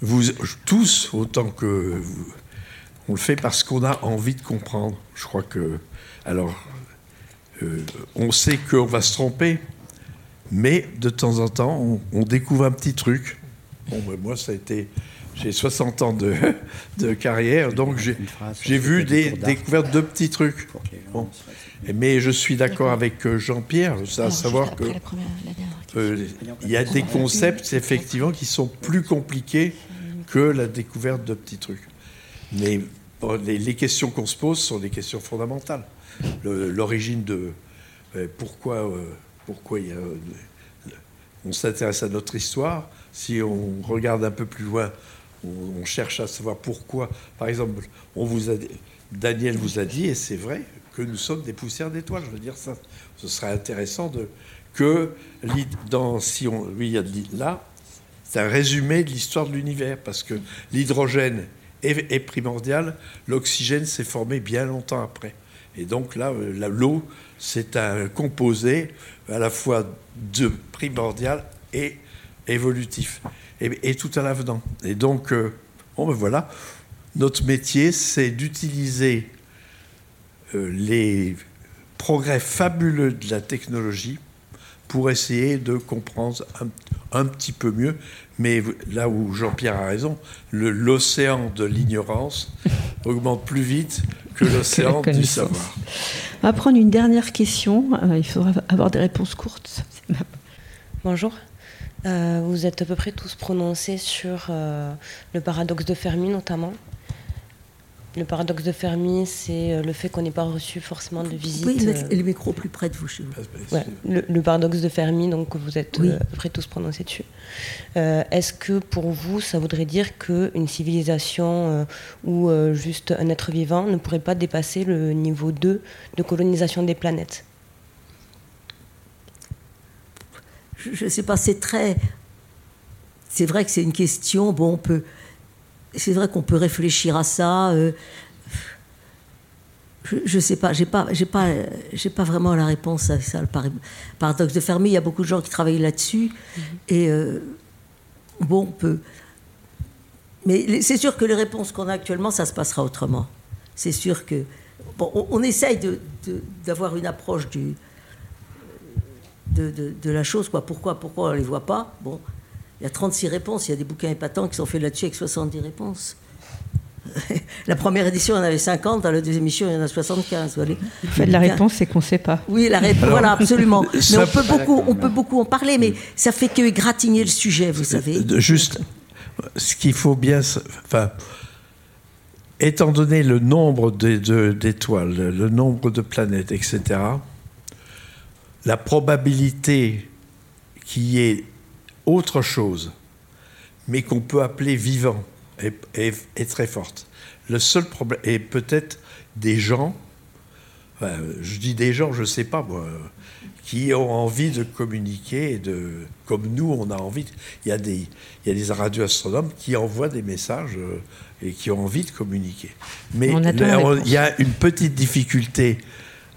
vous tous, autant que vous, on le fait parce qu'on a envie de comprendre. Je crois que, alors, euh, on sait qu'on va se tromper, mais de temps en temps, on, découvre un petit truc. Bon, ben, moi, ça a été. J'ai 60 ans de, [laughs] de carrière, donc j'ai vu des découvertes de petits trucs. Bon. Mais je suis d'accord avec euh, Jean-Pierre, à savoir que euh, il y a des concepts effectivement qui sont plus compliqués que la découverte de petits trucs. Mais les, questions qu'on se pose sont des questions fondamentales. L'origine de euh, pourquoi, pourquoi y a, on s'intéresse à notre histoire. Si on regarde un peu plus loin, on, cherche à savoir pourquoi. Par exemple, on vous a, Daniel vous a dit, et c'est vrai, que nous sommes des poussières d'étoiles. Je veux dire, ça, ce serait intéressant de, que, si on, il y a là, c'est un résumé de l'histoire de l'univers, parce que l'hydrogène est, primordial, l'oxygène s'est formé bien longtemps après. Et donc là, euh, l'eau, c'est un composé à la fois de primordial et évolutif, et, tout à l'avenant. Et donc, euh, bon, ben voilà, notre métier, c'est d'utiliser euh, les progrès fabuleux de la technologie pour essayer de comprendre un, petit peu mieux. Mais là où Jean-Pierre a raison, l'océan de l'ignorance [laughs] augmente plus vite que l'océan du savoir. On va prendre une dernière question. Euh, il faudra avoir des réponses courtes. [laughs] Bonjour. Euh, vous êtes à peu près tous prononcés sur le paradoxe de Fermi notamment. Le paradoxe de Fermi, c'est euh, le fait qu'on n'ait pas reçu forcément de visite. Oui, mettre le micro plus près de vous chez vous. Ouais, le, paradoxe de Fermi, donc vous êtes oui. à peu près tous prononcés dessus. Est-ce que pour vous, ça voudrait dire qu'une civilisation ou juste un être vivant ne pourrait pas dépasser le niveau 2 de colonisation des planètes? Je ne sais pas, c'est très. C'est vrai que c'est une question. Bon, on peut c'est vrai qu'on peut réfléchir à ça. Euh, je ne sais pas, j'ai pas, j'ai pas, j'ai pas vraiment la réponse à ça. Le paradoxe de Fermi, il y a beaucoup de gens qui travaillent là-dessus, mm-hmm. et euh, bon, on peut. Mais c'est sûr que les réponses qu'on a actuellement, ça se passera autrement. C'est sûr que bon, on, essaye d'avoir une approche du, de, de, la chose. Quoi. Pourquoi, pourquoi on ne les voit pas? Bon, il y a 36 réponses. Il y a des bouquins épatants qui sont faits là-dessus avec 70 réponses. [laughs] la première édition, il y en avait 50. Dans la deuxième édition, il y en a 75. Le fait de la réponse, c'est qu'on ne sait pas. Oui, la réponse, voilà, absolument. [laughs] Mais on peut, beaucoup, on peut beaucoup en parler, mais ça fait que gratigner le sujet, vous savez. Juste, ce qu'il faut bien. Enfin, étant donné le nombre d'étoiles, le nombre de planètes, etc., la probabilité qu'il y ait autre chose, mais qu'on peut appeler vivant, est, très forte. Le seul problème, est peut-être des gens, je dis des gens, je ne sais pas moi, qui ont envie de communiquer, de, comme nous on a envie. Il y a des, il y a des radioastronomes qui envoient des messages euh, et qui ont envie de communiquer. Mais il y a une petite difficulté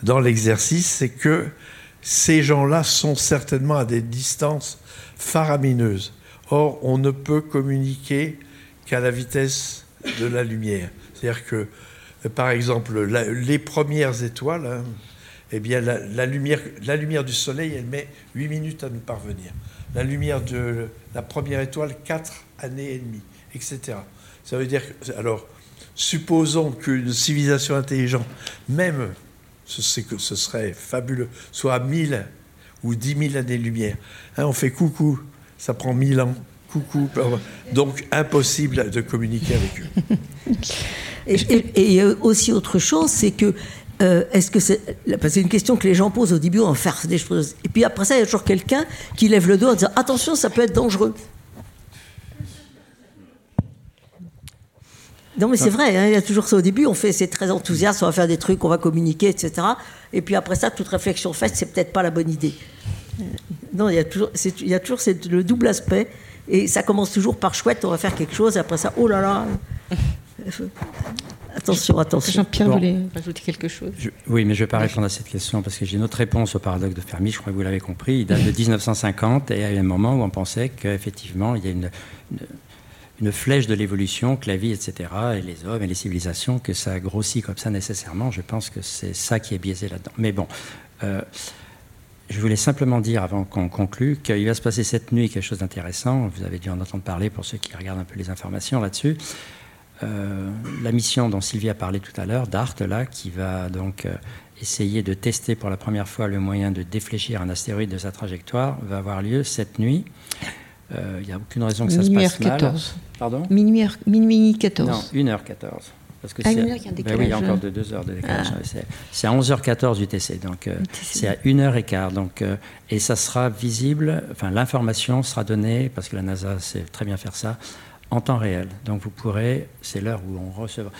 dans l'exercice, c'est que ces gens-là sont certainement à des distances faramineuse. Or, on ne peut communiquer qu'à la vitesse de la lumière. C'est-à-dire que, par exemple, les premières étoiles, hein, eh bien, la, lumière, du Soleil, elle met 8 minutes à nous parvenir. La lumière de la première étoile, 4 années et demie, etc. Ça veut dire que, alors, supposons qu'une civilisation intelligente, même, ce, ce serait fabuleux, soit à 1000 ou 10 000 années-lumière. Hein, on fait coucou, ça prend 1000 ans. Coucou. Donc, impossible de communiquer avec eux. [laughs] et, aussi autre chose, c'est que euh, est-ce que c'est c'est une question que les gens posent au début, va faire des choses. Et puis après ça, il y a toujours quelqu'un qui lève le doigt en disant attention, ça peut être dangereux. Non, mais c'est vrai, hein, il y a toujours ça au début. On fait, c'est très enthousiaste, on va faire des trucs, on va communiquer, etc. Et puis après ça, toute réflexion faite, c'est peut-être pas la bonne idée. Non, il y a toujours, il y a toujours le double aspect. Et ça commence toujours par chouette, on va faire quelque chose, et après ça, oh là là. Attention, attention. Jean-Pierre voulait rajouter quelque chose. oui, mais je ne vais pas répondre à cette question parce que j'ai une autre réponse au paradoxe de Fermi. Je crois que vous l'avez compris. Il date de [laughs] 1950 et il y a un moment où on pensait qu'effectivement, il y a une, une, flèche de l'évolution, que la vie, etc., et les hommes et les civilisations, que ça grossit comme ça nécessairement. Je pense que c'est ça qui est biaisé là-dedans. Mais bon. Euh, je voulais simplement dire, avant qu'on conclue, qu'il va se passer cette nuit quelque chose d'intéressant. Vous avez dû en entendre parler pour ceux qui regardent un peu les informations là-dessus. Euh, la mission dont Sylvie a parlé tout à l'heure, DART, là, qui va donc euh, essayer de tester pour la première fois le moyen de défléchir un astéroïde de sa trajectoire, va avoir lieu cette nuit. Euh, il n'y a aucune raison que ça se passe 14. Pardon minuit, minuit 14. Non, 1h14. Parce que ah, il y a un décalage. Ben oui, il y a encore de 2 heures de décalage. Ah. C'est à 11h14 UTC, donc euh, c'est à 1h15. Donc, euh, et ça sera visible, enfin l'information sera donnée, parce que la NASA sait très bien faire ça, en temps réel. Donc vous pourrez, c'est l'heure où on recevra,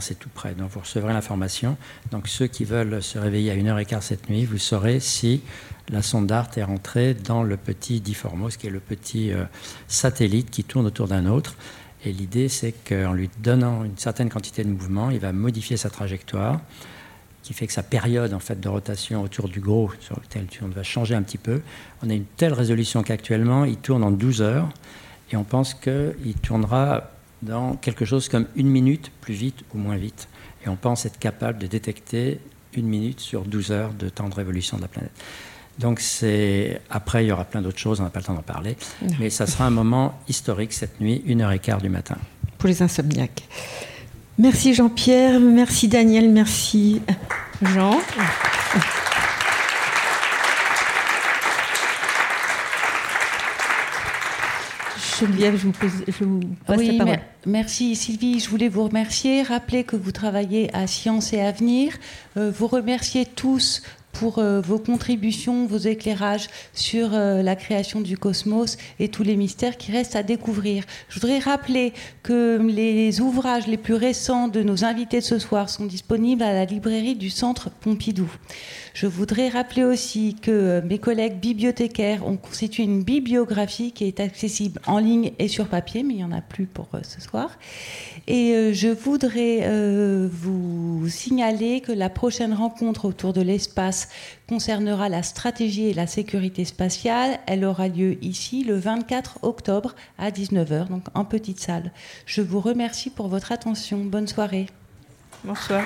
c'est tout près, donc vous recevrez l'information. Donc ceux qui veulent se réveiller à 1h15 cette nuit, vous saurez si la sonde DART est rentrée dans le petit Diformos, qui est le petit euh, satellite qui tourne autour d'un autre. Et l'idée, c'est qu'en lui donnant une certaine quantité de mouvement, il va modifier sa trajectoire, qui fait que sa période en fait, de rotation autour du gros sur lequel tourne va changer un petit peu. On a une telle résolution qu'actuellement, il tourne en 12 heures, et on pense qu'il tournera dans quelque chose comme une minute, plus vite ou moins vite. Et on pense être capable de détecter une minute sur 12 heures de temps de révolution de la planète. Donc c'est après il y aura plein d'autres choses, on n'a pas le temps d'en parler, mais ça sera un moment historique cette nuit, une heure et quart du matin. Pour les insomniaques. Merci Jean-Pierre, merci Daniel, merci Jean. Geneviève, je vous, pose, je vous passe oui, la parole. Merci Sylvie, je voulais vous remercier, rappeler que vous travaillez à Science et Avenir, euh, vous remercier tous pour euh, vos contributions, vos éclairages sur euh, la création du cosmos et tous les mystères qui restent à découvrir. Je voudrais rappeler que les ouvrages les plus récents de nos invités de ce soir sont disponibles à la librairie du Centre Pompidou. Je voudrais rappeler aussi que euh, mes collègues bibliothécaires ont constitué une bibliographie qui est accessible en ligne et sur papier, mais il n'y en a plus pour ce soir. Et je voudrais vous signaler que la prochaine rencontre autour de l'espace concernera la stratégie et la sécurité spatiale. Elle aura lieu ici le 24 octobre à 19h, donc en petite salle. Je vous remercie pour votre attention. Bonne soirée. Bonsoir.